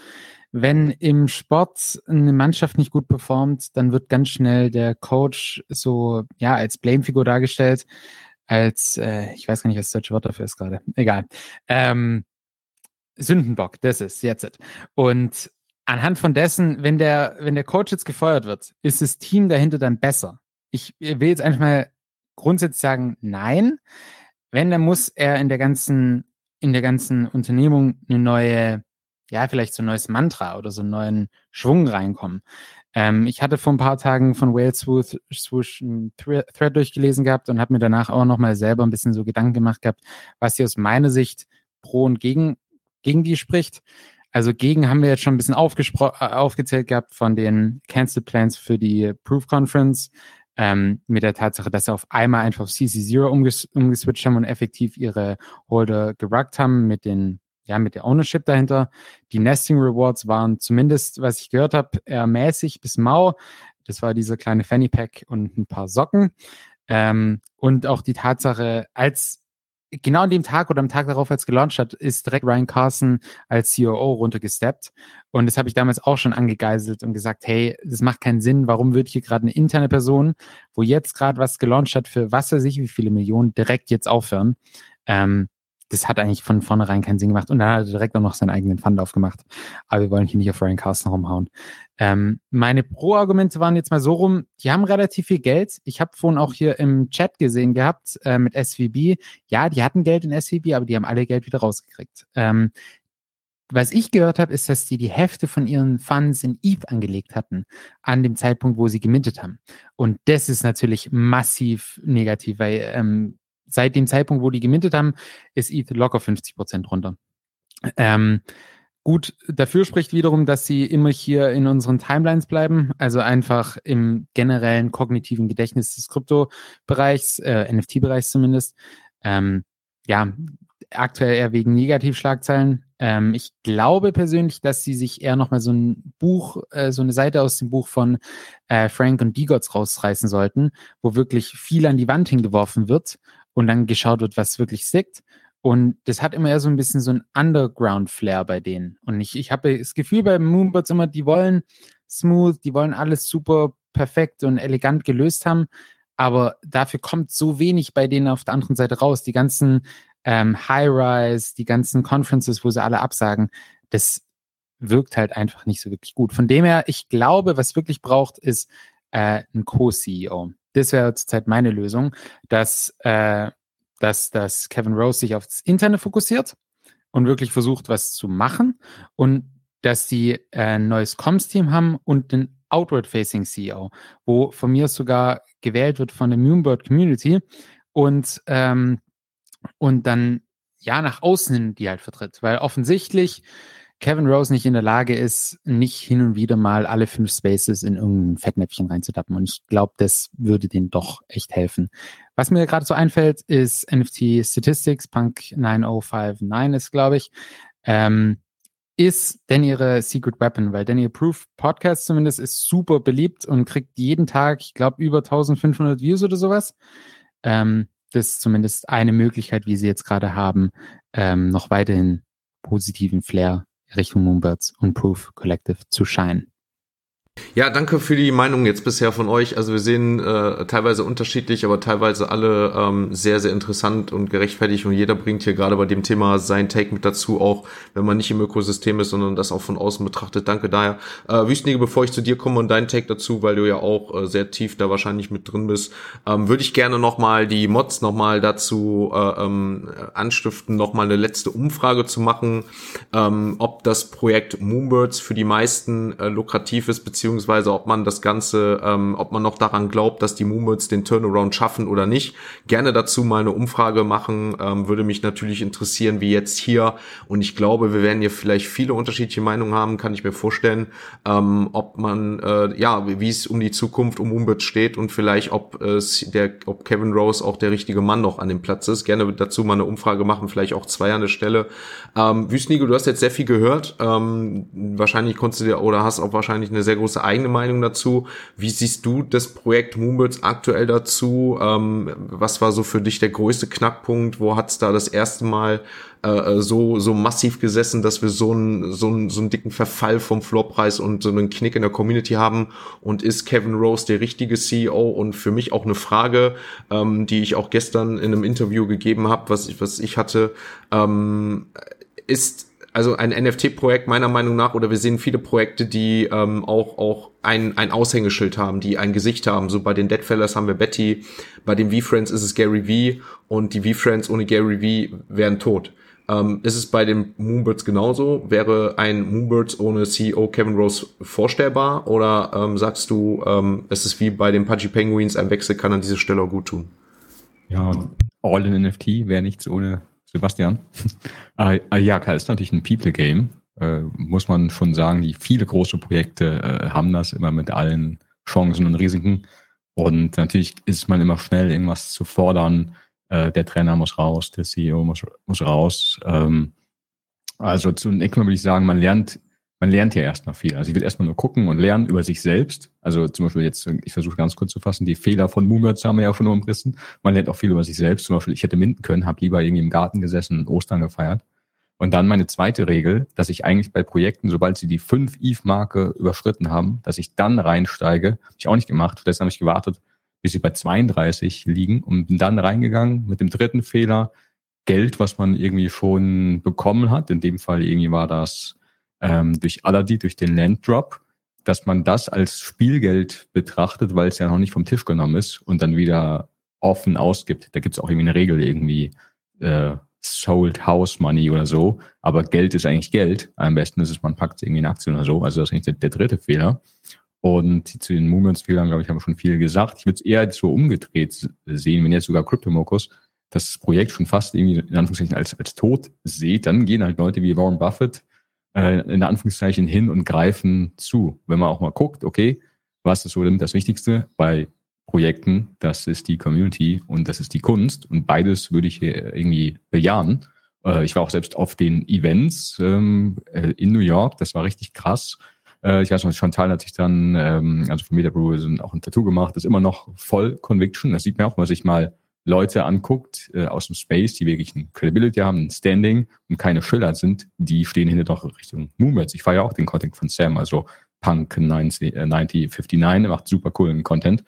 wenn im Sport eine Mannschaft nicht gut performt, dann wird ganz schnell der Coach so, ja, als Blamefigur dargestellt, als, äh, ich weiß gar nicht, was das deutsche Wort dafür ist gerade, egal. Ähm, Sündenbock, das ist jetzt. Und anhand von dessen, wenn der, wenn der Coach jetzt gefeuert wird, ist das Team dahinter dann besser? Ich will jetzt einfach mal grundsätzlich sagen, nein. Wenn, dann muss er in der ganzen, in der ganzen Unternehmung eine neue ja, vielleicht so ein neues Mantra oder so einen neuen Schwung reinkommen. Ähm, ich hatte vor ein paar Tagen von Whale Swoosh, Swoosh einen Thread durchgelesen gehabt und habe mir danach auch nochmal selber ein bisschen so Gedanken gemacht gehabt, was hier aus meiner Sicht pro und gegen, gegen die spricht. Also gegen haben wir jetzt schon ein bisschen äh, aufgezählt gehabt von den Cancel Plans für die Proof Conference, ähm, mit der Tatsache, dass sie auf einmal einfach auf CC0 umges umgeswitcht haben und effektiv ihre Holder geruckt haben mit den ja, mit der Ownership dahinter. Die Nesting Rewards waren zumindest, was ich gehört habe, eher mäßig bis mau. Das war dieser kleine Fanny Pack und ein paar Socken. Ähm, und auch die Tatsache, als genau an dem Tag oder am Tag darauf, als gelauncht hat, ist direkt Ryan Carson als COO runtergesteppt. Und das habe ich damals auch schon angegeiselt und gesagt, hey, das macht keinen Sinn. Warum wird hier gerade eine interne Person, wo jetzt gerade was gelauncht hat, für was weiß ich, wie viele Millionen, direkt jetzt aufhören? Ähm, das hat eigentlich von vornherein keinen Sinn gemacht. Und dann hat er direkt auch noch seinen eigenen Fund aufgemacht. Aber wir wollen hier nicht auf Ryan Carson rumhauen. Ähm, meine Pro-Argumente waren jetzt mal so rum, die haben relativ viel Geld. Ich habe vorhin auch hier im Chat gesehen gehabt äh, mit SVB. Ja, die hatten Geld in SVB, aber die haben alle Geld wieder rausgekriegt. Ähm, was ich gehört habe, ist, dass die die Hälfte von ihren Funds in ETH angelegt hatten, an dem Zeitpunkt, wo sie gemintet haben. Und das ist natürlich massiv negativ, weil ähm, seit dem Zeitpunkt, wo die gemintet haben, ist ETH locker 50 Prozent runter. Ähm, gut, dafür spricht wiederum, dass sie immer hier in unseren Timelines bleiben, also einfach im generellen kognitiven Gedächtnis des Krypto-Bereichs, äh, NFT-Bereichs zumindest. Ähm, ja, aktuell eher wegen Negativschlagzeilen. Ähm, ich glaube persönlich, dass sie sich eher nochmal so ein Buch, äh, so eine Seite aus dem Buch von äh, Frank und Digots rausreißen sollten, wo wirklich viel an die Wand hingeworfen wird und dann geschaut wird, was wirklich stickt. Und das hat immer eher so ein bisschen so ein Underground-Flair bei denen. Und ich, ich habe das Gefühl bei Moonbirds immer, die wollen smooth, die wollen alles super perfekt und elegant gelöst haben. Aber dafür kommt so wenig bei denen auf der anderen Seite raus. Die ganzen ähm, High-Rise, die ganzen Conferences, wo sie alle absagen, das wirkt halt einfach nicht so wirklich gut. Von dem her, ich glaube, was wirklich braucht, ist äh, ein Co-CEO. Das wäre zurzeit meine Lösung, dass, äh, dass, dass Kevin Rose sich aufs Interne fokussiert und wirklich versucht, was zu machen und dass die äh, ein neues Comms-Team haben und einen Outward-Facing CEO, wo von mir sogar gewählt wird von der Moonbird Community und ähm, und dann ja nach außen hin die halt vertritt. Weil offensichtlich Kevin Rose nicht in der Lage ist, nicht hin und wieder mal alle fünf Spaces in irgendein Fettnäpfchen reinzudappen. Und ich glaube, das würde denen doch echt helfen. Was mir gerade so einfällt, ist NFT Statistics, Punk 9059 ist, glaube ich. Ähm, ist denn ihre Secret Weapon, weil Daniel Proof Podcast zumindest ist super beliebt und kriegt jeden Tag, ich glaube, über 1500 Views oder sowas. Ähm, das ist zumindest eine Möglichkeit, wie sie jetzt gerade haben, ähm, noch weiterhin positiven Flair Richtung Moonbirds und Proof Collective zu scheinen. Ja, danke für die Meinung jetzt bisher von euch. Also wir sehen äh, teilweise unterschiedlich, aber teilweise alle ähm, sehr, sehr interessant und gerechtfertigt. Und jeder bringt hier gerade bei dem Thema sein Take mit dazu, auch wenn man nicht im Ökosystem ist, sondern das auch von außen betrachtet. Danke daher. Äh, Wüstenige, bevor ich zu dir komme und dein Take dazu, weil du ja auch äh, sehr tief da wahrscheinlich mit drin bist, ähm, würde ich gerne nochmal die Mods nochmal dazu äh, ähm, anstiften, nochmal eine letzte Umfrage zu machen, ähm, ob das Projekt Moonbirds für die meisten äh, lukrativ ist, beziehungsweise beziehungsweise ob man das Ganze, ähm, ob man noch daran glaubt, dass die Moomits den Turnaround schaffen oder nicht. Gerne dazu mal eine Umfrage machen, ähm, würde mich natürlich interessieren, wie jetzt hier. Und ich glaube, wir werden hier vielleicht viele unterschiedliche Meinungen haben, kann ich mir vorstellen, ähm, ob man, äh, ja, wie es um die Zukunft um Moomits steht und vielleicht, ob es der, ob Kevin Rose auch der richtige Mann noch an dem Platz ist. Gerne dazu mal eine Umfrage machen, vielleicht auch zwei an der Stelle. Ähm, Wüstnigo, du hast jetzt sehr viel gehört. Ähm, wahrscheinlich konntest du dir oder hast auch wahrscheinlich eine sehr große große eigene Meinung dazu. Wie siehst du das Projekt Moonbirds aktuell dazu? Ähm, was war so für dich der größte Knackpunkt? Wo hat es da das erste Mal äh, so, so massiv gesessen, dass wir so einen, so, so dicken Verfall vom Floorpreis und so einen Knick in der Community haben? Und ist Kevin Rose der richtige CEO? Und für mich auch eine Frage, ähm, die ich auch gestern in einem Interview gegeben habe, was ich, was ich hatte, ähm, ist also ein NFT-Projekt meiner Meinung nach, oder wir sehen viele Projekte, die ähm, auch, auch ein, ein Aushängeschild haben, die ein Gesicht haben. So bei den Deadfellers haben wir Betty, bei den V-Friends ist es Gary V und die V-Friends ohne Gary V wären tot. Ähm, ist es bei den Moonbirds genauso? Wäre ein Moonbirds ohne CEO Kevin Rose vorstellbar? Oder ähm, sagst du, ähm, es ist wie bei den Pudgy Penguins, ein Wechsel kann an dieser Stelle auch gut tun? Ja, All in NFT wäre nichts ohne Sebastian. Ayaka ist natürlich ein People-Game, äh, muss man schon sagen. Die viele große Projekte äh, haben das immer mit allen Chancen und Risiken. Und natürlich ist man immer schnell, irgendwas zu fordern. Äh, der Trainer muss raus, der CEO muss, raus. Ähm, also zunächst mal würde ich sagen, man lernt man lernt ja erstmal viel. Also ich will erstmal nur gucken und lernen über sich selbst. Also zum Beispiel jetzt, ich versuche ganz kurz zu fassen, die Fehler von Moomers haben wir ja schon umrissen. Man lernt auch viel über sich selbst. Zum Beispiel, ich hätte minden können, habe lieber irgendwie im Garten gesessen und Ostern gefeiert. Und dann meine zweite Regel, dass ich eigentlich bei Projekten, sobald sie die 5 ETH-Marke überschritten haben, dass ich dann reinsteige. Habe ich auch nicht gemacht. Deshalb habe ich gewartet, bis sie bei 32 liegen und bin dann reingegangen mit dem dritten Fehler. Geld, was man irgendwie schon bekommen hat. In dem Fall irgendwie war das ähm, durch Aladdin, durch den Landdrop, dass man das als Spielgeld betrachtet, weil es ja noch nicht vom Tisch genommen ist und dann wieder offen ausgibt. Da gibt es auch irgendwie eine Regel, irgendwie äh, Sold House Money oder so. Aber Geld ist eigentlich Geld. Am besten ist es, man packt es irgendwie in Aktien oder so. Also das ist eigentlich der, der dritte Fehler. Und zu den Movements-Fehlern, glaube ich, haben wir schon viel gesagt. Ich würde es eher so umgedreht sehen, wenn jetzt sogar Cryptomokus das Projekt schon fast irgendwie in Anführungszeichen als, als tot seht, dann gehen halt Leute wie Warren Buffett äh, in Anführungszeichen hin und greifen zu. Wenn man auch mal guckt, okay, was ist so denn das Wichtigste bei Projekten? Das ist die Community und das ist die Kunst. Und beides würde ich irgendwie bejahen. Äh, ich war auch selbst auf den Events ähm, äh, in New York. Das war richtig krass. Äh, ich weiß noch, Chantal hat sich dann, ähm, also von Metabrew auch ein Tattoo gemacht. Das ist immer noch voll Conviction. Das sieht man auch, wenn man sich mal Leute anguckt äh, aus dem Space, die wirklich ein Credibility haben, ein Standing und keine Schiller sind, die stehen hinter doch Richtung Movements. Ich feiere auch den Content von Sam, also Punk 90, äh, 9059 macht super coolen Content.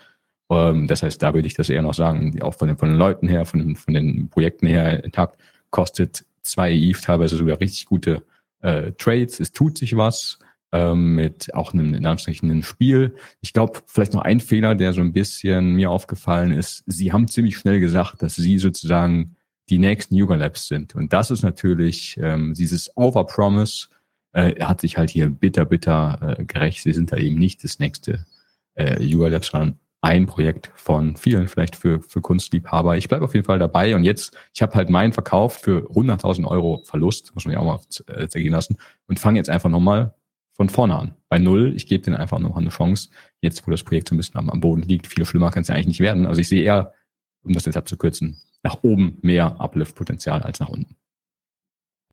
Ähm, das heißt, da würde ich das eher noch sagen, auch von den, von den Leuten her, von, von den Projekten her intakt, kostet zwei ETH teilweise sogar richtig gute äh, Trades. Es tut sich was ähm, mit auch einem, in Anführungszeichen, einem Spiel. Ich glaube, vielleicht noch ein Fehler, der so ein bisschen mir aufgefallen ist. Sie haben ziemlich schnell gesagt, dass sie sozusagen die nächsten Yuga Labs sind. Und das ist natürlich ähm, dieses Overpromise äh, hat sich halt hier bitter, bitter äh, gerecht. Sie sind da eben nicht das nächste äh, Yuga Labs, sondern ein Projekt von vielen, vielleicht für, für Kunstliebhaber. Ich bleibe auf jeden Fall dabei und jetzt, ich habe halt meinen Verkauf für 100.000 Euro Verlust, muss man ja auch mal äh, zergehen lassen, und fange jetzt einfach nochmal von vorne an. Bei null, ich gebe denen einfach noch eine Chance. Jetzt, wo das Projekt so ein bisschen am, am Boden liegt, viel schlimmer kann es ja eigentlich nicht werden. Also ich sehe eher, um das jetzt abzukürzen, nach oben mehr Uplift-Potenzial als nach unten.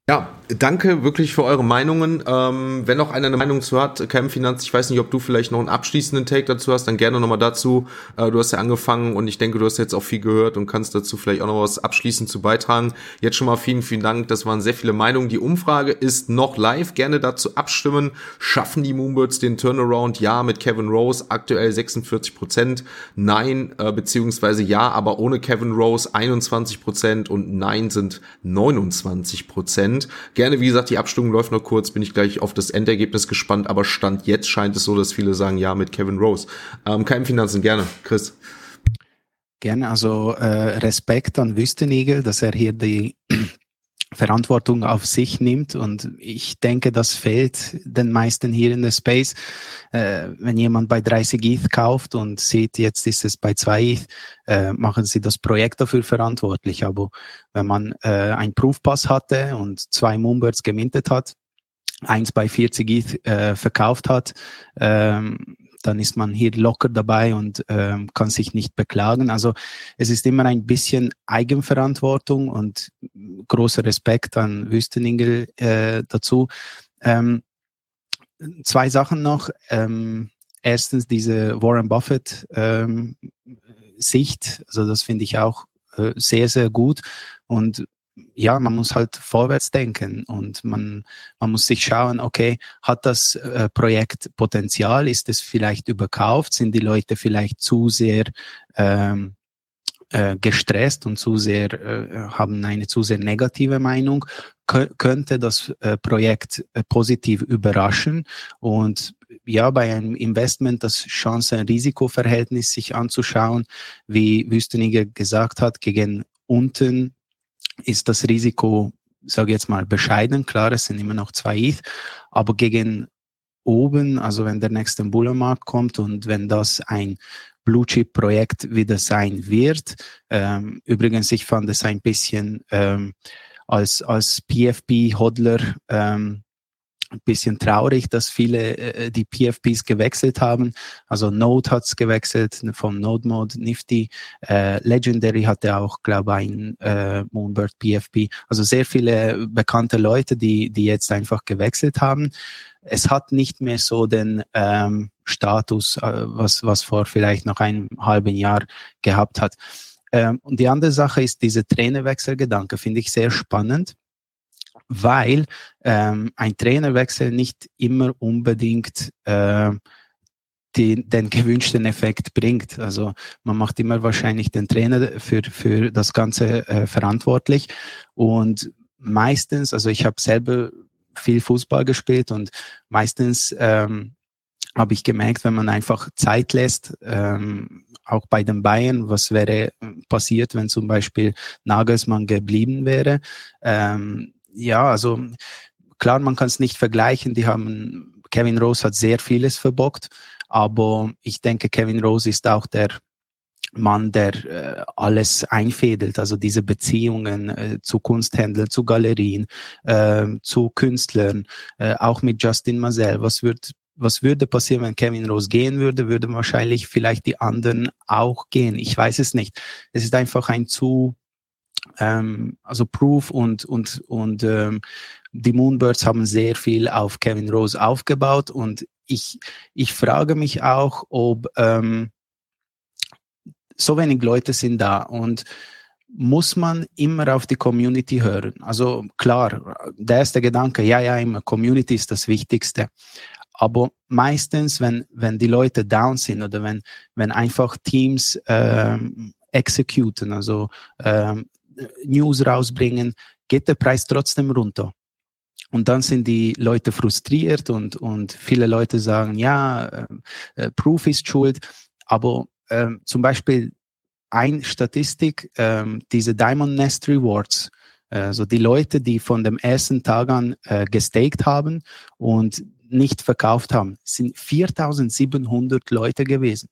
Ja, danke wirklich für eure Meinungen. Ähm, wenn noch einer eine Meinung zu hat, Cam Finanz, ich weiß nicht, ob du vielleicht noch einen abschließenden Take dazu hast, dann gerne nochmal dazu. Äh, du hast ja angefangen und ich denke, du hast jetzt auch viel gehört und kannst dazu vielleicht auch noch was abschließend zu beitragen. Jetzt schon mal vielen, vielen Dank. Das waren sehr viele Meinungen. Die Umfrage ist noch live. Gerne dazu abstimmen. Schaffen die Moonbirds den Turnaround? Ja, mit Kevin Rose aktuell 46 Prozent. Nein, äh, beziehungsweise ja, aber ohne Kevin Rose 21 Prozent und Nein sind 29 Prozent. Prozent. Gerne, wie gesagt, die Abstimmung läuft noch kurz, bin ich gleich auf das Endergebnis gespannt, aber Stand jetzt scheint es so, dass viele sagen ja mit Kevin Rose. Ähm, kein Finanzen, gerne. Chris. Gerne, also äh, Respekt an Wüstenigel, dass er hier die Verantwortung auf sich nimmt. Und ich denke, das fehlt den meisten hier in der Space. Äh, wenn jemand bei 30 ETH kauft und sieht, jetzt ist es bei 2 ETH, äh, machen sie das Projekt dafür verantwortlich. Aber wenn man äh, einen Proof-Pass hatte und zwei Moonbirds gemintet hat, eins bei 40 ETH äh, verkauft hat, ähm, dann ist man hier locker dabei und ähm, kann sich nicht beklagen. Also es ist immer ein bisschen Eigenverantwortung und großer Respekt an Wüsteningel äh, dazu. Ähm, zwei Sachen noch. Ähm, erstens diese Warren Buffett ähm, Sicht, also das finde ich auch äh, sehr, sehr gut. Und ja, man muss halt vorwärts denken und man, man muss sich schauen, okay, hat das äh, Projekt Potenzial? Ist es vielleicht überkauft? Sind die Leute vielleicht zu sehr ähm, äh, gestresst und zu sehr, äh, haben eine zu sehr negative Meinung? Kö könnte das äh, Projekt äh, positiv überraschen? Und ja, bei einem Investment das Chancen-Risiko-Verhältnis sich anzuschauen, wie Wüsteniger gesagt hat, gegen unten ist das Risiko, sage ich jetzt mal, bescheiden. Klar, es sind immer noch zwei ETH, aber gegen oben, also wenn der nächste Bullenmarkt kommt und wenn das ein Blue Chip Projekt wieder sein wird. Ähm, übrigens, ich fand es ein bisschen ähm, als, als PFP-Hodler ähm, ein bisschen traurig, dass viele äh, die PFPs gewechselt haben. Also Node hat's gewechselt vom Node Mode Nifty. Äh, Legendary hatte auch, glaube ich, ein äh, Moonbird PFP. Also sehr viele bekannte Leute, die, die jetzt einfach gewechselt haben. Es hat nicht mehr so den ähm, Status, äh, was, was vor vielleicht noch einem halben Jahr gehabt hat. Ähm, und die andere Sache ist diese Trainerwechselgedanke, finde ich sehr spannend weil ähm, ein Trainerwechsel nicht immer unbedingt äh, den, den gewünschten Effekt bringt. Also man macht immer wahrscheinlich den Trainer für, für das Ganze äh, verantwortlich. Und meistens, also ich habe selber viel Fußball gespielt und meistens ähm, habe ich gemerkt, wenn man einfach Zeit lässt, ähm, auch bei den Bayern, was wäre passiert, wenn zum Beispiel Nagelsmann geblieben wäre. Ähm, ja, also klar, man kann es nicht vergleichen. Die haben, Kevin Rose hat sehr vieles verbockt, aber ich denke, Kevin Rose ist auch der Mann, der äh, alles einfädelt, also diese Beziehungen äh, zu Kunsthändlern, zu Galerien, äh, zu Künstlern, äh, auch mit Justin Mazel. Was wird was würde passieren, wenn Kevin Rose gehen würde? Würden wahrscheinlich vielleicht die anderen auch gehen. Ich weiß es nicht. Es ist einfach ein zu ähm, also Proof und und und ähm, die Moonbirds haben sehr viel auf Kevin Rose aufgebaut und ich ich frage mich auch, ob ähm, so wenig Leute sind da und muss man immer auf die Community hören. Also klar, der erste Gedanke, ja, ja, immer Community ist das Wichtigste. Aber meistens, wenn, wenn die Leute down sind oder wenn, wenn einfach Teams ähm, executen, also ähm, News rausbringen, geht der Preis trotzdem runter. Und dann sind die Leute frustriert und, und viele Leute sagen, ja, äh, äh Proof ist schuld. Aber ähm, zum Beispiel ein Statistik, ähm, diese Diamond Nest Rewards, also die Leute, die von dem ersten Tag an äh, gestaked haben und nicht verkauft haben, sind 4700 Leute gewesen.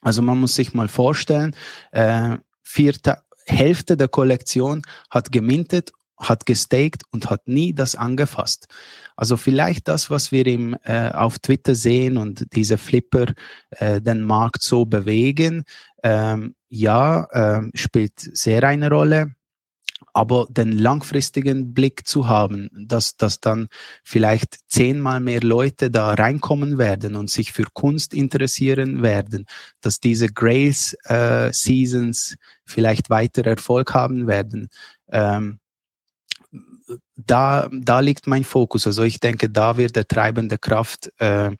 Also man muss sich mal vorstellen, äh, vier, Hälfte der Kollektion hat gemintet, hat gestaked und hat nie das angefasst. Also vielleicht das, was wir im, äh, auf Twitter sehen und diese Flipper äh, den Markt so bewegen, ähm, ja, äh, spielt sehr eine Rolle aber den langfristigen Blick zu haben, dass, dass dann vielleicht zehnmal mehr Leute da reinkommen werden und sich für Kunst interessieren werden, dass diese Grace äh, Seasons vielleicht weiter Erfolg haben werden. Ähm, da, da liegt mein Fokus. Also ich denke, da wird der treibende Kraft äh,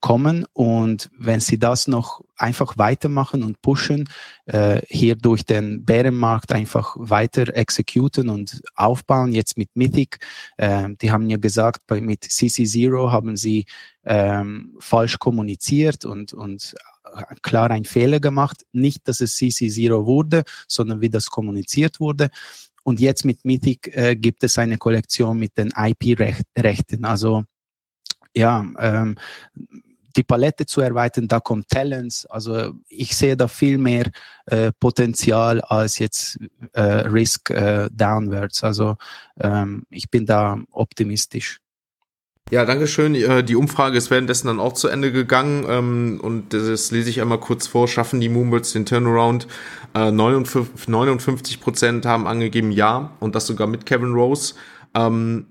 kommen. Und wenn sie das noch einfach weitermachen und pushen, äh, hier durch den Bärenmarkt einfach weiter exekuten und aufbauen, jetzt mit Mythic, äh, die haben ja gesagt, bei, mit CC Zero haben sie ähm, falsch kommuniziert und, und klar ein Fehler gemacht. Nicht, dass es CC Zero wurde, sondern wie das kommuniziert wurde. Und jetzt mit Mythic äh, gibt es eine Kollektion mit den IP-Rechten. Also ja, ähm, die Palette zu erweitern, da kommt Talents. Also ich sehe da viel mehr äh, Potenzial als jetzt äh, Risk äh, downwards. Also ähm, ich bin da optimistisch. Ja, danke schön. Äh, die Umfrage ist währenddessen dann auch zu Ende gegangen ähm, und das lese ich einmal kurz vor. Schaffen die Moonbirds den Turnaround? 59 Prozent haben angegeben Ja und das sogar mit Kevin Rose. Ähm,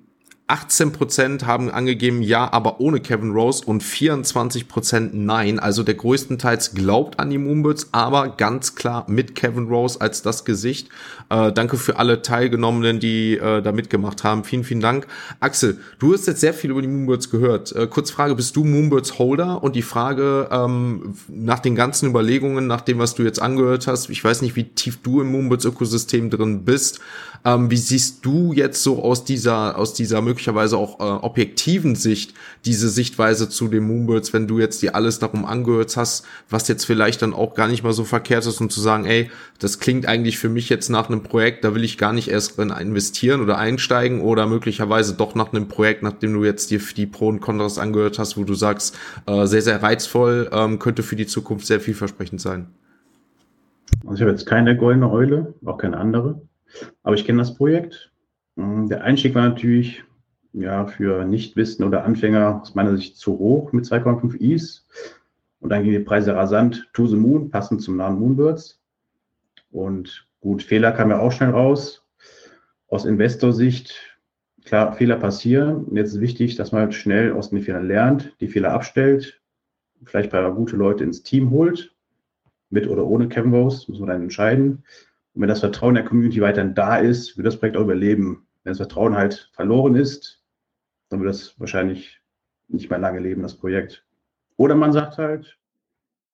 18% haben angegeben ja, aber ohne Kevin Rose und 24% nein. Also der größtenteils glaubt an die Moonbirds, aber ganz klar mit Kevin Rose als das Gesicht. Äh, danke für alle Teilgenommenen, die äh, da mitgemacht haben. Vielen, vielen Dank. Axel, du hast jetzt sehr viel über die Moonbirds gehört. Äh, kurz Frage, bist du Moonbirds Holder? Und die Frage ähm, nach den ganzen Überlegungen, nach dem, was du jetzt angehört hast, ich weiß nicht, wie tief du im Moonbirds Ökosystem drin bist. Ähm, wie siehst du jetzt so aus dieser, aus dieser möglicherweise auch äh, objektiven Sicht diese Sichtweise zu den Moonbirds, wenn du jetzt dir alles darum angehört hast, was jetzt vielleicht dann auch gar nicht mal so verkehrt ist, um zu sagen, ey, das klingt eigentlich für mich jetzt nach einem Projekt, da will ich gar nicht erst drin investieren oder einsteigen oder möglicherweise doch nach einem Projekt, nachdem du jetzt dir die Pro und Kontras angehört hast, wo du sagst, äh, sehr, sehr reizvoll, ähm, könnte für die Zukunft sehr vielversprechend sein. Also ich habe jetzt keine goldene Eule, auch keine andere. Aber ich kenne das Projekt. Mm, der Einstieg war natürlich ja, für Nichtwissen oder Anfänger aus meiner Sicht zu hoch mit 2,5 Is. Und dann gingen die Preise rasant to the moon, passend zum Namen Moonbirds. Und gut, Fehler kamen ja auch schnell raus. Aus Investorsicht, klar, Fehler passieren. Und jetzt ist wichtig, dass man halt schnell aus den Fehlern lernt, die Fehler abstellt, vielleicht bei gute Leute ins Team holt, mit oder ohne Rose, muss man dann entscheiden. Und wenn das Vertrauen der Community weiterhin da ist, wird das Projekt auch überleben. Wenn das Vertrauen halt verloren ist, dann wird das wahrscheinlich nicht mehr lange leben, das Projekt. Oder man sagt halt,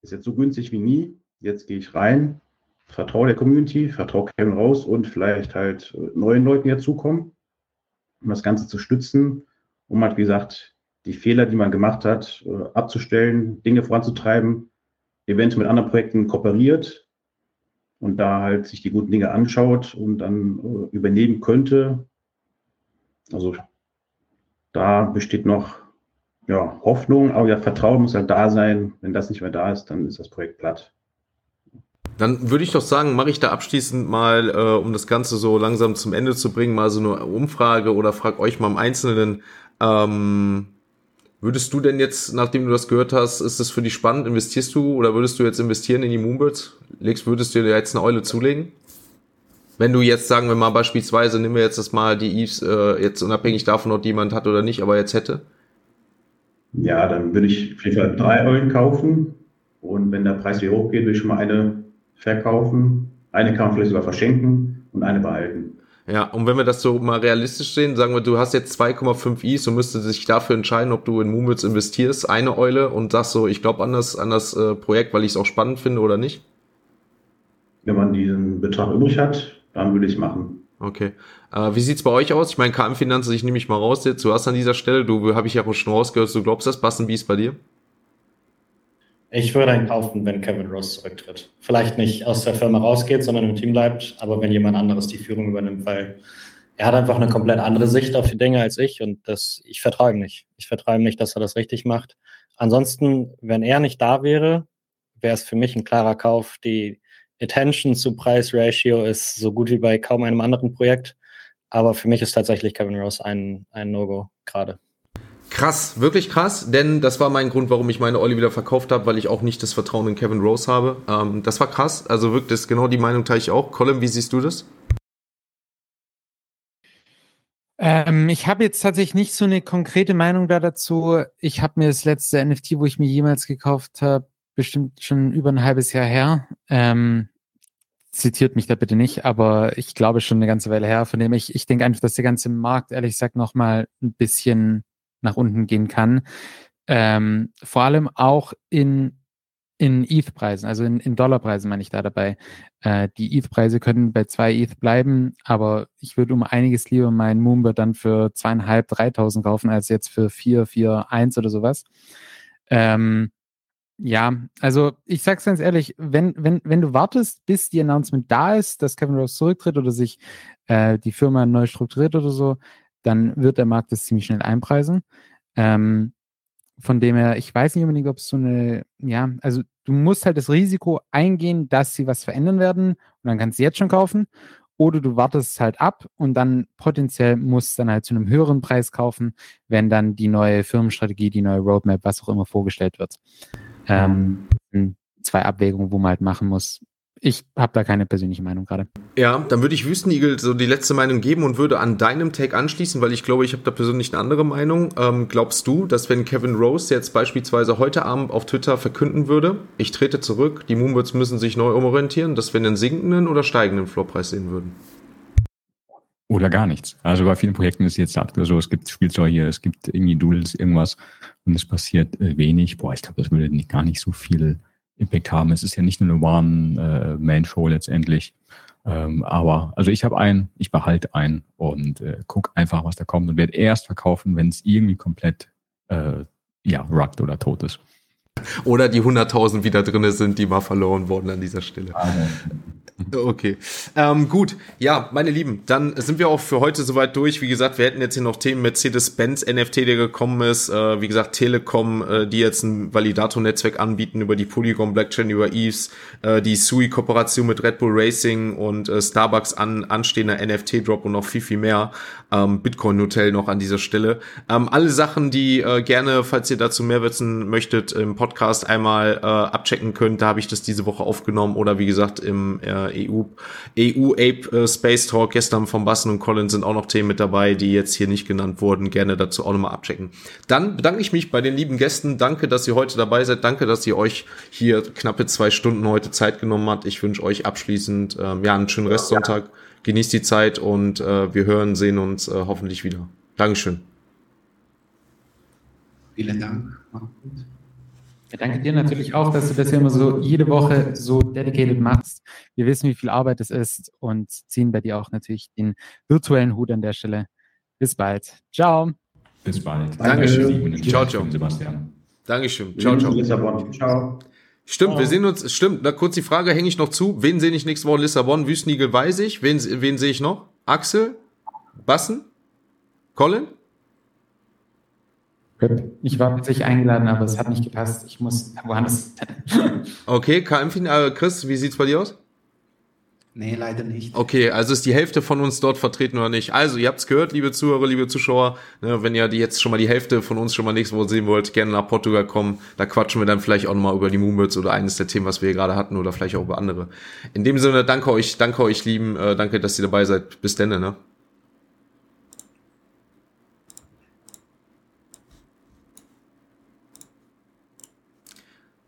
ist jetzt so günstig wie nie, jetzt gehe ich rein, vertraue der Community, vertraue Kevin raus und vielleicht halt äh, neuen Leuten, die dazukommen, um das Ganze zu stützen, um halt, wie gesagt, die Fehler, die man gemacht hat, äh, abzustellen, Dinge voranzutreiben, eventuell mit anderen Projekten kooperiert, und da halt sich die guten Dinge anschaut und dann äh, übernehmen könnte. Also da besteht noch ja, Hoffnung, aber ja, Vertrauen muss halt da sein. Wenn das nicht mehr da ist, dann ist das Projekt platt. Dann würde ich doch sagen, mache ich da abschließend mal, äh, um das Ganze so langsam zum Ende zu bringen, mal so eine Umfrage oder frag euch mal im Einzelnen, ähm, würdest du denn jetzt, nachdem du das gehört hast, ist das für dich spannend? Investierst du oder würdest du jetzt investieren in die Moonbirds? Legst, würdest du dir jetzt eine Eule zulegen? Wenn du jetzt, sagen wir mal beispielsweise, nehmen wir jetzt das mal die Eves, äh, jetzt unabhängig davon, ob jemand hat oder nicht, aber jetzt hätte? Ja, dann würde ich auf jeden Fall drei Eulen kaufen. Und wenn der Preis wieder hochgeht, würde ich schon mal eine verkaufen. Eine kann man vielleicht sogar verschenken und eine behalten. Ja, und wenn wir das so mal realistisch sehen, sagen wir, du hast jetzt 2,5 Is und müsstest sich dafür entscheiden, ob du in Moonbits investierst, eine Eule und sagst so, ich glaube an das, an das äh, Projekt, weil ich es auch spannend finde oder nicht? Wenn man diesen Betrag übrig hat, dann würde ich es machen. Okay. Äh, wie sieht's bei euch aus? Ich meine, KM Finanzen, ich nehme mich mal raus jetzt. Du hast an dieser Stelle, du habe ich ja auch schon rausgehört, du glaubst das, Bassen, wie ist bei dir? Ich würde ihn kaufen, wenn Kevin Rose zurücktritt. Vielleicht nicht aus der Firma rausgeht, sondern im Team bleibt, aber wenn jemand anderes die Führung übernimmt, weil er hat einfach eine komplett andere Sicht auf die Dinge als ich und das, ich vertraue ihm nicht. Ich vertraue ihm nicht, dass er das richtig macht. Ansonsten, wenn er nicht da wäre, wäre es für mich ein klarer Kauf. Die Attention zu Preis-Ratio ist so gut wie bei kaum einem anderen Projekt. Aber für mich ist tatsächlich Kevin Rose ein, ein No-Go gerade. Krass, wirklich krass, denn das war mein Grund, warum ich meine Olli wieder verkauft habe, weil ich auch nicht das Vertrauen in Kevin Rose habe. Ähm, das war krass, also wirklich, das genau die Meinung teile ich auch. Colin, wie siehst du das? Ähm, ich habe jetzt tatsächlich nicht so eine konkrete Meinung da dazu. Ich habe mir das letzte NFT, wo ich mir jemals gekauft habe, bestimmt schon über ein halbes Jahr her. Ähm, zitiert mich da bitte nicht, aber ich glaube schon eine ganze Weile her. Von dem ich, ich denke einfach, dass der ganze Markt, ehrlich gesagt, nochmal ein bisschen nach unten gehen kann. Ähm, vor allem auch in, in ETH-Preisen, also in, in Dollarpreisen meine ich da dabei. Äh, die ETH-Preise können bei zwei ETH bleiben, aber ich würde um einiges lieber meinen Moonbird dann für zweieinhalb, dreitausend kaufen, als jetzt für vier, vier, eins oder sowas. Ähm, ja, also ich sag's ganz ehrlich, wenn, wenn, wenn du wartest, bis die Announcement da ist, dass Kevin Rose zurücktritt oder sich äh, die Firma neu strukturiert oder so, dann wird der Markt das ziemlich schnell einpreisen. Ähm, von dem her, ich weiß nicht unbedingt, ob es so eine, ja, also du musst halt das Risiko eingehen, dass sie was verändern werden und dann kannst du jetzt schon kaufen. Oder du wartest halt ab und dann potenziell musst dann halt zu einem höheren Preis kaufen, wenn dann die neue Firmenstrategie, die neue Roadmap, was auch immer vorgestellt wird. Ähm, zwei Abwägungen, wo man halt machen muss, ich habe da keine persönliche Meinung gerade. Ja, dann würde ich Wüstenigel so die letzte Meinung geben und würde an deinem Take anschließen, weil ich glaube, ich habe da persönlich eine andere Meinung. Ähm, glaubst du, dass wenn Kevin Rose jetzt beispielsweise heute Abend auf Twitter verkünden würde, ich trete zurück, die Moonbirds müssen sich neu umorientieren, dass wir einen sinkenden oder steigenden Floorpreis sehen würden? Oder gar nichts. Also bei vielen Projekten ist jetzt so, es gibt Spielzeuge, es gibt irgendwie Doodles, irgendwas und es passiert äh, wenig. Boah, ich glaube, das würde nicht, gar nicht so viel Impact haben. Es ist ja nicht nur eine One-Man-Show letztendlich. Ähm, aber also ich habe einen, ich behalte einen und äh, guck einfach, was da kommt und werde erst verkaufen, wenn es irgendwie komplett äh, ja, rugged oder tot ist. Oder die 100.000 wieder drinne sind, die mal verloren wurden an dieser Stelle. Also, Okay. Ähm, gut, ja, meine Lieben, dann sind wir auch für heute soweit durch. Wie gesagt, wir hätten jetzt hier noch Themen Mercedes-Benz NFT, der gekommen ist. Äh, wie gesagt, Telekom, äh, die jetzt ein Validator-Netzwerk anbieten über die Polygon Blockchain, über Eves, äh, die Sui-Kooperation mit Red Bull Racing und äh, Starbucks an anstehender NFT-Drop und noch viel, viel mehr. Ähm, Bitcoin-Hotel noch an dieser Stelle. Ähm, alle Sachen, die äh, gerne, falls ihr dazu mehr wissen möchtet, im Podcast einmal äh, abchecken könnt. Da habe ich das diese Woche aufgenommen oder wie gesagt im äh, EU, EU Ape äh, Space Talk gestern von Bassen und Colin sind auch noch Themen mit dabei, die jetzt hier nicht genannt wurden. Gerne dazu auch nochmal abchecken. Dann bedanke ich mich bei den lieben Gästen. Danke, dass ihr heute dabei seid. Danke, dass ihr euch hier knappe zwei Stunden heute Zeit genommen habt. Ich wünsche euch abschließend ähm, ja einen schönen Restsonntag. Genießt die Zeit und äh, wir hören, sehen uns äh, hoffentlich wieder. Dankeschön. Vielen Dank. Ja, danke dir natürlich auch, dass du das hier immer so jede Woche so dedicated machst. Wir wissen, wie viel Arbeit es ist und ziehen bei dir auch natürlich den virtuellen Hut an der Stelle. Bis bald. Ciao. Bis bald. Dankeschön. Ciao, ciao. Sebastian. Dankeschön. Ciao, ciao. Lissabon. Ciao. Stimmt, wir sehen uns, stimmt, na kurz die Frage hänge ich noch zu. Wen sehe ich nächste Woche in Lissabon? Wüstenigel weiß ich. Wen, wen sehe ich noch? Axel? Bassen? Colin? Ich war tatsächlich eingeladen, aber es hat nicht gepasst. Ich muss woanders. okay, KM, äh, Chris, wie sieht's bei dir aus? Nee, leider nicht. Okay, also ist die Hälfte von uns dort vertreten oder nicht? Also, ihr habt's gehört, liebe Zuhörer, liebe Zuschauer, ne, wenn ihr die jetzt schon mal die Hälfte von uns schon mal nächste Woche sehen wollt, gerne nach Portugal kommen. Da quatschen wir dann vielleicht auch nochmal über die Moonbirds oder eines der Themen, was wir hier gerade hatten oder vielleicht auch über andere. In dem Sinne, danke euch, danke euch, lieben, äh, danke, dass ihr dabei seid. Bis dann, ne?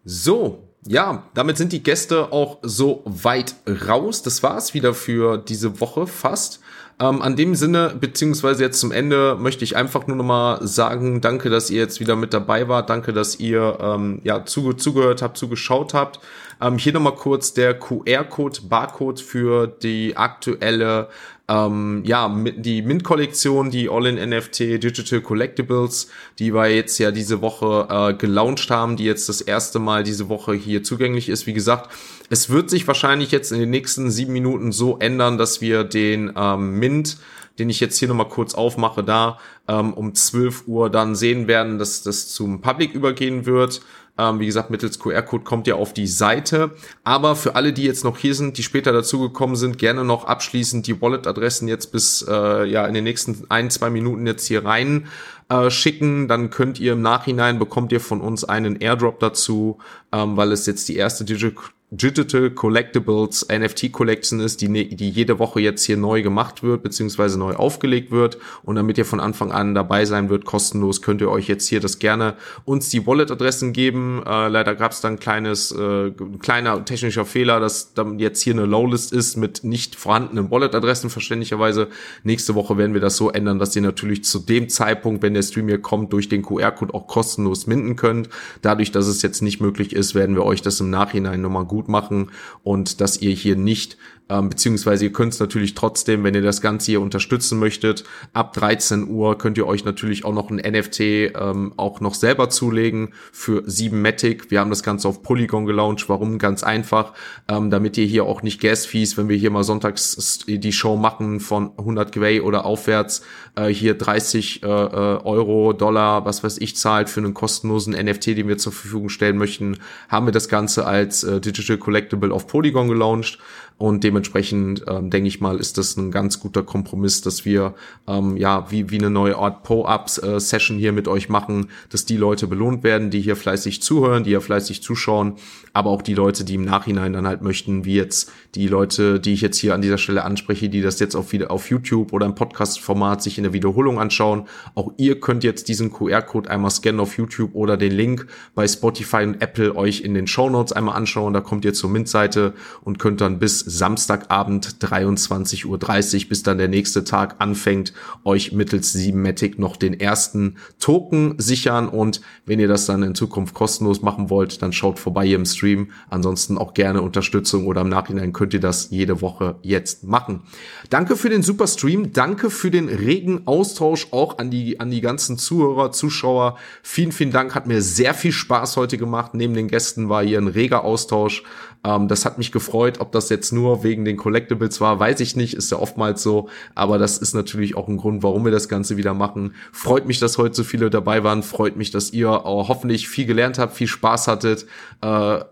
So, ja, damit sind die Gäste auch so weit raus. Das war's wieder für diese Woche fast. Ähm, an dem Sinne, beziehungsweise jetzt zum Ende, möchte ich einfach nur nochmal sagen, danke, dass ihr jetzt wieder mit dabei wart. Danke, dass ihr ähm, ja zuge zugehört habt, zugeschaut habt. Ähm, hier nochmal kurz der QR-Code, Barcode für die aktuelle ähm, ja, die Mint-Kollektion, die All-in-NFT Digital Collectibles, die wir jetzt ja diese Woche äh, gelauncht haben, die jetzt das erste Mal diese Woche hier zugänglich ist. Wie gesagt, es wird sich wahrscheinlich jetzt in den nächsten sieben Minuten so ändern, dass wir den ähm, Mint den ich jetzt hier nochmal kurz aufmache, da ähm, um 12 Uhr dann sehen werden, dass das zum Public übergehen wird. Ähm, wie gesagt, mittels QR-Code kommt ihr auf die Seite. Aber für alle, die jetzt noch hier sind, die später dazugekommen sind, gerne noch abschließend die Wallet-Adressen jetzt bis äh, ja in den nächsten ein, zwei Minuten jetzt hier rein äh, schicken. Dann könnt ihr im Nachhinein bekommt ihr von uns einen Airdrop dazu, ähm, weil es jetzt die erste Digital Digital Collectibles NFT Collection ist, die, ne, die jede Woche jetzt hier neu gemacht wird, beziehungsweise neu aufgelegt wird. Und damit ihr von Anfang an dabei sein wird, kostenlos, könnt ihr euch jetzt hier das gerne uns die Wallet-Adressen geben. Äh, leider gab es dann ein kleines, äh, kleiner technischer Fehler, dass dann jetzt hier eine Lowlist ist mit nicht vorhandenen Wallet-Adressen, verständlicherweise. Nächste Woche werden wir das so ändern, dass ihr natürlich zu dem Zeitpunkt, wenn der Stream hier kommt, durch den QR-Code auch kostenlos minden könnt. Dadurch, dass es jetzt nicht möglich ist, werden wir euch das im Nachhinein nochmal gut gut machen und dass ihr hier nicht ähm, beziehungsweise ihr könnt es natürlich trotzdem, wenn ihr das Ganze hier unterstützen möchtet, ab 13 Uhr könnt ihr euch natürlich auch noch ein NFT ähm, auch noch selber zulegen für 7 Matic. Wir haben das Ganze auf Polygon gelauncht. Warum? Ganz einfach, ähm, damit ihr hier auch nicht Gas-Fees, wenn wir hier mal sonntags die Show machen von 100 Gwei oder aufwärts, äh, hier 30 äh, äh, Euro, Dollar, was weiß ich, zahlt für einen kostenlosen NFT, den wir zur Verfügung stellen möchten, haben wir das Ganze als äh, Digital Collectible auf Polygon gelauncht. Und dementsprechend ähm, denke ich mal, ist das ein ganz guter Kompromiss, dass wir ähm, ja wie, wie eine neue Art Po-Ups-Session äh, hier mit euch machen, dass die Leute belohnt werden, die hier fleißig zuhören, die hier fleißig zuschauen, aber auch die Leute, die im Nachhinein dann halt möchten, wie jetzt die Leute, die ich jetzt hier an dieser Stelle anspreche, die das jetzt auf, auf YouTube oder im Podcast-Format sich in der Wiederholung anschauen. Auch ihr könnt jetzt diesen QR-Code einmal scannen auf YouTube oder den Link bei Spotify und Apple euch in den Show Notes einmal anschauen. Da kommt ihr zur Mint-Seite und könnt dann bis Samstagabend 23.30 Uhr, bis dann der nächste Tag anfängt, euch mittels 7matic noch den ersten Token sichern. Und wenn ihr das dann in Zukunft kostenlos machen wollt, dann schaut vorbei hier im Stream Stream. Ansonsten auch gerne Unterstützung oder im Nachhinein könnt ihr das jede Woche jetzt machen. Danke für den super Stream. Danke für den regen Austausch auch an die, an die ganzen Zuhörer, Zuschauer. Vielen, vielen Dank. Hat mir sehr viel Spaß heute gemacht. Neben den Gästen war hier ein reger Austausch. Ähm, das hat mich gefreut. Ob das jetzt nur wegen den Collectibles war, weiß ich nicht. Ist ja oftmals so. Aber das ist natürlich auch ein Grund, warum wir das Ganze wieder machen. Freut mich, dass heute so viele dabei waren. Freut mich, dass ihr auch hoffentlich viel gelernt habt, viel Spaß hattet. Äh,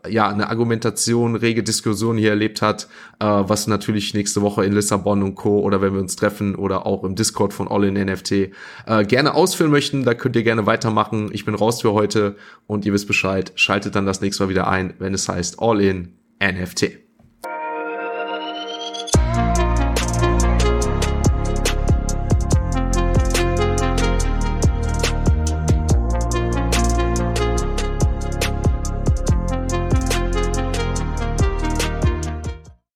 ja, eine Argumentation, rege Diskussion hier erlebt hat. Äh, was natürlich nächste Woche in Lissabon und Co. oder wenn wir uns treffen oder auch im Discord von All in NFT äh, gerne ausführen möchten. Da könnt ihr gerne weitermachen. Ich bin raus für heute und ihr wisst Bescheid. Schaltet dann das nächste Mal wieder ein, wenn es heißt All in NFT.